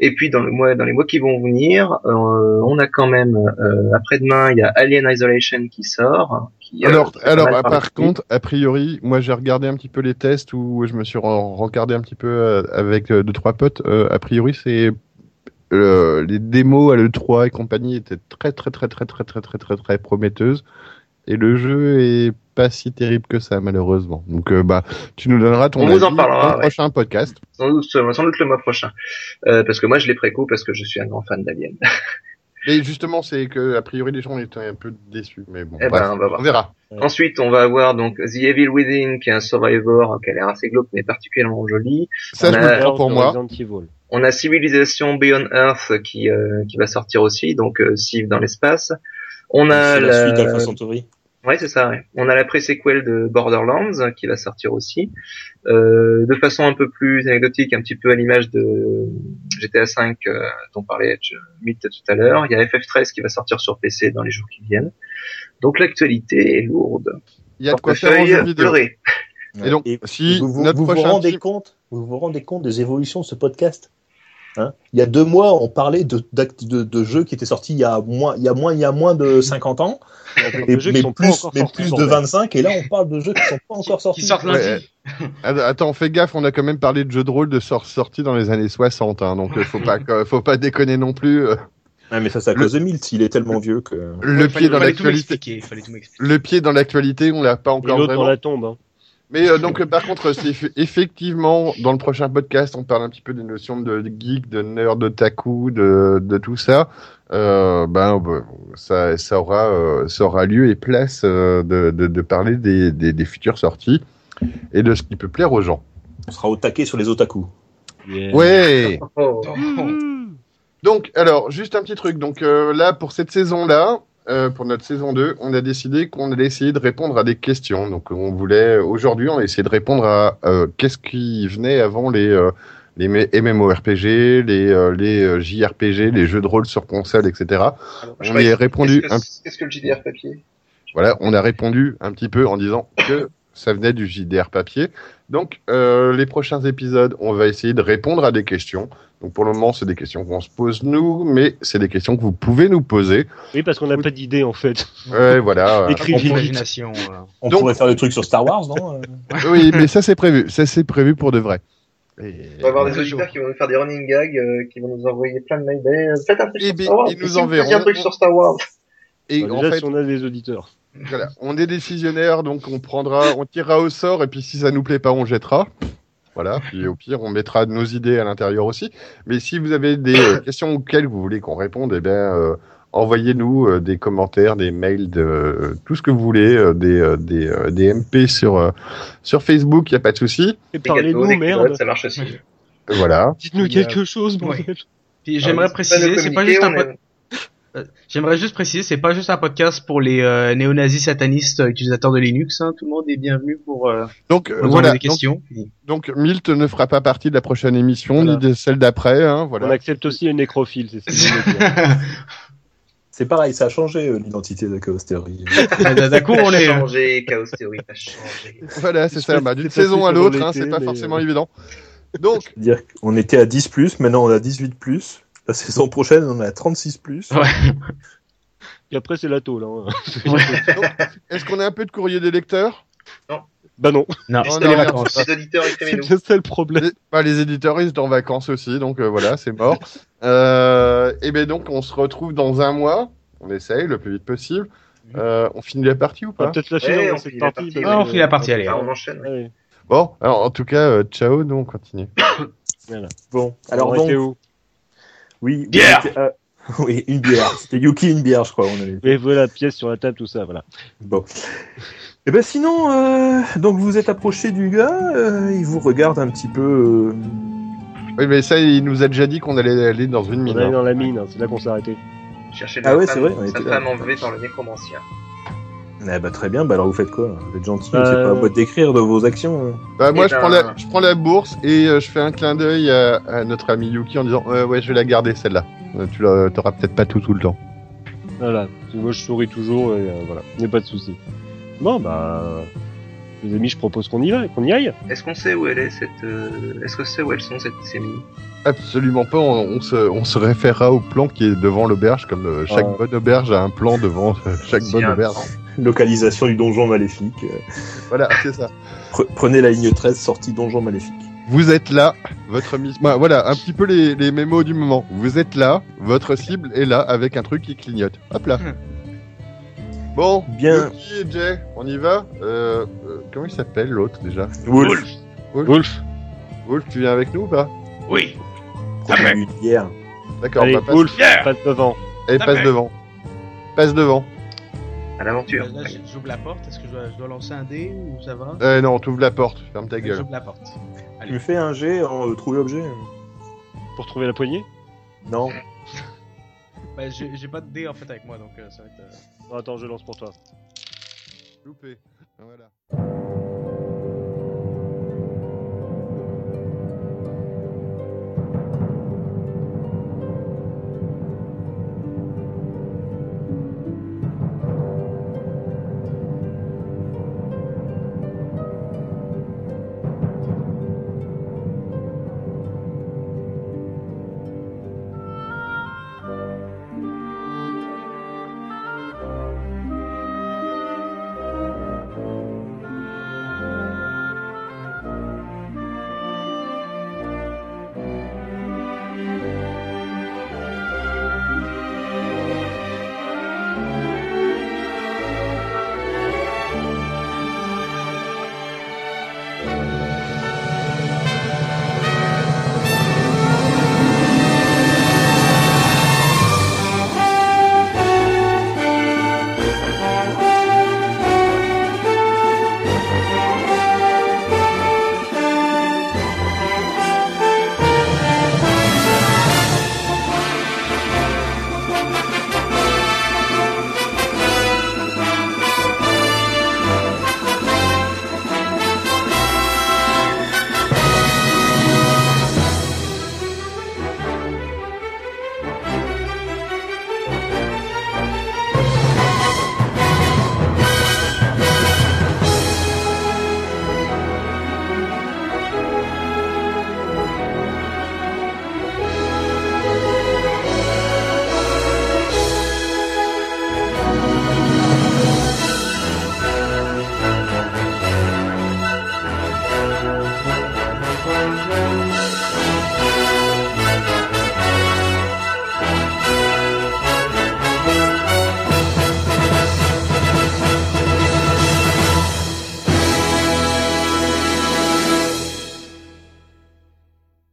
Et puis dans le mois, dans les mois qui vont venir, euh, on a quand même euh, après-demain, il y a Alien Isolation qui sort. Qui, Alors, alors par contre, a priori, moi j'ai regardé un petit peu les tests où je me suis re- regardé un petit peu avec deux trois potes. A priori, c'est les démos à l'E3 et compagnie étaient très très très très très très très très très prometteuses et le jeu est pas si terrible que ça malheureusement. Donc euh, bah tu nous donneras ton On vous en avis parlera, dans le ouais. prochain podcast. sans doute, sans doute le mois prochain, Euh, parce que moi je l'ai préco parce que je suis un grand fan d'Alien. <laughs> Et justement, c'est que a priori les gens étaient un peu déçus, mais bon, Eh bref, ben, on va voir. on verra. Ensuite, on va avoir donc The Evil Within, qui est un Survivor qui a l'air assez glauque mais particulièrement joli. Ça, On je a- me le pour moi. On a Civilization Beyond Earth qui euh, qui va sortir aussi, donc euh, Civ dans l'espace. On a la la, suite d'Alpha Centauri. Ouais, c'est ça. ouais. On a la pré-sequel de Borderlands qui va sortir aussi, euh, de façon un peu plus anecdotique, un petit peu à l'image de GTA V euh, dont parlait Edge Myth tout à l'heure. Il y a FF13 qui va sortir sur PC dans les jours qui viennent. Donc l'actualité est lourde. Il y a de quoi faire en Portefeuille jeu vidéo. pleuré. Et donc, Et si vous vous, notre vous vous prochain rendez type- compte, vous vous rendez compte des évolutions de ce podcast? Hein il y a deux mois, on parlait de, d'act- de, de jeux qui étaient sortis il y a moins, il y a moins, il y a moins de 50 ans, et, jeux qui mais pas plus, mais plus de bordel. 25, et là on parle de jeux qui sont pas encore sortis. Qui sortent lundi. Ouais. Att- Attends, fais gaffe, on a quand même parlé de jeux de rôle de sor- sortis dans les années 60, hein, donc euh, faut pas faut pas déconner non plus. Ah, mais ça c'est à cause de Milt, il est tellement vieux que. Le Ouais, pied dans fallait tout l'actualité, le pied dans l'actualité, on l'a pas Et encore l'autre dans la tombe. Hein. Mais euh, donc par contre, c'est eff- effectivement dans le prochain podcast, on parle un petit peu des notions de geek, de nerd, de taku, de, de tout ça. Euh, ben ça, ça aura, euh, ça aura lieu et place euh, de, de, de parler des, des, des futures sorties et de ce qui peut plaire aux gens. On sera au taquet sur les otaku. Yeah. Ouais. Oh. Donc, alors, juste un petit truc. Donc euh, là, pour cette saison-là, euh, pour notre saison 2, on a décidé qu'on allait essayer de répondre à des questions. Donc, on voulait aujourd'hui, on a essayé de répondre à euh, qu'est-ce qui venait avant les euh, les MMORPG, les euh, les JRPG, les jeux de rôle sur console, etc. Alors, On y a répondu. Qu'est-ce un- que, le JDR papier voilà, on a répondu un petit peu en disant que ça venait du JDR papier. Donc, euh, les prochains épisodes, on va essayer de répondre à des questions. Donc, pour le moment, c'est des questions qu'on se pose nous, mais c'est des questions que vous pouvez nous poser. Oui, parce qu'on n'a pas d'idée en fait. Ouais, voilà. euh, <laughs> Écrit En vite. imagination. voilà. On Donc- pourrait faire des trucs sur Star Wars, non euh <laughs> oui, mais ça c'est prévu. Ça c'est prévu pour de vrai. Et, On va avoir des auditeurs qui vont nous faire des running gags, euh, qui vont nous envoyer plein de mails. Faites un truc Eh sur Star Wars. ils nous Et vous enverront. un truc sur Star Wars. et Bah, en déjà, fait, si on a des auditeurs. Voilà, on est décisionnaire, donc on prendra, on tirera au sort, et puis si ça nous plaît pas, on jettera. Voilà. Puis au pire, on mettra nos idées à l'intérieur aussi. Mais si vous avez des euh, <coughs> questions auxquelles vous voulez qu'on réponde, eh bien, euh, envoyez-nous euh, des commentaires, des mails, de euh, tout ce que vous voulez, euh, des euh, des, euh, des MP sur euh, sur Facebook, il y a pas de souci. Et parlez-nous, merde. ça marche aussi. Voilà. Dites-nous quelque chose, j'aimerais Ah, pas préciser, c'est pas juste un est- J'aimerais juste préciser, c'est pas juste un podcast pour les euh, néo-nazis satanistes euh, utilisateurs de Linux. Hein. Tout le monde est bienvenu pour, euh, Donc pour euh, voilà. des Donc, questions. donc Milt ne fera pas partie de la prochaine émission Voilà. ni de celle d'après. Hein, voilà. On accepte aussi les nécrophiles, c'est <laughs> pareil, ça a changé euh, l'identité de Chaos Theory. <laughs> D'un coup, on est. euh, changé, Chaos Theory, t'as changé. Voilà, c'est ça. Bah, d'une saison à l'autre, hein, c'est pas forcément euh, évident. Donc, dire qu'on était à 10 plus, maintenant on a 18 plus. La saison prochaine, on est à 36 plus. Ouais. Et après, c'est la tôle. Hein. est-ce qu'on a un peu de courrier des lecteurs? Bah non, Non, Oh non, les non, vacances. Les auditeurs, c'est bien le problème. les, bah, les éditeurs, ils sont en vacances aussi, donc euh, voilà, c'est mort. Euh, et ben donc, on se retrouve dans un mois. On essaye le plus vite possible. Euh, on finit la partie ou On va pas? peut-être Ouais, on cette finit la partie. partie, parce Ah, on finit la partie, allez. Ah, on enchaîne. Ouais. Bon, alors, en tout cas, euh, ciao, nous on continue. Bon, Alors, on était donc, où? Oui, Bière on euh, <laughs> oui, une bière. C'était Yuki, une bière, je crois. On avait... Et voilà, pièce sur la table, tout ça, voilà. Bon. Et ben sinon, euh, donc vous êtes approché du gars, euh, il vous regarde un petit peu. euh, Oui, mais ça, il nous a déjà dit qu'on allait aller dans une On mine. est hein. dans la mine, hein, c'est là qu'on s'est arrêté. Chercher Ah la ouais, femme, c'est vrai, on sa femme enlevée par le nécromancien. Eh ben très bien, bah alors vous faites quoi Vous êtes gentil, Euh, c'est pas à moi de décrire de vos actions. hein. Bah, moi, Eh je, ben- prends la, je prends la bourse et euh, je fais un clin d'œil à, à notre ami Yuki en disant euh, Ouais, je vais la garder celle-là. Euh, tu la- t'auras peut-être pas tout tout le temps. Voilà. Moi, je souris toujours, et euh, voilà. Il n'y a pas de souci. Bon, bah. Les amis, je propose qu'on y va, qu'on y aille. Est-ce qu'on sait où elle est cette euh, Est-ce que c'est où elles sont cette sémie Absolument pas. On, on se, on se référera au plan qui est devant l'auberge, comme euh, chaque Ouais. bonne auberge a un plan devant euh, chaque bonne auberge. Localisation du donjon maléfique. Voilà, c'est ça. <laughs> pre- Prenez la ligne 13, sortie donjon maléfique. Vous êtes là, votre mission. Bah, voilà, un petit peu les, les mémos du moment. Vous êtes là, votre cible est là avec un truc qui clignote. Hop là. Hmm. Bon, Bien. Yuki et Jay, on y va euh, euh, Comment il s'appelle l'autre déjà? Wolf, Wolf, Wolf, tu viens avec nous ou pas? Oui. prenez une bière. D'accord, bah, passe, Wolf, Yeah. passe devant. allez, Ça passe devant. Passe devant. À l'aventure. Là, j'ouvre la porte. Est-ce que je dois, je dois lancer un dé ou ça va? Euh, non, t'ouvres la porte, ferme ta gueule. J'ouvre la porte. Tu me fais un jet en euh, trouver objet Pour trouver la poignée? Non. <laughs> Bah, j'ai j'ai pas de dé en fait avec moi, donc euh, ça va être. euh, Attends, je lance pour toi. Loupé. Voilà.